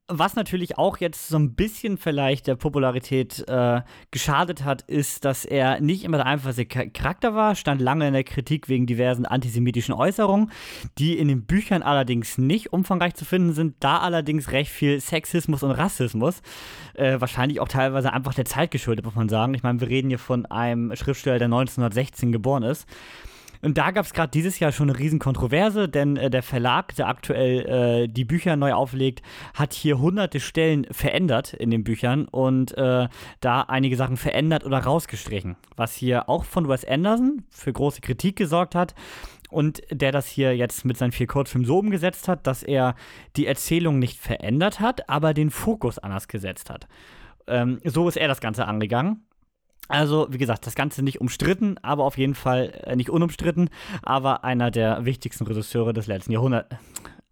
was natürlich auch jetzt so ein bisschen vielleicht der Popularität äh, geschadet hat, ist, dass er nicht immer der einfachste Charakter war, stand lange in der Kritik wegen diversen antisemitischen Äußerungen, die in den Büchern allerdings nicht umfangreich zu finden sind, da allerdings recht viel Sexismus und Rassismus, äh, wahrscheinlich auch teilweise einfach der Zeit geschuldet, muss man sagen. Ich meine, wir reden hier von einem Schriftsteller, der 1916 geboren ist. Und da gab es gerade dieses Jahr schon eine riesen Kontroverse, denn äh, der Verlag, der aktuell äh, die Bücher neu auflegt, hat hier hunderte Stellen verändert in den Büchern und äh, da einige Sachen verändert oder rausgestrichen, was hier auch von Wes Anderson für große Kritik gesorgt hat und der das hier jetzt mit seinen vier Kurzfilmen so umgesetzt hat, dass er die Erzählung nicht verändert hat, aber den Fokus anders gesetzt hat. Ähm, so ist er das Ganze angegangen. Also, wie gesagt, das Ganze nicht umstritten, aber auf jeden Fall äh, nicht unumstritten, aber einer der wichtigsten Regisseure des letzten Jahrhunderts,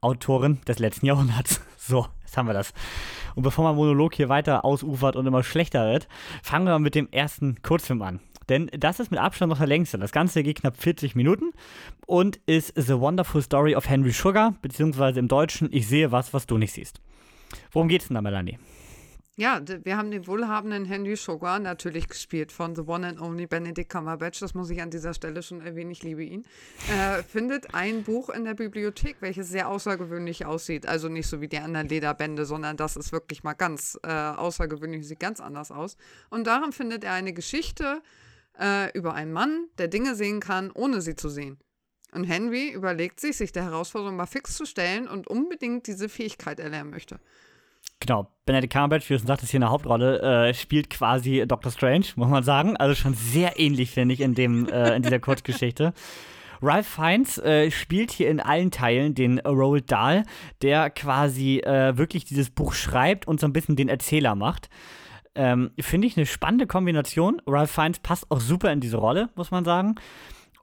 Autoren des letzten Jahrhunderts. So, jetzt haben wir das. Und bevor mein Monolog hier weiter ausufert und immer schlechter wird, fangen wir mit dem ersten Kurzfilm an. Denn das ist mit Abstand noch der längste. Das Ganze geht knapp 40 Minuten und ist The Wonderful Story of Henry Sugar, beziehungsweise im Deutschen Ich sehe was, was du nicht siehst. Worum geht's denn da, Melanie? Ja, wir haben den wohlhabenden Henry Sugar natürlich gespielt von The One and Only Benedict Cumberbatch. Das muss ich an dieser Stelle schon erwähnen. Ich liebe ihn. Äh, findet ein Buch in der Bibliothek, welches sehr außergewöhnlich aussieht. Also nicht so wie die anderen Lederbände, sondern das ist wirklich mal ganz äh, außergewöhnlich, sieht ganz anders aus. Und darin findet er eine Geschichte äh, über einen Mann, der Dinge sehen kann, ohne sie zu sehen. Und Henry überlegt sich, sich der Herausforderung mal fix zu stellen und unbedingt diese Fähigkeit erlernen möchte. Genau, Benedict Cumberbatch, wie du schon sagtest, hier in der Hauptrolle, äh, spielt quasi Doctor Strange, muss man sagen. Also schon sehr ähnlich, finde ich, in, dem, äh, in dieser Kurzgeschichte. Ralph Fiennes äh, spielt hier in allen Teilen den Roald Dahl, der quasi äh, wirklich dieses Buch schreibt und so ein bisschen den Erzähler macht. Ähm, Finde ich eine spannende Kombination. Ralph Fiennes passt auch super in diese Rolle, muss man sagen.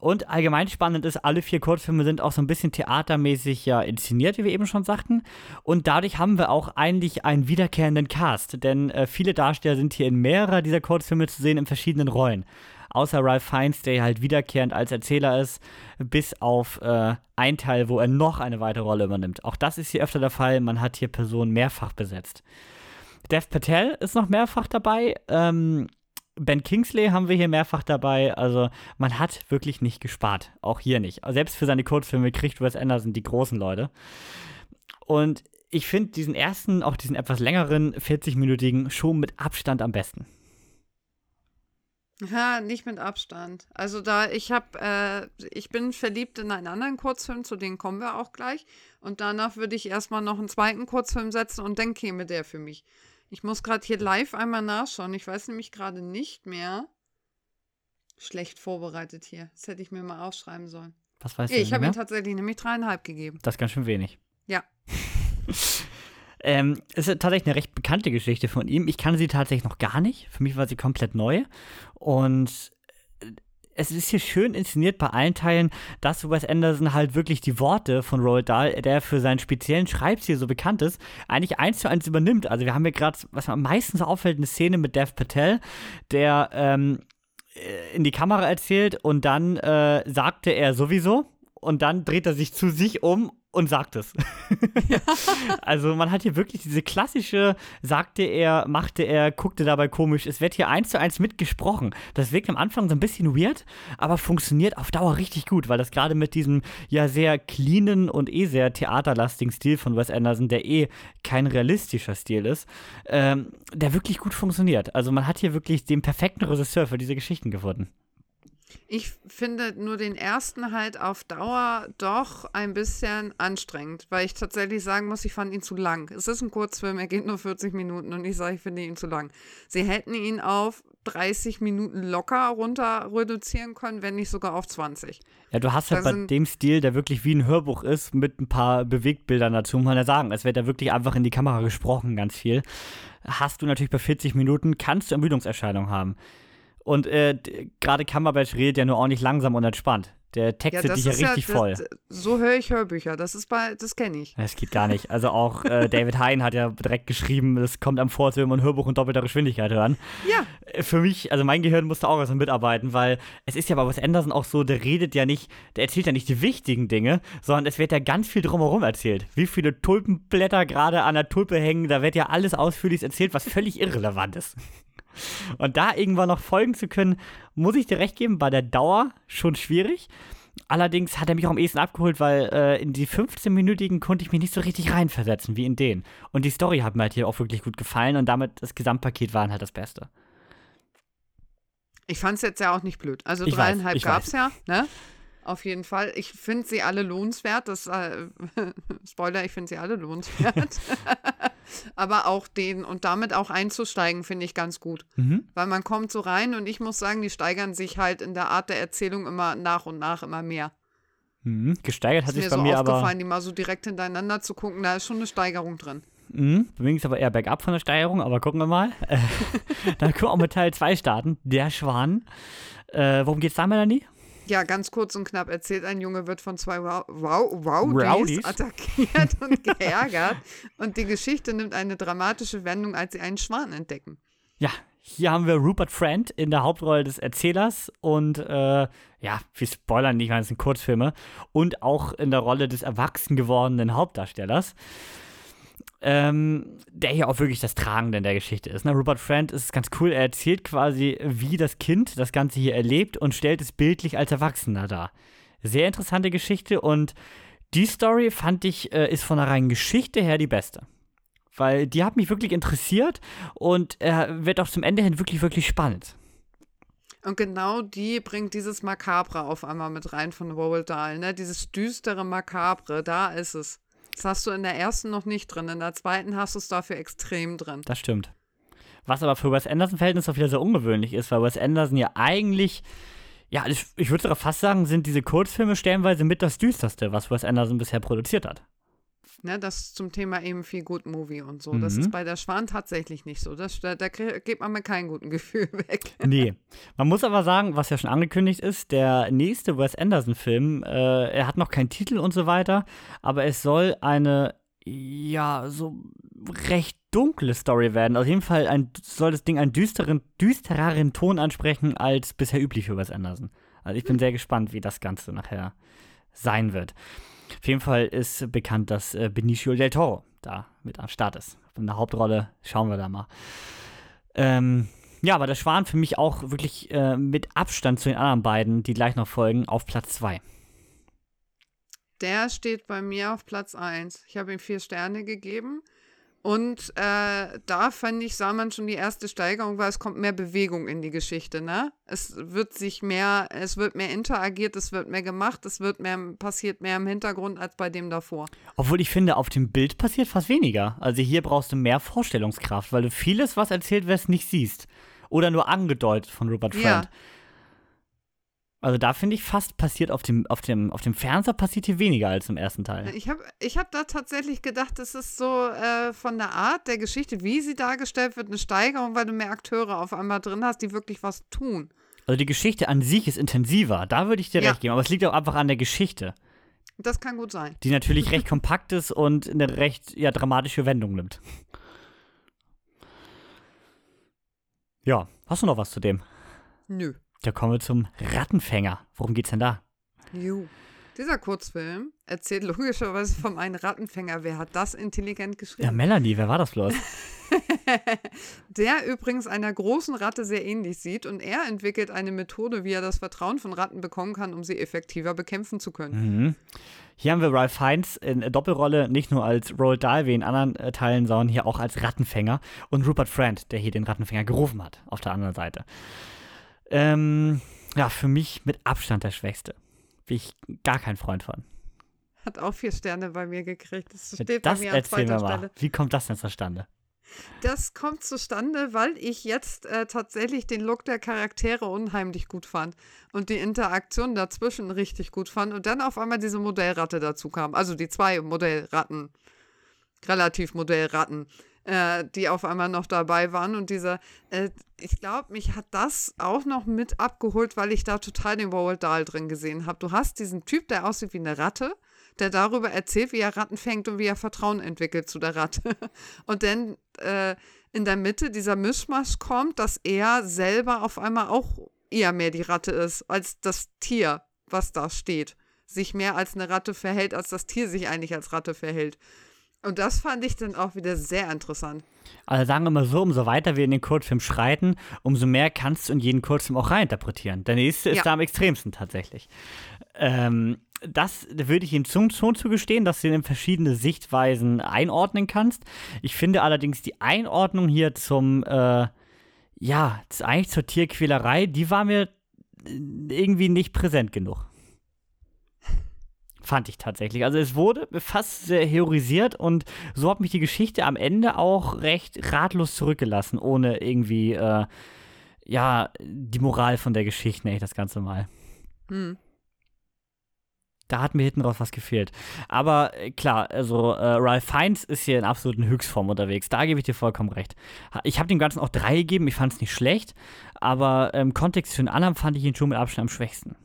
Und allgemein spannend ist, alle vier Kurzfilme sind auch so ein bisschen theatermäßig ja inszeniert, wie wir eben schon sagten. Und dadurch haben wir auch eigentlich einen wiederkehrenden Cast, denn äh, viele Darsteller sind hier in mehrerer dieser Kurzfilme zu sehen in verschiedenen Rollen. Außer Ralph Fiennes, der halt wiederkehrend als Erzähler ist, bis auf äh, ein Teil, wo er noch eine weitere Rolle übernimmt. Auch das ist hier öfter der Fall. Man hat hier Personen mehrfach besetzt. Dev Patel ist noch mehrfach dabei. Ähm, Ben Kingsley haben wir hier mehrfach dabei. Also man hat wirklich nicht gespart. Auch hier nicht. Selbst für seine Kurzfilme kriegt Wes Anderson die großen Leute. Und ich finde diesen ersten, auch diesen etwas längeren, 40-minütigen schon mit Abstand am besten. Ja, nicht mit Abstand. Also da, ich habe, äh, ich bin verliebt in einen anderen Kurzfilm, zu dem kommen wir auch gleich. Und danach würde ich erstmal noch einen zweiten Kurzfilm setzen und dann käme der für mich. Ich muss gerade hier live einmal nachschauen. Ich weiß nämlich gerade nicht mehr. Schlecht vorbereitet hier. Das hätte ich mir mal aufschreiben sollen. Was weißt du ich nicht habe ihm tatsächlich nämlich dreieinhalb gegeben. Das ist ganz schön wenig. Ja. Ähm, ist tatsächlich eine recht bekannte Geschichte von ihm. Ich kannte sie tatsächlich noch gar nicht. Für mich war sie komplett neu. Und es ist hier schön inszeniert bei allen Teilen, dass Wes Anderson halt wirklich die Worte von Roald Dahl, der für seinen speziellen Schreibstil so bekannt ist, eigentlich eins zu eins übernimmt. Also wir haben hier gerade, was am meisten so auffällt, eine Szene mit Dev Patel, der ähm, äh, in die Kamera erzählt und dann äh, sagte er sowieso und dann dreht er sich zu sich um und sagt es. also man hat hier wirklich diese klassische, sagte er, machte er, guckte dabei komisch. Es wird hier eins zu eins mitgesprochen. Das wirkt am Anfang so ein bisschen weird, aber funktioniert auf Dauer richtig gut, weil das gerade mit diesem ja sehr cleanen und eh sehr theaterlastigen Stil von Wes Anderson, der eh kein realistischer Stil ist, ähm, der wirklich gut funktioniert. Also man hat hier wirklich den perfekten Regisseur für diese Geschichten gefunden. Ich finde nur den ersten halt auf Dauer doch ein bisschen anstrengend, weil ich tatsächlich sagen muss, ich fand ihn zu lang. Es ist ein Kurzfilm, er geht nur 40 Minuten und ich sage, ich finde ihn zu lang. Sie hätten ihn auf 30 Minuten locker runter reduzieren können, wenn nicht sogar auf 20. Ja, du hast halt Da bei dem Stil, der wirklich wie ein Hörbuch ist, mit ein paar Bewegtbildern dazu, muss man ja sagen. Es wird ja wirklich einfach in die Kamera gesprochen, ganz viel. Hast du natürlich bei 40 Minuten, kannst du Ermüdungserscheinungen haben. Und äh, gerade Cumberbatch redet ja nur ordentlich langsam und entspannt. Der textet dich ja richtig das- voll. So höre ich Hörbücher, das ist bei, das kenne ich. Das geht gar nicht. Also auch äh, David Hein hat ja direkt geschrieben, es kommt am vor, als würde man ein Hörbuch in doppelter Geschwindigkeit hören. Ja, Äh, Für mich, also mein Gehirn musste auch erstmal mitarbeiten, weil es ist ja bei Wes Anderson auch so, der redet ja nicht, der erzählt ja nicht die wichtigen Dinge, sondern es wird ja ganz viel drumherum erzählt. Wie viele Tulpenblätter gerade an der Tulpe hängen, da wird ja alles ausführlich erzählt, was völlig irrelevant ist. Und da irgendwann noch folgen zu können, muss ich dir recht geben, bei der Dauer schon schwierig. Allerdings hat er mich auch am ehesten abgeholt, weil äh, in die 15-minütigen konnte ich mich nicht so richtig reinversetzen wie in den. Und die Story hat mir halt hier auch wirklich gut gefallen und damit das Gesamtpaket waren halt das Beste. ich fand es jetzt ja auch nicht blöd. Also Ich dreieinhalb gab es ja, ne? Auf jeden Fall. Ich finde sie alle lohnenswert. Das, äh, Spoiler, ich finde sie alle lohnenswert. Aber auch den und damit auch einzusteigen, finde ich ganz gut. Mhm. Weil man kommt so rein und ich muss sagen, die steigern sich halt in der Art der Erzählung immer nach und nach immer mehr. Mhm. Gesteigert hat sich mir bei so mir aber. aufgefallen, die mal so direkt hintereinander zu gucken, da ist schon eine Steigerung drin. Mhm. Bei mir ging es aber eher bergab von der Steigerung, aber gucken wir mal. Dann können wir auch mit Teil 2 starten. Der Schwan. Äh, worum geht's da, Melanie? Ja, ganz kurz und knapp erzählt, ein Junge wird von zwei Wow, wow, Rowdies? Rowdies attackiert und geärgert. Und die Geschichte nimmt eine dramatische Wendung, als sie einen Schwan entdecken. Ja, hier haben wir Rupert Friend in der Hauptrolle des Erzählers und äh, ja, wir spoilern nicht, weil es sind Kurzfilme und auch in der Rolle des erwachsen gewordenen Hauptdarstellers. Ähm, der hier auch wirklich das Tragende in der Geschichte ist. Ne? Rupert Friend ist ganz cool. Er erzählt quasi, wie das Kind das Ganze hier erlebt und stellt es bildlich als Erwachsener dar. Sehr interessante Geschichte und die Story fand ich, äh, ist von der reinen Geschichte her die beste. Weil die hat mich wirklich interessiert und er wird auch zum Ende hin wirklich, wirklich spannend. Und genau die bringt dieses Makabre auf einmal mit rein von Roald Dahl. Ne? Dieses düstere Makabre, da ist es. Das hast du in der ersten noch nicht drin. In der zweiten hast du es dafür extrem drin. Das stimmt. Was aber für Wes Anderson-Verhältnis auch wieder sehr ungewöhnlich ist, weil Wes Anderson ja eigentlich, ja, ich, ich würde sogar fast sagen, sind diese Kurzfilme stellenweise mit das Düsterste, was Wes Anderson bisher produziert hat. Ne? Das zum Thema eben viel Good Movie und so. Das Mhm. ist bei der Schwan tatsächlich nicht so. Das, da da krieg- gibt man mir kein guten Gefühl weg. Nee. Man muss aber sagen, was ja schon angekündigt ist, der nächste Wes Anderson-Film, äh, er hat noch keinen Titel und so weiter, aber es soll eine, ja, so recht dunkle Story werden. Auf jeden Fall ein, soll das Ding einen düsteren, düstereren Ton ansprechen als bisher üblich für Wes Anderson. Also ich bin sehr gespannt, wie das Ganze nachher sein wird. Auf jeden Fall ist bekannt, dass äh, Benicio del Toro da mit am Start ist. In der Hauptrolle schauen wir da mal. Ähm, ja, aber der Schwan für mich auch wirklich äh, mit Abstand zu den anderen beiden, die gleich noch folgen, auf Platz 2. Der steht bei mir auf Platz 1. Ich habe ihm vier Sterne gegeben, Und äh, da fand ich, sah man schon die erste Steigerung, weil es kommt mehr Bewegung in die Geschichte, ne? Es wird sich mehr, es wird mehr interagiert, es wird mehr gemacht, es wird mehr, passiert mehr im Hintergrund als bei dem davor. Obwohl ich finde, auf dem Bild passiert fast weniger. Also hier brauchst du mehr Vorstellungskraft, weil du vieles, was erzählt wird, nicht siehst. Oder nur angedeutet von Robert Friend. Ja. Also da finde ich fast passiert auf dem, auf, dem, auf dem Fernseher passiert hier weniger als im ersten Teil. Ich habe ich hab da tatsächlich gedacht, es ist so äh, von der Art der Geschichte, wie sie dargestellt wird, eine Steigerung, weil du mehr Akteure auf einmal drin hast, die wirklich was tun. Also die Geschichte an sich ist intensiver, da würde ich dir ja. recht geben, aber es liegt auch einfach an der Geschichte. Das kann gut sein. Die natürlich recht kompakt ist und eine recht ja, dramatische Wendung nimmt. Ja, hast du noch was zu dem? Nö. Da kommen wir zum Rattenfänger. Worum geht's denn da? Jo. Dieser Kurzfilm erzählt logischerweise von einem Rattenfänger. Wer hat das intelligent geschrieben? Ja, Melanie, wer war das bloß? der übrigens einer großen Ratte sehr ähnlich sieht und er entwickelt eine Methode, wie er das Vertrauen von Ratten bekommen kann, um sie effektiver bekämpfen zu können. Mhm. Hier haben wir Ralph Fiennes in Doppelrolle, nicht nur als Roald Dahl wie in anderen äh, Teilen, sondern hier auch als Rattenfänger und Rupert Friend, der hier den Rattenfänger gerufen hat, auf der anderen Seite. Ähm, ja, für mich mit Abstand der Schwächste. Bin ich gar kein Freund von. Hat auch vier Sterne bei mir gekriegt. Das steht das bei mir an zweiter Stelle. Wie kommt das denn zustande? Das kommt zustande, weil ich jetzt äh, tatsächlich den Look der Charaktere unheimlich gut fand und die Interaktion dazwischen richtig gut fand und dann auf einmal diese Modellratte dazu kam. Also die zwei Modellratten, relativ Modellratten äh, die auf einmal noch dabei waren. Und dieser, äh, ich glaube, mich hat das auch noch mit abgeholt, weil ich da total den Roald Dahl drin gesehen habe. Du hast diesen Typ, der aussieht wie eine Ratte, der darüber erzählt, wie er Ratten fängt und wie er Vertrauen entwickelt zu der Ratte. Und dann äh, in der Mitte dieser Mischmasch kommt, dass er selber auf einmal auch eher mehr die Ratte ist als das Tier, was da steht. Sich mehr als eine Ratte verhält, als das Tier sich eigentlich als Ratte verhält. Und das fand ich dann auch wieder sehr interessant. Also sagen wir mal so, umso weiter wir in den Kurzfilm schreiten, umso mehr kannst du in jeden Kurzfilm auch reininterpretieren. Der nächste ist ja. da am extremsten tatsächlich. Ähm, das würde ich ihm schon zugestehen, dass du ihn in verschiedene Sichtweisen einordnen kannst. Ich finde allerdings die Einordnung hier zum, äh, ja, eigentlich zur Tierquälerei, die war mir irgendwie nicht präsent genug. Fand ich tatsächlich. Also es wurde fast sehr heorisiert und so hat mich die Geschichte am Ende auch recht ratlos zurückgelassen, ohne irgendwie, äh, ja, die Moral von der Geschichte, nenne ich das Ganze mal. Hm. Da hat mir hinten raus was gefehlt. Aber äh, klar, also äh, Ralph Fiennes ist hier in absoluten Höchstform unterwegs. Da gebe ich dir vollkommen recht. Ich habe dem Ganzen auch drei gegeben. Ich fand es nicht schlecht. Aber im Kontext zu den anderen fand ich ihn schon mit Abstand am schwächsten.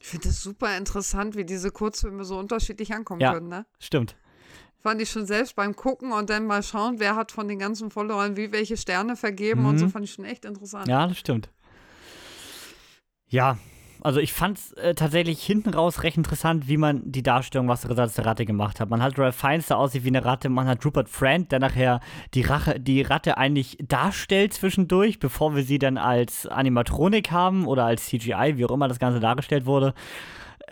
Ich finde es super interessant, wie diese Kurzfilme so unterschiedlich ankommen ja, können, ne? Stimmt. Fand ich schon selbst beim Gucken und dann mal schauen, wer hat von den ganzen Followern wie welche Sterne vergeben mhm. und so fand ich schon echt interessant. Ja, das stimmt. Ja, also ich fand es äh, tatsächlich hinten raus recht interessant, wie man die Darstellung was der Ratte gemacht hat. Man hat Ralph Fiennes, der aussieht wie eine Ratte, man hat Rupert Friend, der nachher die, Rache, die Ratte eigentlich darstellt zwischendurch, bevor wir sie dann als Animatronik haben oder als CGI, wie auch immer das Ganze dargestellt wurde.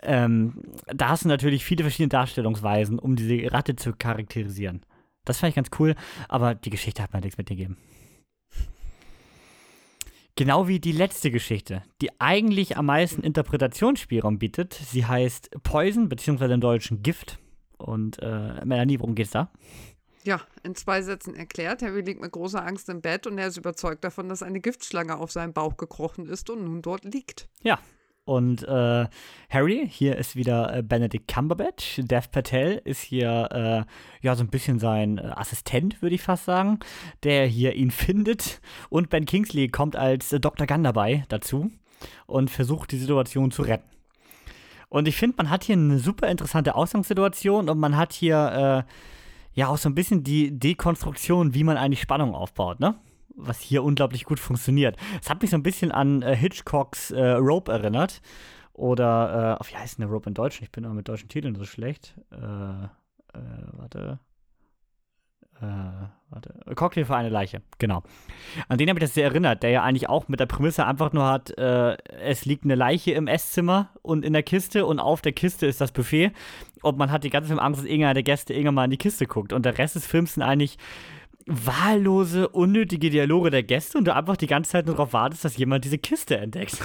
Ähm, da hast du natürlich viele verschiedene Darstellungsweisen, um diese Ratte zu charakterisieren. Das fand ich ganz cool, aber die Geschichte hat mir nichts mitgegeben. Genau wie die letzte Geschichte, die eigentlich am meisten Interpretationsspielraum bietet. Sie heißt Poison, beziehungsweise im Deutschen Gift. Und äh, Melanie, worum geht's da? Ja, in zwei Sätzen erklärt. Harry liegt mit großer Angst im Bett und er ist überzeugt davon, dass eine Giftschlange auf seinem Bauch gekrochen ist und nun dort liegt. Ja, und äh, Harry, hier ist wieder äh, Benedict Cumberbatch. Dev Patel ist hier äh, ja so ein bisschen sein äh, Assistent, würde ich fast sagen, der hier ihn findet. Und Ben Kingsley kommt als äh, Dr. Gunn dabei dazu und versucht die Situation zu retten. Und ich finde, man hat hier eine super interessante Ausgangssituation und man hat hier äh, ja auch so ein bisschen die Dekonstruktion, wie man eigentlich Spannung aufbaut, ne? Was hier unglaublich gut funktioniert. Es hat mich so ein bisschen an äh, Hitchcocks äh, Rope erinnert. Oder, äh, wie heißt denn der Rope in Deutsch? Ich bin auch mit deutschen Titeln so schlecht. Äh, äh, warte. äh, warte, Cocktail für eine Leiche, genau. An den habe ich das sehr erinnert, der ja eigentlich auch mit der Prämisse einfach nur hat, äh, es liegt eine Leiche im Esszimmer und in der Kiste und auf der Kiste ist das Buffet und man hat die ganze Zeit Angst, dass irgendeiner der Gäste irgendwann mal in die Kiste guckt und der Rest des Films sind eigentlich wahllose, unnötige Dialoge der Gäste und du einfach die ganze Zeit nur darauf wartest, dass jemand diese Kiste entdeckt.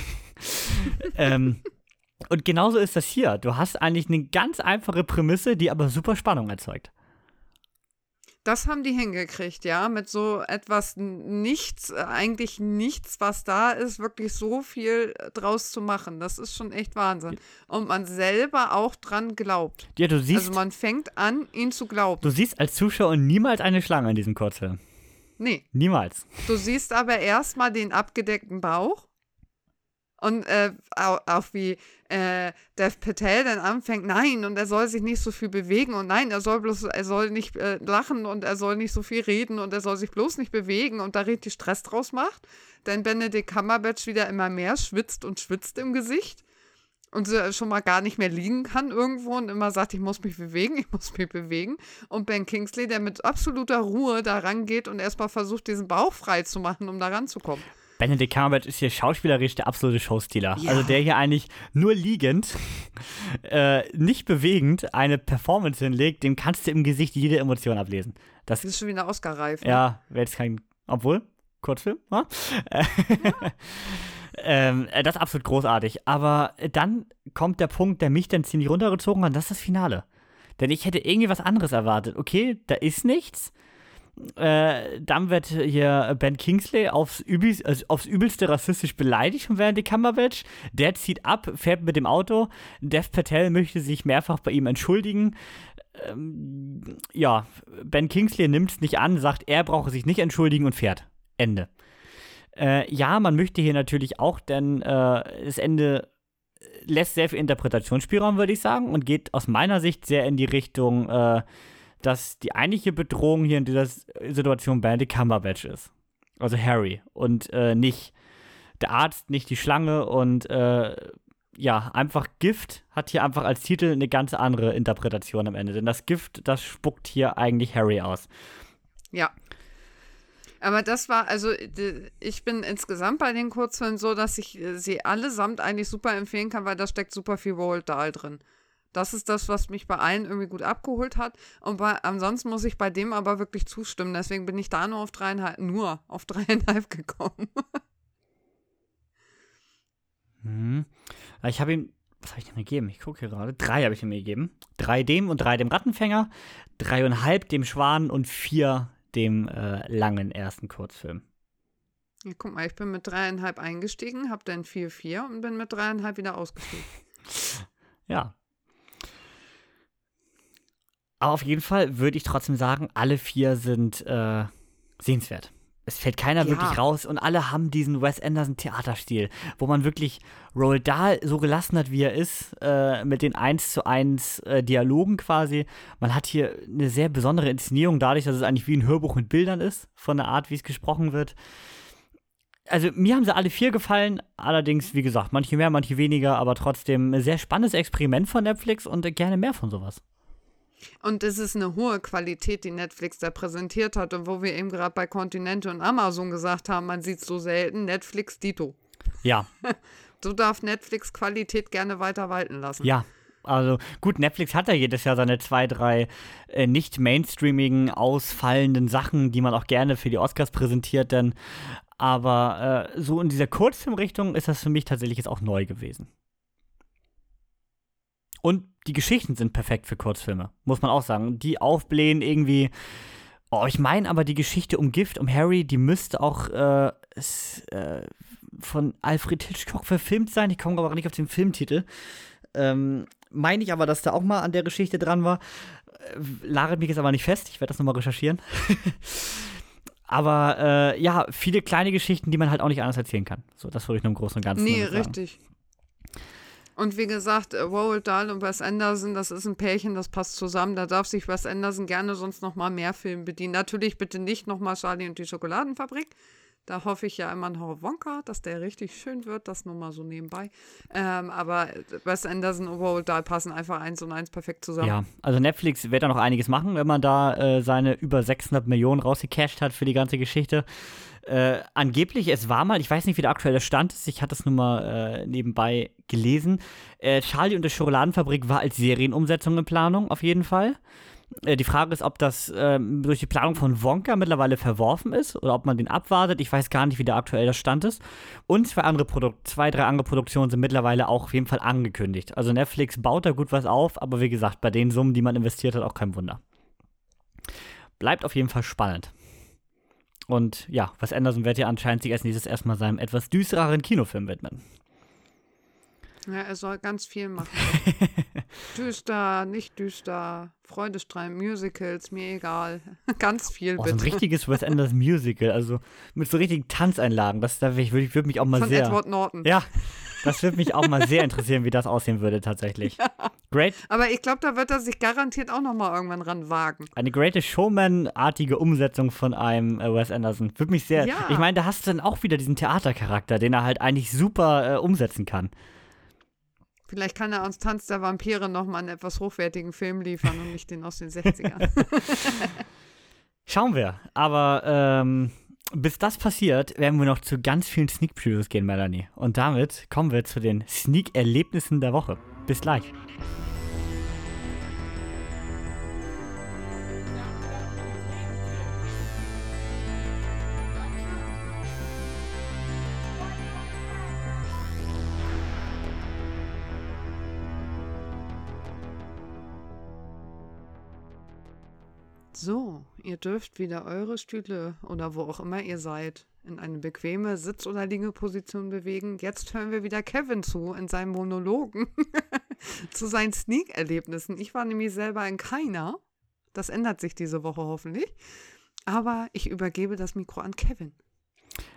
ähm, und genauso ist das hier. Du hast eigentlich eine ganz einfache Prämisse, die aber super Spannung erzeugt. Das haben die hingekriegt, ja, mit so etwas nichts, äh, eigentlich nichts, was da ist, wirklich so viel äh, draus zu machen. Das ist schon echt Wahnsinn. Und man selber auch dran glaubt. Ja, du siehst. Also man fängt an, ihn zu glauben. Du siehst als Zuschauer niemals eine Schlange in diesem Kurzfilm. Nee. Niemals. Du siehst aber erstmal den abgedeckten Bauch und äh, auch, auch, wie äh, Dev Patel dann anfängt, nein, und er soll sich nicht so viel bewegen und nein, er soll bloß, er soll nicht äh, lachen und er soll nicht so viel reden und er soll sich bloß nicht bewegen und da richtig Stress draus macht. Denn Benedict Cumberbatch wieder immer mehr schwitzt und schwitzt im Gesicht und schon mal gar nicht mehr liegen kann irgendwo und immer sagt, ich muss mich bewegen, ich muss mich bewegen. Und Ben Kingsley, der mit absoluter Ruhe da rangeht und erstmal versucht, diesen Bauch frei zu machen, um da ranzukommen. Benedict Cumberbatch ist hier schauspielerisch der absolute Showstealer. Ja. Also der hier eigentlich nur liegend, äh, nicht bewegend eine Performance hinlegt, dem kannst du im Gesicht jede Emotion ablesen. Das, das ist schon wieder Oscar-reif. Ne? Ja, wäre jetzt kein, obwohl, Kurzfilm, ja. ähm, äh, das ist absolut großartig. Aber dann kommt der Punkt, der mich dann ziemlich runtergezogen hat, das ist das Finale. Denn ich hätte irgendwie was anderes erwartet. Okay, da ist nichts äh, dann wird hier Ben Kingsley aufs, übelst, also aufs übelste rassistisch beleidigt von Vanity Cumberbatch. Der zieht ab, fährt mit dem Auto. Dev Patel möchte sich mehrfach bei ihm entschuldigen. Ähm, ja, Ben Kingsley nimmt es nicht an, sagt, er brauche sich nicht entschuldigen und fährt. Ende. Äh, ja, man möchte hier natürlich auch, denn äh, das Ende lässt sehr viel Interpretationsspielraum, würde ich sagen, und geht aus meiner Sicht sehr in die Richtung, äh, dass die eigentliche Bedrohung hier in dieser Situation Benedict Cumberbatch ist. Also Harry und äh, nicht der Arzt, nicht die Schlange und äh, ja, einfach Gift hat hier einfach als Titel eine ganz andere Interpretation am Ende. Denn das Gift, das spuckt hier eigentlich Harry aus. Ja. Aber das war, also ich bin insgesamt bei den Kurzfilmen so, dass ich äh, sie allesamt eigentlich super empfehlen kann, weil da steckt super viel Roald Dahl drin. Das ist das, was mich bei allen irgendwie gut abgeholt hat. Und bei, ansonsten muss ich bei dem aber wirklich zustimmen. Deswegen bin ich da nur auf dreieinhalb, nur auf dreieinhalb gekommen. hm. Ich habe ihm, was habe ich dem gegeben? Ich gucke hier gerade. Drei habe ich ihm gegeben. Drei dem und drei dem Rattenfänger, dreieinhalb dem Schwan und vier dem äh, langen ersten Kurzfilm. Ja, guck mal, ich bin mit dreieinhalb eingestiegen, habe dann vier, vier und bin mit dreieinhalb wieder ausgestiegen. ja, aber auf jeden Fall würde ich trotzdem sagen, alle vier sind äh, sehenswert. Es fällt keiner ja. wirklich raus und alle haben diesen Wes Anderson Theaterstil, wo man wirklich Roald Dahl so gelassen hat, wie er ist, äh, mit den 1 zu 1 äh, Dialogen quasi. Man hat hier eine sehr besondere Inszenierung, dadurch, dass es eigentlich wie ein Hörbuch mit Bildern ist, von der Art, wie es gesprochen wird. Also mir haben sie alle vier gefallen, allerdings, wie gesagt, manche mehr, manche weniger, aber trotzdem ein sehr spannendes Experiment von Netflix und gerne mehr von sowas. Und es ist eine hohe Qualität, die Netflix da präsentiert hat. Und wo wir eben gerade bei Continente und Amazon gesagt haben, man sieht es so selten, Netflix Dito. Ja. so darf Netflix Qualität gerne weiter walten lassen. Ja. Also gut, Netflix hat ja jedes Jahr seine zwei, drei äh, nicht mainstreamigen, ausfallenden Sachen, die man auch gerne für die Oscars präsentiert, denn aber äh, so in dieser Kurzfilmrichtung ist das für mich tatsächlich jetzt auch neu gewesen. Und die Geschichten sind perfekt für Kurzfilme, muss man auch sagen. Die aufblähen irgendwie. Oh, ich meine aber die Geschichte um Gift, um Harry, die müsste auch äh, ist, äh, von Alfred Hitchcock verfilmt sein. Ich komme aber nicht auf den Filmtitel. Ähm, meine ich aber, dass da auch mal an der Geschichte dran war. Äh, lagert mich jetzt aber nicht fest. Ich werde das nochmal recherchieren. aber äh, ja, viele kleine Geschichten, die man halt auch nicht anders erzählen kann. So, das würde ich nur im Großen und Ganzen nee, sagen. Nee, richtig. Und wie gesagt, äh, Roald Dahl und Wes Anderson, das ist ein Pärchen, das passt zusammen. Da darf sich Wes Anderson gerne sonst noch mal mehr Filme bedienen. Natürlich bitte nicht noch mal Charlie und die Schokoladenfabrik. Da hoffe ich ja immer noch Wonka, dass der richtig schön wird. Das nur mal so nebenbei. Ähm, aber Wes Anderson und Roald Dahl passen einfach eins und eins perfekt zusammen. Ja, also Netflix wird da noch einiges machen, wenn man da äh, seine über 600 Millionen rausgecasht hat für die ganze Geschichte. Äh, angeblich, es war mal, ich weiß nicht, wie der aktuelle Stand ist, ich hatte es nur mal äh, nebenbei gelesen. Äh, Charlie und die Schokoladenfabrik war als Serienumsetzung in Planung, auf jeden Fall. Äh, die Frage ist, ob das ähm, durch die Planung von Wonka mittlerweile verworfen ist oder ob man den abwartet. Ich weiß gar nicht, wie der aktuelle Stand ist. Und zwei, andere Produk zwei, drei andere Produktionen sind mittlerweile auch auf jeden Fall angekündigt. Also Netflix baut da gut was auf, aber wie gesagt, bei den Summen, die man investiert hat, auch kein Wunder. Bleibt auf jeden Fall spannend. Und ja, was Anderson wird ja anscheinend sich als nächstes erstmal seinem etwas düstereren Kinofilm widmen. Ja, er soll ganz viel machen. düster, nicht düster, Freudestrahl, Musicals, mir egal. ganz viel, oh, bitte. So ein richtiges Wes Anderson Musical, also mit so richtigen Tanzeinlagen. Das, das würde würd mich auch mal Von sehr. Edward Norton. Ja, das würde mich auch mal sehr interessieren, wie das aussehen würde tatsächlich. Ja. Great. Aber ich glaube, da wird er sich garantiert auch noch mal irgendwann ran wagen. Eine Greatest Showman-artige Umsetzung von einem äh, Wes Anderson. Würde mich sehr. Ja. Ich meine, da hast du dann auch wieder diesen Theatercharakter, den er halt eigentlich super äh, umsetzen kann. Vielleicht kann er uns Tanz der Vampire nochmal einen etwas hochwertigen Film liefern und nicht den aus den 60ern. Schauen wir. Aber ähm, bis das passiert, werden wir noch zu ganz vielen Sneak Previews gehen, Melanie. Und damit kommen wir zu den Sneak-Erlebnissen der Woche. Bis gleich. So, ihr dürft wieder eure Stühle oder wo auch immer ihr seid in eine bequeme Sitz- oder Liegeposition bewegen. Jetzt hören wir wieder Kevin zu in seinen Monologen zu seinen Sneak-Erlebnissen. Ich war nämlich selber in keiner. Das ändert sich diese Woche hoffentlich. Aber ich übergebe das Mikro an Kevin.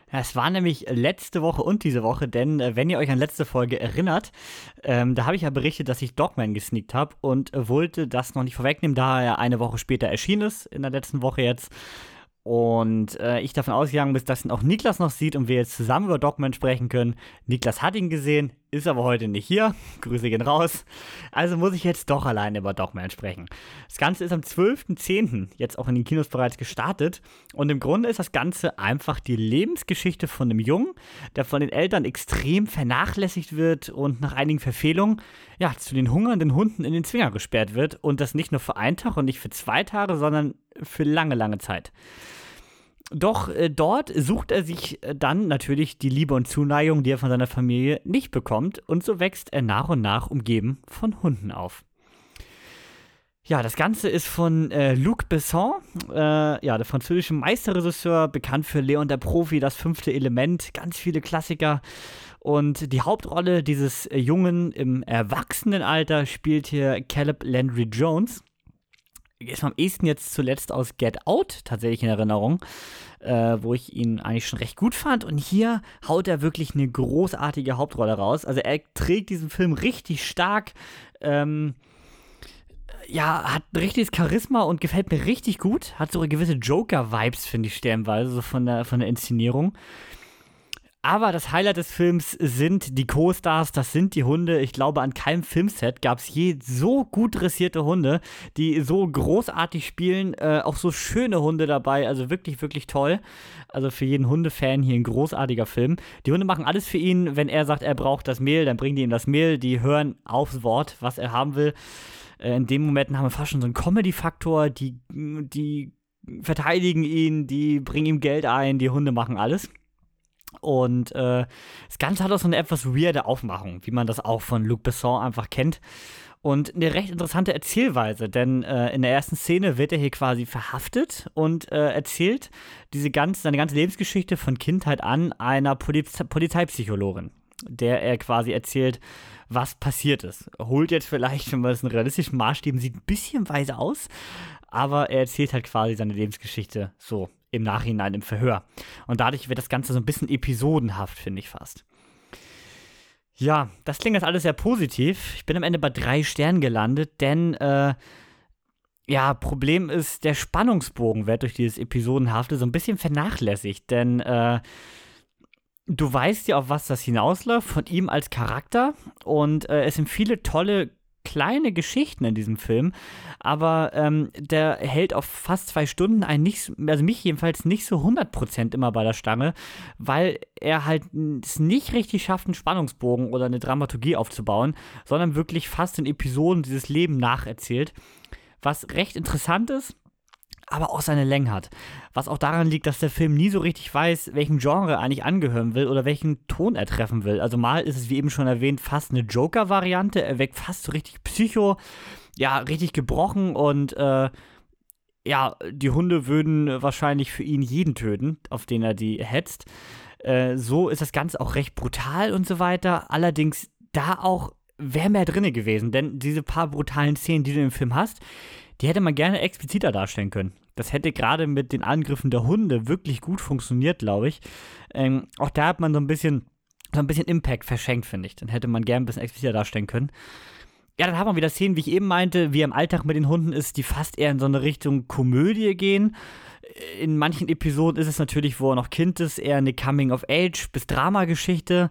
Es war nämlich letzte Woche und diese Woche, denn äh, wenn ihr euch an letzte Folge erinnert, ähm, da habe ich ja berichtet, dass ich Dogman gesneakt habe und wollte das noch nicht vorwegnehmen, da er eine Woche später erschienen ist, in der letzten Woche jetzt. Und äh, ich davon ausgegangen bin, dass ihn auch Niklas noch sieht und wir jetzt zusammen über Dogman sprechen können. Niklas hat ihn gesehen, ist aber heute nicht hier. Grüße gehen raus. Also muss ich jetzt doch alleine über Dogman sprechen. Das Ganze ist am 12.10. jetzt auch in den Kinos bereits gestartet. Und im Grunde ist das Ganze einfach die Lebensgeschichte von einem Jungen, der von den Eltern extrem vernachlässigt wird und nach einigen Verfehlungen ja, zu den hungernden Hunden in den Zwinger gesperrt wird. Und das nicht nur für einen Tag und nicht für zwei Tage, sondern für lange, lange Zeit. Doch äh, dort sucht er sich äh, dann natürlich die Liebe und Zuneigung, die er von seiner Familie nicht bekommt, und so wächst er nach und nach umgeben von Hunden auf. Ja, das Ganze ist von äh, Luc Besson, äh, ja, der französische Meisterregisseur, bekannt für Leon der Profi, das fünfte Element, ganz viele Klassiker. Und die Hauptrolle dieses äh, Jungen im Erwachsenenalter spielt hier Caleb Landry Jones ist am ehesten jetzt zuletzt aus Get Out tatsächlich in Erinnerung, äh, wo ich ihn eigentlich schon recht gut fand. Und hier haut er wirklich eine großartige Hauptrolle raus. Also er trägt diesen Film richtig stark. Ähm, ja, hat ein richtiges Charisma und gefällt mir richtig gut. Hat so gewisse Joker-Vibes, finde ich, stellenweise, so von der, von der Inszenierung. Aber das Highlight des Films sind die Co-Stars, das sind die Hunde. Ich glaube, an keinem Filmset gab es je so gut dressierte Hunde, die so großartig spielen. Äh, auch so schöne Hunde dabei, also wirklich, wirklich toll. Also für jeden Hundefan hier ein großartiger Film. Die Hunde machen alles für ihn. Wenn er sagt, er braucht das Mehl, dann bringen die ihm das Mehl. Die hören aufs Wort, was er haben will. Äh, in den Momenten haben wir fast schon so einen Comedy-Faktor. Die, die verteidigen ihn, die bringen ihm Geld ein, die Hunde machen alles. Und äh, das Ganze hat auch so eine etwas weirde Aufmachung, wie man das auch von Luc Besson einfach kennt. Und eine recht interessante Erzählweise, denn äh, in der ersten Szene wird er hier quasi verhaftet und äh, erzählt diese ganze, seine ganze Lebensgeschichte von Kindheit an einer Poliz Polizeipsychologin, der er quasi erzählt, was passiert ist. Holt jetzt vielleicht, wenn man es in realistischen Maßstäben sieht, ein bisschen weise aus, aber er erzählt halt quasi seine Lebensgeschichte so im Nachhinein im Verhör. Und dadurch wird das Ganze so ein bisschen episodenhaft, finde ich fast. Ja, das klingt jetzt alles sehr positiv. Ich bin am Ende bei drei Sternen gelandet, denn äh, ja, Problem ist, der Spannungsbogen wird durch dieses Episodenhafte so ein bisschen vernachlässigt, denn äh, du weißt ja, auf was das hinausläuft von ihm als Charakter und äh, es sind viele tolle kleine Geschichten in diesem Film, aber ähm, der hält auf fast zwei Stunden ein nicht, also mich jedenfalls nicht so 100% immer bei der Stange, weil er halt es nicht richtig schafft, einen Spannungsbogen oder eine Dramaturgie aufzubauen, sondern wirklich fast in Episoden dieses Leben nacherzählt, was recht interessant ist aber auch seine Länge hat. Was auch daran liegt, dass der Film nie so richtig weiß, welchem Genre er eigentlich angehören will oder welchen Ton er treffen will. Also mal ist es, wie eben schon erwähnt, fast eine Joker-Variante. Er weckt fast so richtig Psycho, ja, richtig gebrochen und äh, ja, die Hunde würden wahrscheinlich für ihn jeden töten, auf den er die hetzt. Äh, so ist das Ganze auch recht brutal und so weiter. Allerdings da auch wäre mehr drinne gewesen, denn diese paar brutalen Szenen, die du im Film hast, die hätte man gerne expliziter darstellen können. Das hätte gerade mit den Angriffen der Hunde wirklich gut funktioniert, glaube ich. Ähm, auch da hat man so ein bisschen, so ein bisschen Impact verschenkt, finde ich. Dann hätte man gerne ein bisschen expliziter darstellen können. Ja, dann haben wir wieder Szenen, wie ich eben meinte, wie er im Alltag mit den Hunden ist, die fast eher in so eine Richtung Komödie gehen. In manchen Episoden ist es natürlich, wo er noch Kind ist, eher eine Coming-of-Age- bis Dramageschichte.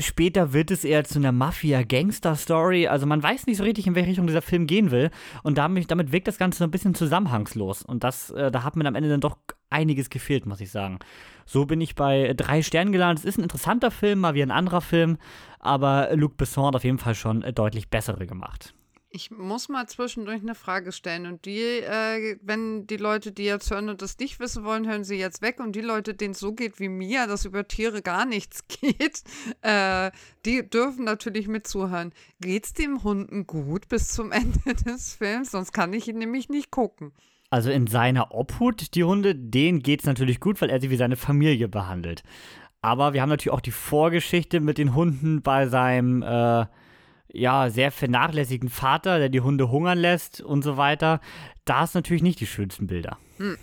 Später wird es eher zu einer Mafia-Gangster-Story. Also man weiß nicht so richtig, in welche Richtung dieser Film gehen will. Und damit, damit wirkt das Ganze so ein bisschen zusammenhangslos. Und das, äh, da hat mir am Ende dann doch einiges gefehlt, muss ich sagen. So bin ich bei drei Sternen gelandet. Es ist ein interessanter Film, mal wie ein anderer Film. Aber Luc Besson hat auf jeden Fall schon deutlich bessere gemacht. Ich muss mal zwischendurch eine Frage stellen. Und die, äh, wenn die Leute, die jetzt hören und das nicht wissen wollen, hören sie jetzt weg. Und die Leute, denen es so geht wie mir, dass über Tiere gar nichts geht, äh, die dürfen natürlich mitzuhören. Geht es dem Hunden gut bis zum Ende des Films? Sonst kann ich ihn nämlich nicht gucken. Also in seiner Obhut, die Hunde, denen geht es natürlich gut, weil er sie wie seine Familie behandelt. Aber wir haben natürlich auch die Vorgeschichte mit den Hunden bei seinem. Äh ja, sehr vernachlässigten Vater, der die Hunde hungern lässt und so weiter. Da ist natürlich nicht die schönsten Bilder. Hm.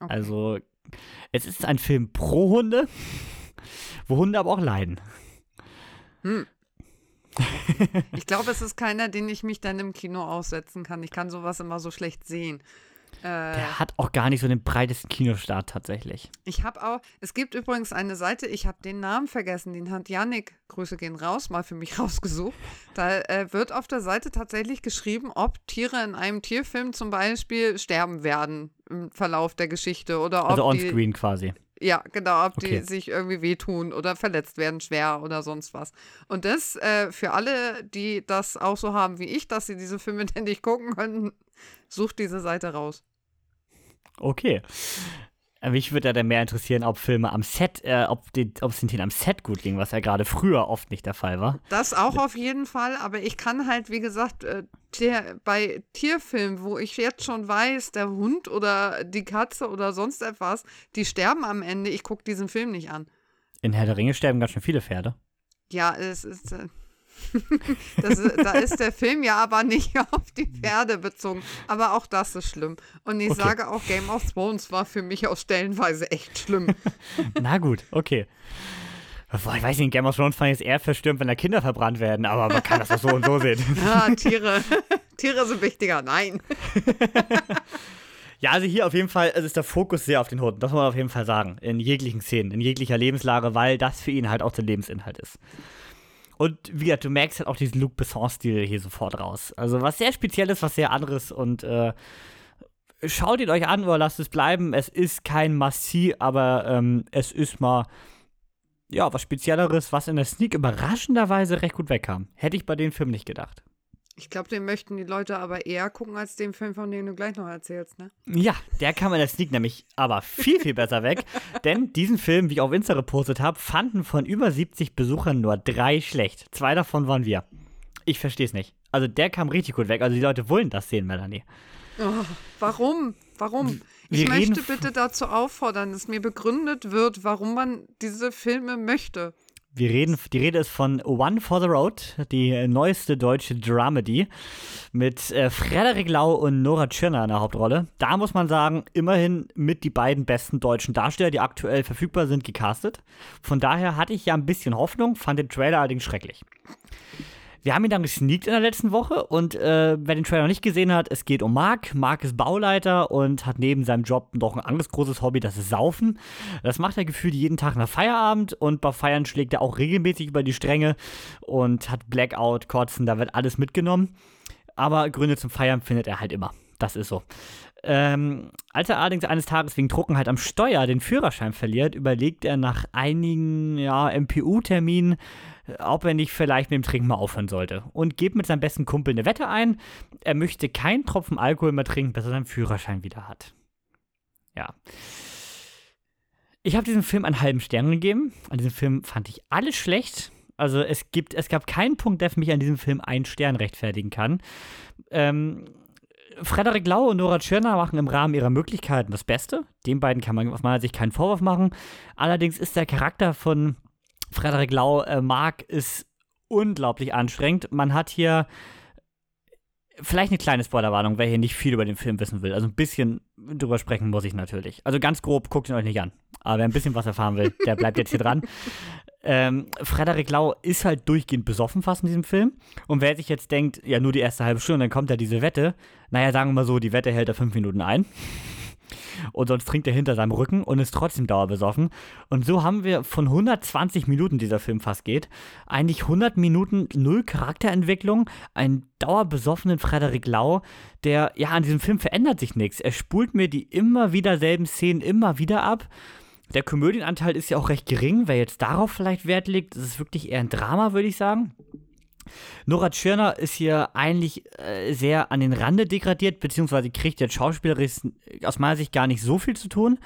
Okay. Also, es ist ein Film pro Hunde, wo Hunde aber auch leiden. Hm. ich glaube, es ist keiner, den ich mich dann im Kino aussetzen kann. Ich kann sowas immer so schlecht sehen. Äh, der hat auch gar nicht so den breitesten Kinostart tatsächlich. Ich habe auch, es gibt übrigens eine Seite, ich habe den Namen vergessen, den hat Yannick, Grüße gehen raus, mal für mich rausgesucht. Da äh, wird auf der Seite tatsächlich geschrieben, ob Tiere in einem Tierfilm zum Beispiel sterben werden im Verlauf der Geschichte oder ob. Also onscreen quasi. Ja, genau, ob okay. die sich irgendwie wehtun oder verletzt werden, schwer oder sonst was. Und das äh, für alle, die das auch so haben wie ich, dass sie diese Filme nicht gucken können, sucht diese Seite raus. Okay. Äh, mich würde ja dann mehr interessieren, ob Filme am Set, äh, ob, die, ob es den Tieren am Set gut ging, was ja gerade früher oft nicht der Fall war. Das auch auf jeden Fall, aber ich kann halt, wie gesagt, äh, tier, bei Tierfilmen, wo ich jetzt schon weiß, der Hund oder die Katze oder sonst etwas, die sterben am Ende, ich gucke diesen Film nicht an. In Herr der Ringe sterben ganz schön viele Pferde. Ja, es ist. Äh, das, da ist der Film ja aber nicht auf die Pferde bezogen. Aber auch das ist schlimm. Und ich okay. sage auch, Game of Thrones war für mich aus Stellenweise echt schlimm. Na gut, okay. Boah, ich weiß nicht, Game of Thrones fand ich es eher verstürmt, wenn da Kinder verbrannt werden, aber man kann das auch so und so sehen. Ja, Tiere. Tiere sind wichtiger, nein. Ja, also hier auf jeden Fall ist der Fokus sehr auf den Hunden, das muss man auf jeden Fall sagen. In jeglichen Szenen, in jeglicher Lebenslage, weil das für ihn halt auch der Lebensinhalt ist. Und wie gesagt, du merkst halt auch diesen Luc Besson-Stil hier sofort raus. Also was sehr Spezielles, was sehr anderes und äh, schaut ihn euch an oder lasst es bleiben. Es ist kein Massi, aber ähm, es ist mal ja, was Spezielleres, was in der Sneak überraschenderweise recht gut wegkam. Hätte ich bei dem Film nicht gedacht. Ich glaube, den möchten die Leute aber eher gucken als den Film, von dem du gleich noch erzählst, ne? Ja, der kam in der Sneak nämlich aber viel, viel besser weg. Denn diesen Film, wie ich auf Insta gepostet habe, fanden von über 70 Besuchern nur drei schlecht. Zwei davon waren wir. Ich verstehe es nicht. Also der kam richtig gut weg. Also die Leute wollen das sehen, Melanie. Oh, warum? Warum? Wir ich möchte bitte dazu auffordern, dass mir begründet wird, warum man diese Filme möchte. Wir reden, die Rede ist von One for the Road, die neueste deutsche Dramedy mit äh, Frederik Lau und Nora Tschirner in der Hauptrolle. Da muss man sagen, immerhin mit die beiden besten deutschen Darsteller, die aktuell verfügbar sind, gecastet. Von daher hatte ich ja ein bisschen Hoffnung, fand den Trailer allerdings schrecklich. Wir haben ihn dann gesneakt in der letzten Woche und äh, wer den Trailer noch nicht gesehen hat, es geht um Mark. Mark ist Bauleiter und hat neben seinem Job noch ein anderes großes Hobby, das ist Saufen. Das macht er gefühlt jeden Tag nach Feierabend und bei Feiern schlägt er auch regelmäßig über die Stränge und hat Blackout, Kotzen, da wird alles mitgenommen. Aber Gründe zum Feiern findet er halt immer. Das ist so. Ähm, als er allerdings eines Tages wegen Trockenheit am Steuer den Führerschein verliert, überlegt er nach einigen ja, MPU-Terminen, ob er nicht vielleicht mit dem Trinken mal aufhören sollte. Und gibt mit seinem besten Kumpel eine Wette ein. Er möchte keinen Tropfen Alkohol mehr trinken, bis er seinen Führerschein wieder hat. Ja. Ich habe diesem Film einen halben Stern gegeben. An diesem Film fand ich alles schlecht. Also es gibt, es gab keinen Punkt, der für mich an diesem Film einen Stern rechtfertigen kann. Ähm, Frederik Lau und Nora Tschirner machen im Rahmen ihrer Möglichkeiten das Beste. Den beiden kann man aus meiner Sicht keinen Vorwurf machen. Allerdings ist der Charakter von Frederik Lau, äh, Mark, ist unglaublich anstrengend. Man hat hier vielleicht eine kleine Spoilerwarnung, wer hier nicht viel über den Film wissen will. Also ein bisschen drüber sprechen muss ich natürlich. Also ganz grob, guckt ihn euch nicht an. Aber wer ein bisschen was erfahren will, der bleibt jetzt hier dran. Ähm, Frederik Lau ist halt durchgehend besoffen fast in diesem Film. Und wer sich jetzt denkt, ja, nur die erste halbe Stunde, dann kommt ja diese Wette. Naja, sagen wir mal so, die Wette hält er fünf Minuten ein. Und sonst trinkt er hinter seinem Rücken und ist trotzdem dauerbesoffen. Und so haben wir von 120 Minuten, dieser Film fast geht, eigentlich 100 Minuten null Charakterentwicklung, einen dauerbesoffenen Frederik Lau, der, ja, an diesem Film verändert sich nichts. Er spult mir die immer wieder selben Szenen immer wieder ab. Der Komödienanteil ist ja auch recht gering. Wer jetzt darauf vielleicht Wert legt, das ist wirklich eher ein Drama, würde ich sagen. Nora Tschirner ist hier eigentlich äh, sehr an den Rande degradiert, beziehungsweise kriegt jetzt schauspielerisch aus meiner Sicht gar nicht so viel zu tun.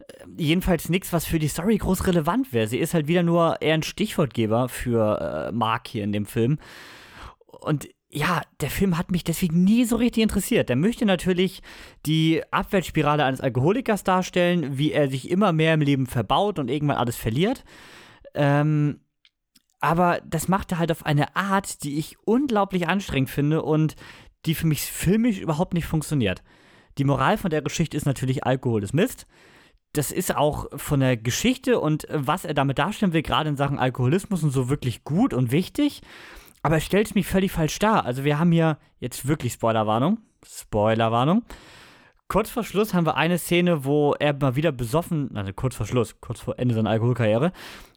Äh, jedenfalls nichts, was für die Story groß relevant wäre. Sie ist halt wieder nur eher ein Stichwortgeber für äh, Mark hier in dem Film. Und ja, der Film hat mich deswegen nie so richtig interessiert. Der möchte natürlich die Abwärtsspirale eines Alkoholikers darstellen, wie er sich immer mehr im Leben verbaut und irgendwann alles verliert. Ähm, aber das macht er halt auf eine Art, die ich unglaublich anstrengend finde und die für mich filmisch überhaupt nicht funktioniert. Die Moral von der Geschichte ist natürlich, Alkohol ist Mist. Das ist auch von der Geschichte und was er damit darstellen will, gerade in Sachen Alkoholismus und so wirklich gut und wichtig. Aber er stellt es mich völlig falsch dar. Also wir haben hier jetzt wirklich Spoilerwarnung. Spoilerwarnung. Kurz vor Schluss haben wir eine Szene, wo er mal wieder besoffen, also kurz vor Schluss, kurz vor Ende seiner Alkoholkarriere,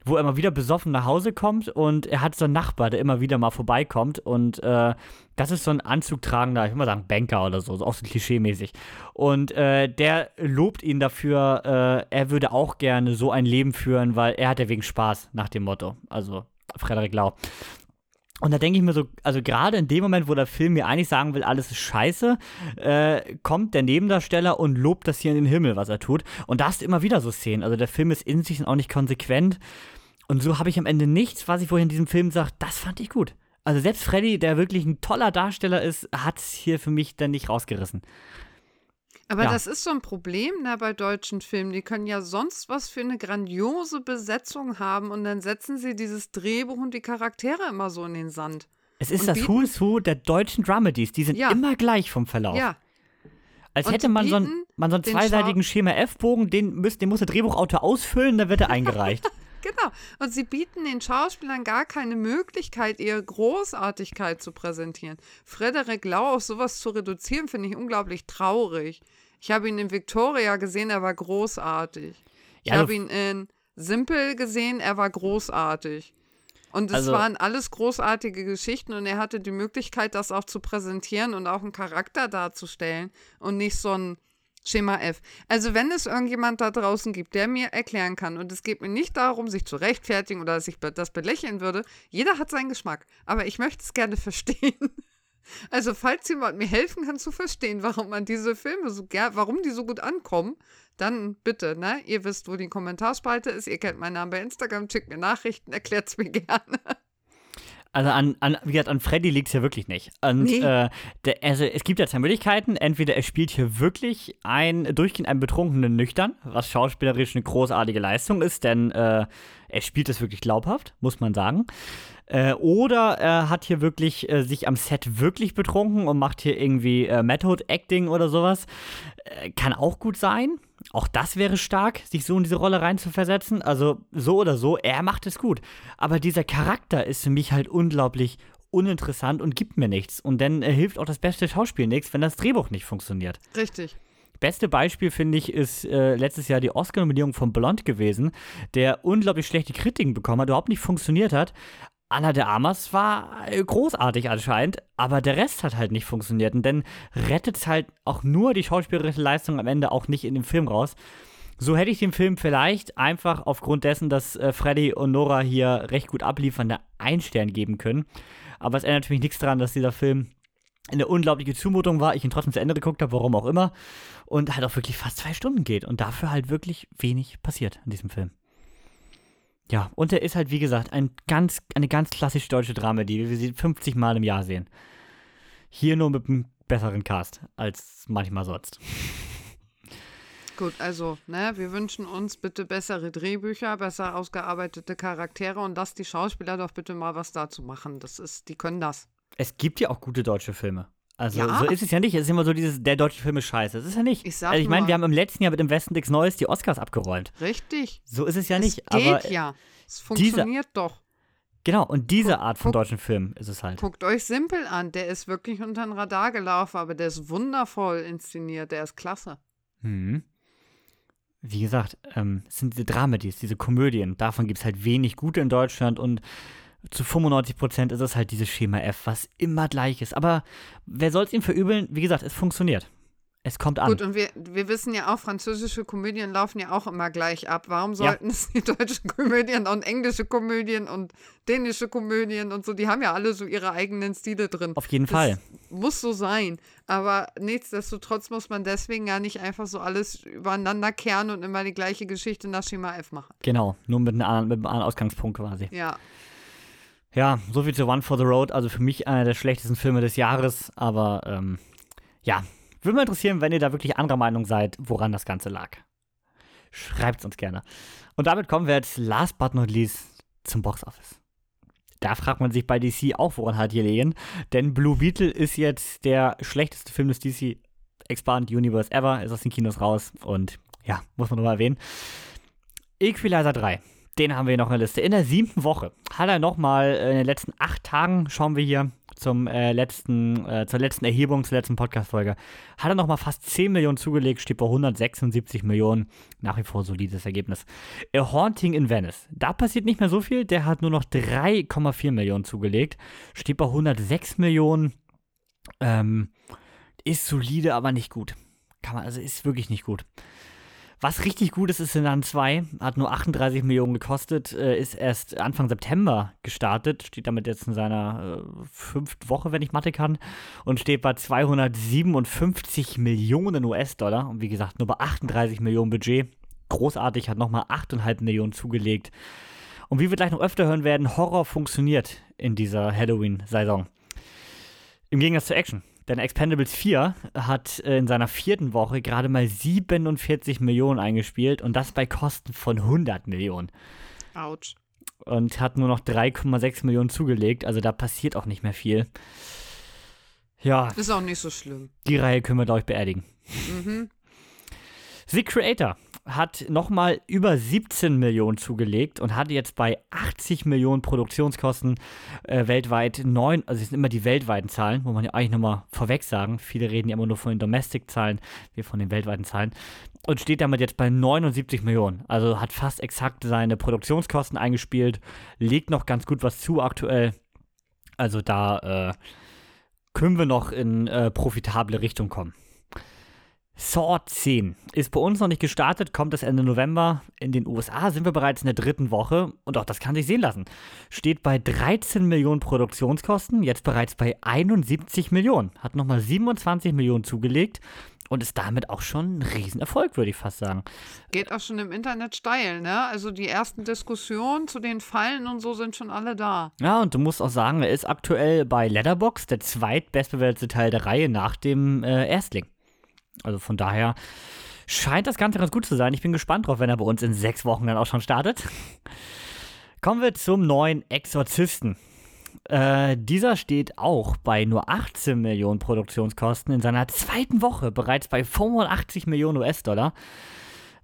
wo er mal wieder besoffen nach Hause kommt und er hat so einen Nachbar, der immer wieder mal vorbeikommt und äh, das ist so ein anzugtragender, ich würde mal sagen, Banker oder so, so auch so klischeemäßig. Und äh, der lobt ihn dafür, äh, er würde auch gerne so ein Leben führen, weil er hat ja wegen Spaß nach dem Motto. Also Frederik Lau. Und da denke ich mir so, also gerade in dem Moment, wo der Film mir eigentlich sagen will, alles ist scheiße, äh, kommt der Nebendarsteller und lobt das hier in den Himmel, was er tut. Und da hast du immer wieder so Szenen. Also der Film ist in sich auch nicht konsequent. Und so habe ich am Ende nichts, was ich vorhin in diesem Film sage, das fand ich gut. Also selbst Freddy, der wirklich ein toller Darsteller ist, hat es hier für mich dann nicht rausgerissen. Aber ja. das ist so ein Problem ne, bei deutschen Filmen. Die können ja sonst was für eine grandiose Besetzung haben und dann setzen sie dieses Drehbuch und die Charaktere immer so in den Sand. Es ist das Who's Who der deutschen Dramedies. Die sind ja. immer gleich vom Verlauf. Ja. Als und hätte man so, einen, man so einen zweiseitigen Schema F-Bogen, den, den muss der Drehbuchautor ausfüllen, dann wird er eingereicht. Genau. Und sie bieten den Schauspielern gar keine Möglichkeit, ihre Großartigkeit zu präsentieren. Frederik Lau auf sowas zu reduzieren, finde ich unglaublich traurig. Ich habe ihn in Victoria gesehen, er war großartig. Ich ja, habe ihn in Simple gesehen, er war großartig. Und es also, waren alles großartige Geschichten und er hatte die Möglichkeit, das auch zu präsentieren und auch einen Charakter darzustellen und nicht so ein Schema F. Also wenn es irgendjemand da draußen gibt, der mir erklären kann, und es geht mir nicht darum, sich zu rechtfertigen oder dass ich das belächeln würde, jeder hat seinen Geschmack, aber ich möchte es gerne verstehen. Also falls jemand mir helfen kann zu verstehen, warum man diese Filme so gern, warum die so gut ankommen, dann bitte, ne? Ihr wisst, wo die Kommentarspalte ist, ihr kennt meinen Namen bei Instagram, schickt mir Nachrichten, erklärt es mir gerne. Also an, an, wie gesagt, an Freddy liegt es ja wirklich nicht. Und nee. äh, der, also es gibt ja zwei Möglichkeiten. Entweder er spielt hier wirklich ein durchgehend einen betrunkenen Nüchtern, was schauspielerisch eine großartige Leistung ist, denn äh, er spielt es wirklich glaubhaft, muss man sagen. Äh, oder er hat hier wirklich äh, sich am Set wirklich betrunken und macht hier irgendwie äh, Method Acting oder sowas. Äh, kann auch gut sein. Auch das wäre stark, sich so in diese Rolle reinzuversetzen. Also so oder so, er macht es gut. Aber dieser Charakter ist für mich halt unglaublich uninteressant und gibt mir nichts. Und dann äh, hilft auch das beste Schauspiel nichts, wenn das Drehbuch nicht funktioniert. Richtig. Beste Beispiel, finde ich, ist äh, letztes Jahr die Oscar-Nominierung von Blond gewesen, der unglaublich schlechte Kritiken bekommen hat, überhaupt nicht funktioniert hat. Anna de Amas war äh, großartig anscheinend, aber der Rest hat halt nicht funktioniert. Und dann rettet es halt auch nur die schauspielerische Leistung am Ende auch nicht in dem Film raus. So hätte ich dem Film vielleicht einfach aufgrund dessen, dass äh, Freddy und Nora hier recht gut abliefern, einen Stern geben können. Aber es ändert natürlich nichts daran, dass dieser Film eine unglaubliche Zumutung war, ich ihn trotzdem zu Ende geguckt habe, warum auch immer, und halt auch wirklich fast zwei Stunden geht und dafür halt wirklich wenig passiert in diesem Film. Ja, und er ist halt, wie gesagt, ein ganz, eine ganz klassisch deutsche Dramedie, wie wir sie 50 Mal im Jahr sehen. Hier nur mit einem besseren Cast als manchmal sonst. Gut, also, ne, wir wünschen uns bitte bessere Drehbücher, besser ausgearbeitete Charaktere und lasst die Schauspieler doch bitte mal was dazu machen. Das ist, die können das. Es gibt ja auch gute deutsche Filme. Also Ja. so ist es ja nicht. Es ist immer so dieses, der deutsche Film ist scheiße. Das ist ja nicht. Ich sag also ich meine, wir haben im letzten Jahr mit dem Westen Dix Neues die Oscars abgeräumt. Richtig. So ist es ja es nicht. geht aber ja. Es diese- funktioniert doch. genau, und diese Guck- Art von guck- deutschen Film ist es halt. Guckt euch Simpel an. Der ist wirklich unter den Radar gelaufen, aber der ist wundervoll inszeniert. Der ist klasse. Mhm. Wie gesagt, ähm, es sind diese Dramedies, diese Komödien. Davon gibt es halt wenig gute in Deutschland und zu 95% ist es halt dieses Schema F, was immer gleich ist. Aber wer soll es ihm verübeln? Wie gesagt, es funktioniert. Es kommt an. Gut, und wir, wir wissen ja auch, französische Komödien laufen ja auch immer gleich ab. Warum sollten es die deutschen Komödien und englische Komödien und dänische Komödien und so, die haben ja alle so ihre eigenen Stile drin. Auf jeden Das Fall. Muss so sein. Aber nichtsdestotrotz muss man deswegen ja nicht einfach so alles übereinander kehren und immer die gleiche Geschichte nach Schema F machen. Genau, nur mit einem anderen, mit einem anderen Ausgangspunkt quasi. Ja. Ja, so viel zu One for the Road. Also für mich einer der schlechtesten Filme des Jahres. Aber ähm, ja, würde mich interessieren, wenn ihr da wirklich anderer Meinung seid, woran das Ganze lag. Schreibt es uns gerne. Und damit kommen wir jetzt last but not least zum Box Office. Da fragt man sich bei DC auch, woran hat hier liegen. Denn Blue Beetle ist jetzt der schlechteste Film des DC Expand Universe ever. Ist aus den Kinos raus. Und ja, muss man nur mal erwähnen. Equalizer 3. Den haben wir noch in der Liste. In der siebten Woche hat er nochmal äh, in den letzten acht Tagen, schauen wir hier zum, äh, letzten, äh, zur letzten Erhebung, zur letzten Podcast-Folge, hat er nochmal fast 10 Millionen zugelegt, steht bei 176 Millionen. Nach wie vor solides Ergebnis. A Haunting in Venice. Da passiert nicht mehr so viel. Der hat nur noch 3,4 Millionen zugelegt, steht bei 106 Millionen. Ähm, ist solide, aber nicht gut. Kann man, also ist wirklich nicht gut. Was richtig gut ist, ist Sinan 2. Hat nur 38 Millionen gekostet, äh, ist erst Anfang September gestartet, steht damit jetzt in seiner äh, fünften Woche, wenn ich Mathe kann, und steht bei 257 Millionen US-Dollar. Und wie gesagt, nur bei 38 Millionen Budget. Großartig, hat nochmal 8,5 Millionen zugelegt. Und wie wir gleich noch öfter hören werden, Horror funktioniert in dieser Halloween-Saison. Im Gegensatz zur Action. Denn Expendables 4 hat äh, in seiner vierten Woche gerade mal 47 Millionen eingespielt und das bei Kosten von 100 Millionen. Autsch. Und hat nur noch 3,6 Millionen zugelegt, also da passiert auch nicht mehr viel. Ja, Ist auch nicht so schlimm. die Reihe können wir, glaube ich, beerdigen. Mhm. The Creator hat nochmal über 17 Millionen zugelegt und hatte jetzt bei 80 Millionen Produktionskosten äh, weltweit neun, also es sind immer die weltweiten Zahlen, wo man ja eigentlich nochmal vorweg sagen, viele reden ja immer nur von den Domestic-Zahlen, wir von den weltweiten Zahlen, und steht damit jetzt bei 79 Millionen. Also hat fast exakt seine Produktionskosten eingespielt, legt noch ganz gut was zu aktuell. Also da äh, können wir noch in äh, profitable Richtung kommen. Saw 10 ist bei uns noch nicht gestartet, kommt das Ende November. In den USA sind wir bereits in der dritten Woche und auch das kann sich sehen lassen. Steht bei 13 Millionen Produktionskosten, jetzt bereits bei 71 Millionen. Hat nochmal 27 Millionen zugelegt und ist damit auch schon ein Riesenerfolg, würde ich fast sagen. Geht auch schon im Internet steil, ne? Also die ersten Diskussionen zu den Fallen und so sind schon alle da. Ja, und du musst auch sagen, er ist aktuell bei Letterbox der zweitbestbewertete Teil der Reihe nach dem äh, Erstling. Also von daher scheint das Ganze ganz gut zu sein. Ich bin gespannt drauf, wenn er bei uns in sechs Wochen dann auch schon startet. Kommen wir zum neuen Exorzisten. Äh, dieser steht auch bei nur 18 Millionen Produktionskosten in seiner zweiten Woche bereits bei 85 Millionen US-Dollar.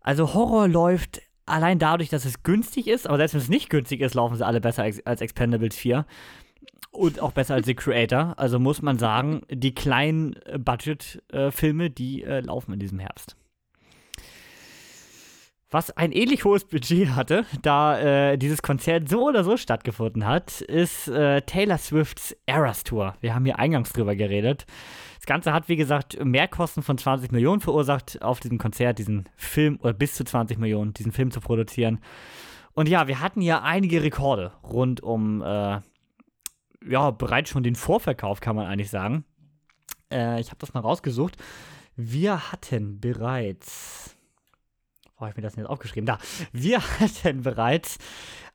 Also Horror läuft allein dadurch, dass es günstig ist, aber selbst wenn es nicht günstig ist, laufen sie alle besser ex- als Expendables 4. Und auch besser als The Creator. Also muss man sagen, die kleinen äh, Budget-Filme, die äh, laufen in diesem Herbst. Was ein ähnlich hohes Budget hatte, da äh, dieses Konzert so oder so stattgefunden hat, ist äh, Taylor Swifts Eras Tour. Wir haben hier eingangs drüber geredet. Das Ganze hat, wie gesagt, Mehrkosten von 20 Millionen verursacht, auf diesem Konzert diesen Film, oder bis zu 20 Millionen, diesen Film zu produzieren. Und ja, wir hatten ja einige Rekorde rund um, äh, ja, bereits schon den Vorverkauf, kann man eigentlich sagen. Äh, ich habe das mal rausgesucht. Wir hatten bereits wo habe ich mir das denn jetzt aufgeschrieben? Da. Wir hatten bereits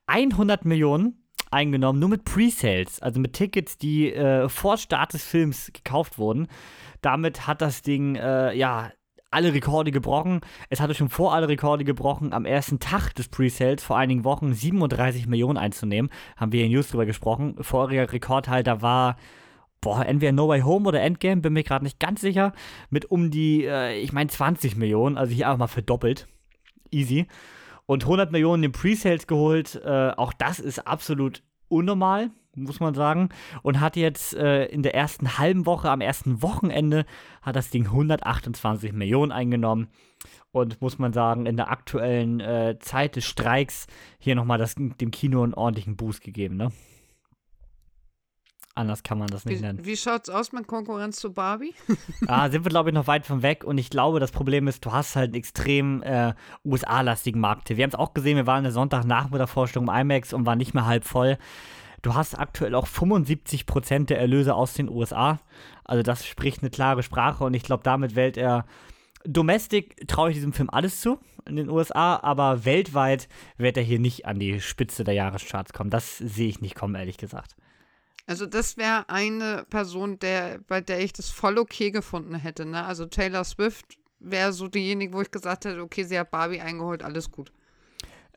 100 Millionen eingenommen, nur mit Pre-Sales, also mit Tickets, die äh, vor Start des Films gekauft wurden. Damit hat das Ding, äh, ja, alle Rekorde gebrochen. Es hatte schon vor alle Rekorde gebrochen, am ersten Tag des Pre-Sales vor einigen Wochen 37 Millionen einzunehmen. Haben wir in News drüber gesprochen. Voriger Rekordhalter war boah, entweder No Way Home oder Endgame, bin mir gerade nicht ganz sicher, mit um die, äh, ich meine, 20 Millionen, also hier einfach mal verdoppelt easy. Und 100 Millionen in Pre-Sales geholt, äh, auch das ist absolut unnormal, muss man sagen. Und hat jetzt äh, in der ersten halben Woche, am ersten Wochenende, hat das Ding 128 Millionen eingenommen. Und muss man sagen, in der aktuellen äh, Zeit des Streiks hier nochmal dem Kino einen ordentlichen Boost gegeben, ne? Anders kann man das nicht wie, nennen. Wie schaut's aus mit Konkurrenz zu Barbie? ah, sind wir, glaube ich, noch weit von weg. Und ich glaube, das Problem ist, du hast halt einen extrem äh, USA-lastigen Markt. Wir haben es auch gesehen, wir waren in der Sonntagnachmittag-Vorstellung im IMAX und waren nicht mehr halb voll. Du hast aktuell auch 75% der Erlöse aus den USA. Also das spricht eine klare Sprache und ich glaube, damit wählt er Domestic traue ich diesem Film alles zu in den USA, aber weltweit wird er hier nicht an die Spitze der Jahrescharts kommen. Das sehe ich nicht kommen, ehrlich gesagt. Also das wäre eine Person, der, bei der ich das voll okay gefunden hätte. Ne? Also Taylor Swift wäre so diejenige, wo ich gesagt hätte, okay, sie hat Barbie eingeholt, alles gut.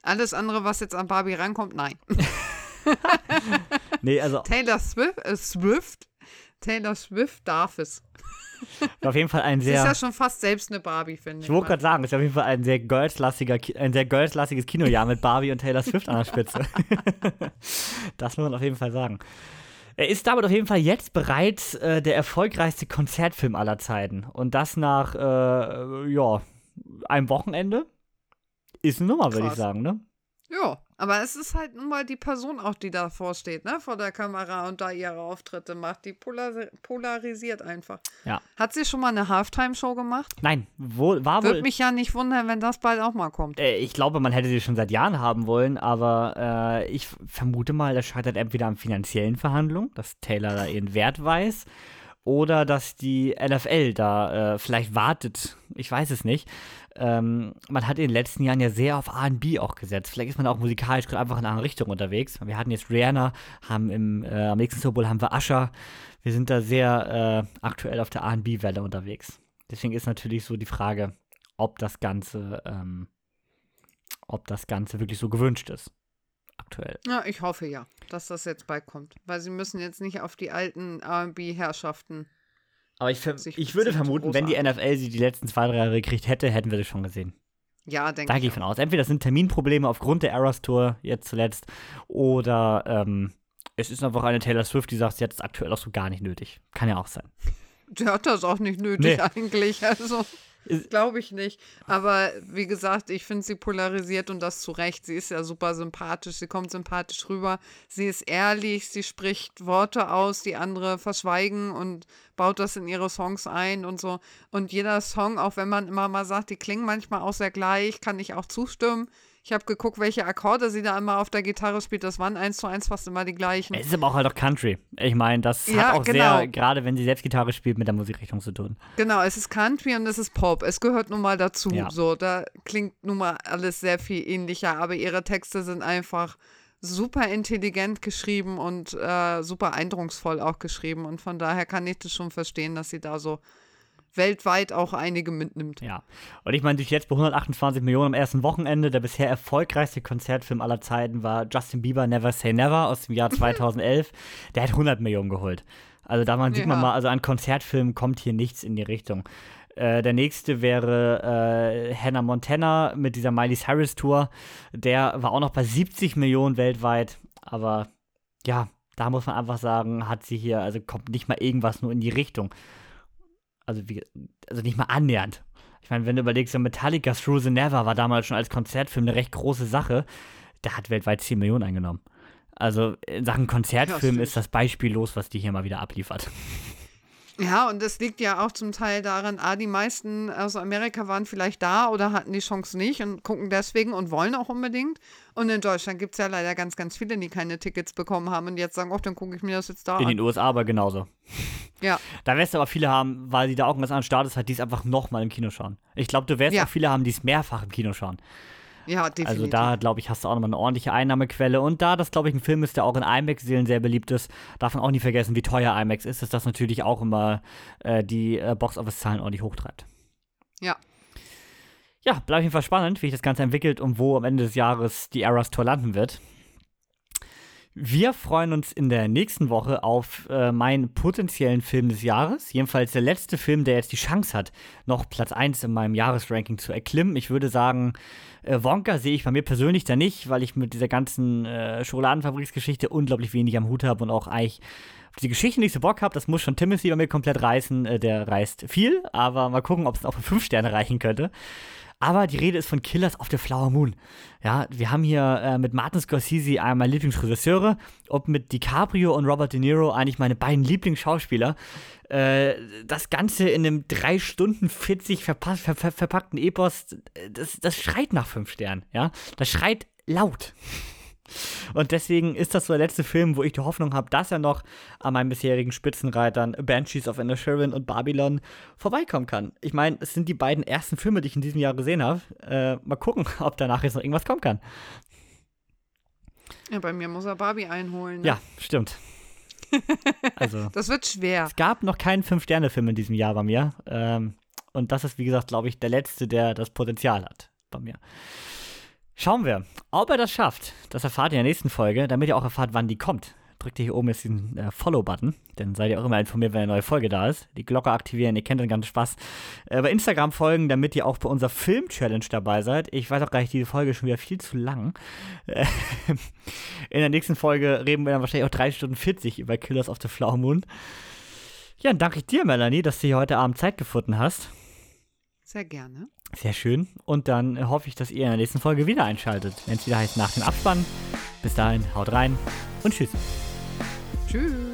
Alles andere, was jetzt an Barbie rankommt, nein. nee, also Taylor Swift, äh, Swift, Taylor Swift darf es. Auf jeden Fall ein sehr. Sie ist ja schon fast selbst eine Barbie, finde ich. Ich wollte gerade sagen, ist auf jeden Fall ein sehr girlslastiger, ein sehr girlslastiges Kinojahr mit Barbie und Taylor Swift an der Spitze. das muss man auf jeden Fall sagen. Er ist damit auf jeden Fall jetzt bereits äh, der erfolgreichste Konzertfilm aller Zeiten. Und das nach, äh, ja, einem Wochenende. Ist eine Nummer, würde ich sagen, ne? Ja, aber es ist halt nun mal die Person auch, die davor steht, ne, vor der Kamera und da ihre Auftritte macht. Die polar polarisiert einfach. Ja. Hat sie schon mal eine Halftime-Show gemacht? Nein, wo, war wohl. Würde mich ja nicht wundern, wenn das bald auch mal kommt. Äh, ich glaube, man hätte sie schon seit Jahren haben wollen, aber äh, ich vermute mal, das scheitert entweder an finanziellen Verhandlungen, dass Taylor da ihren Wert weiß oder dass die NFL da äh, vielleicht wartet. Ich weiß es nicht. Ähm, man hat in den letzten Jahren ja sehr auf RB auch gesetzt. Vielleicht ist man auch musikalisch gerade einfach in eine andere Richtung unterwegs. Wir hatten jetzt Rihanna, haben im, äh, am nächsten Super Bowl haben wir Usher. Wir sind da sehr äh, aktuell auf der RB-Welle unterwegs. Deswegen ist natürlich so die Frage, ob das Ganze, ähm, ob das Ganze wirklich so gewünscht ist. Aktuell. Ja, ich hoffe ja, dass das jetzt bald kommt. Weil sie müssen jetzt nicht auf die alten RB-Herrschaften aber ich, ich würde vermuten, wenn die NFL sie die letzten zwei, drei Jahre gekriegt hätte, hätten wir das schon gesehen. Ja, denke ich. Da gehe ich von aus. Entweder das sind Terminprobleme aufgrund der Eras Tour jetzt zuletzt oder ähm, es ist einfach eine Taylor Swift, die sagt, sie hat es aktuell auch so gar nicht nötig. Kann ja auch sein. Die hat das auch nicht nötig nee. eigentlich. Also. Glaube ich nicht. Aber wie gesagt, ich finde sie polarisiert und das zu Recht. Sie ist ja super sympathisch, sie kommt sympathisch rüber. Sie ist ehrlich, sie spricht Worte aus, die andere verschweigen und baut das in ihre Songs ein und so. Und jeder Song, auch wenn man immer mal sagt, die klingen manchmal auch sehr gleich, kann ich auch zustimmen. Ich habe geguckt, welche Akkorde sie da immer auf der Gitarre spielt. Das waren eins zu eins fast immer die gleichen. Es ist aber auch halt auch Country. Ich meine, das ja, hat auch genau. sehr, gerade wenn sie selbst Gitarre spielt, mit der Musikrichtung zu tun. Genau, es ist Country und es ist Pop. Es gehört nun mal dazu. Ja. So, da klingt nun mal alles sehr viel ähnlicher, aber ihre Texte sind einfach super intelligent geschrieben und äh, super eindrucksvoll auch geschrieben. Und von daher kann ich das schon verstehen, dass sie da so weltweit auch einige mitnimmt. Ja. Und ich meine, durch jetzt bei 128 Millionen am ersten Wochenende, der bisher erfolgreichste Konzertfilm aller Zeiten war Justin Bieber Never Say Never aus dem Jahr 2011. der hat 100 Millionen geholt. Also da man, sieht ja. man mal, also an Konzertfilmen kommt hier nichts in die Richtung. Äh, der nächste wäre äh, Hannah Montana mit dieser Miley Cyrus Tour. Der war auch noch bei 70 Millionen weltweit. Aber ja, da muss man einfach sagen, hat sie hier, also kommt nicht mal irgendwas nur in die Richtung. Also, wie, also nicht mal annähernd. Ich meine, wenn du überlegst, Metallica Through the Never war damals schon als Konzertfilm eine recht große Sache. Der hat weltweit 10 Millionen eingenommen. Also in Sachen Konzertfilm ja, ist das beispiellos, was die hier mal wieder abliefert. Ja, und das liegt ja auch zum Teil daran, ah, die meisten aus Amerika waren vielleicht da oder hatten die Chance nicht und gucken deswegen und wollen auch unbedingt. Und in Deutschland gibt es ja leider ganz, ganz viele, die keine Tickets bekommen haben und jetzt sagen, oh, dann gucke ich mir das jetzt da in an. In den USA aber genauso. Ja. Da wirst du aber viele haben, weil die da auch ganz an Start ist, halt, die es einfach nochmal im Kino schauen. Ich glaube, du wirst ja. auch viele haben, die es mehrfach im Kino schauen. Ja, definitiv. Also da, glaube ich, hast du auch nochmal eine ordentliche Einnahmequelle. Und da das, glaube ich, ein Film ist, der auch in IMAX-Seelen sehr beliebt ist, darf man auch nie vergessen, wie teuer IMAX ist, dass das natürlich auch immer äh, die äh, Box-Office-Zahlen ordentlich hochtreibt. Ja. Ja, bleibt auf jeden Fall spannend, wie sich das Ganze entwickelt und wo am Ende des Jahres die Eras Tour landen wird. Wir freuen uns in der nächsten Woche auf äh, meinen potenziellen Film des Jahres. Jedenfalls der letzte Film, der jetzt die Chance hat, noch Platz 1 in meinem Jahresranking zu erklimmen. Ich würde sagen, äh, Wonka sehe ich bei mir persönlich da nicht, weil ich mit dieser ganzen äh, Schokoladenfabriksgeschichte unglaublich wenig am Hut habe und auch eigentlich auf die Geschichte nicht so Bock habe. Das muss schon Timothy bei mir komplett reißen. Äh, der reißt viel, aber mal gucken, ob es auch für 5 Sterne reichen könnte. Aber die Rede ist von Killers of the Flower Moon. Ja, wir haben hier äh, mit Martin Scorsese einen meiner Lieblingsregisseure und mit DiCaprio und Robert De Niro eigentlich meine beiden Lieblingsschauspieler. Äh, das Ganze in einem 3 Stunden 40 verpa ver ver verpackten Epos, das, das schreit nach 5 Sternen. Ja, das schreit laut. Und deswegen ist das so der letzte Film, wo ich die Hoffnung habe, dass er noch an meinen bisherigen Spitzenreitern Banshees of Inisherin und Babylon vorbeikommen kann. Ich meine, es sind die beiden ersten Filme, die ich in diesem Jahr gesehen habe. Äh, mal gucken, ob danach jetzt noch irgendwas kommen kann. Ja, bei mir muss er Barbie einholen. Ne? Ja, stimmt. also, das wird schwer. Es gab noch keinen Fünf-Sterne-Film in diesem Jahr bei mir. Ähm, und das ist, wie gesagt, glaube ich, der letzte, der das Potenzial hat bei mir. Schauen wir, ob er das schafft. Das erfahrt ihr in der nächsten Folge, damit ihr auch erfahrt, wann die kommt. Drückt ihr hier oben jetzt diesen äh, Follow-Button, dann seid ihr auch immer informiert, wenn eine neue Folge da ist. Die Glocke aktivieren, ihr kennt den ganzen Spaß. Äh, bei Instagram folgen, damit ihr auch bei unserer Film-Challenge dabei seid. Ich weiß auch gar nicht, diese Folge ist schon wieder viel zu lang. Äh, in der nächsten Folge reden wir dann wahrscheinlich auch 3 Stunden 40 über Killers of the Flower Moon. Ja, dann danke ich dir, Melanie, dass du hier heute Abend Zeit gefunden hast. Sehr gerne. Sehr schön. Und dann hoffe ich, dass ihr in der nächsten Folge wieder einschaltet, wenn es wieder heißt nach dem Abspann. Bis dahin, haut rein und tschüss. Tschüss.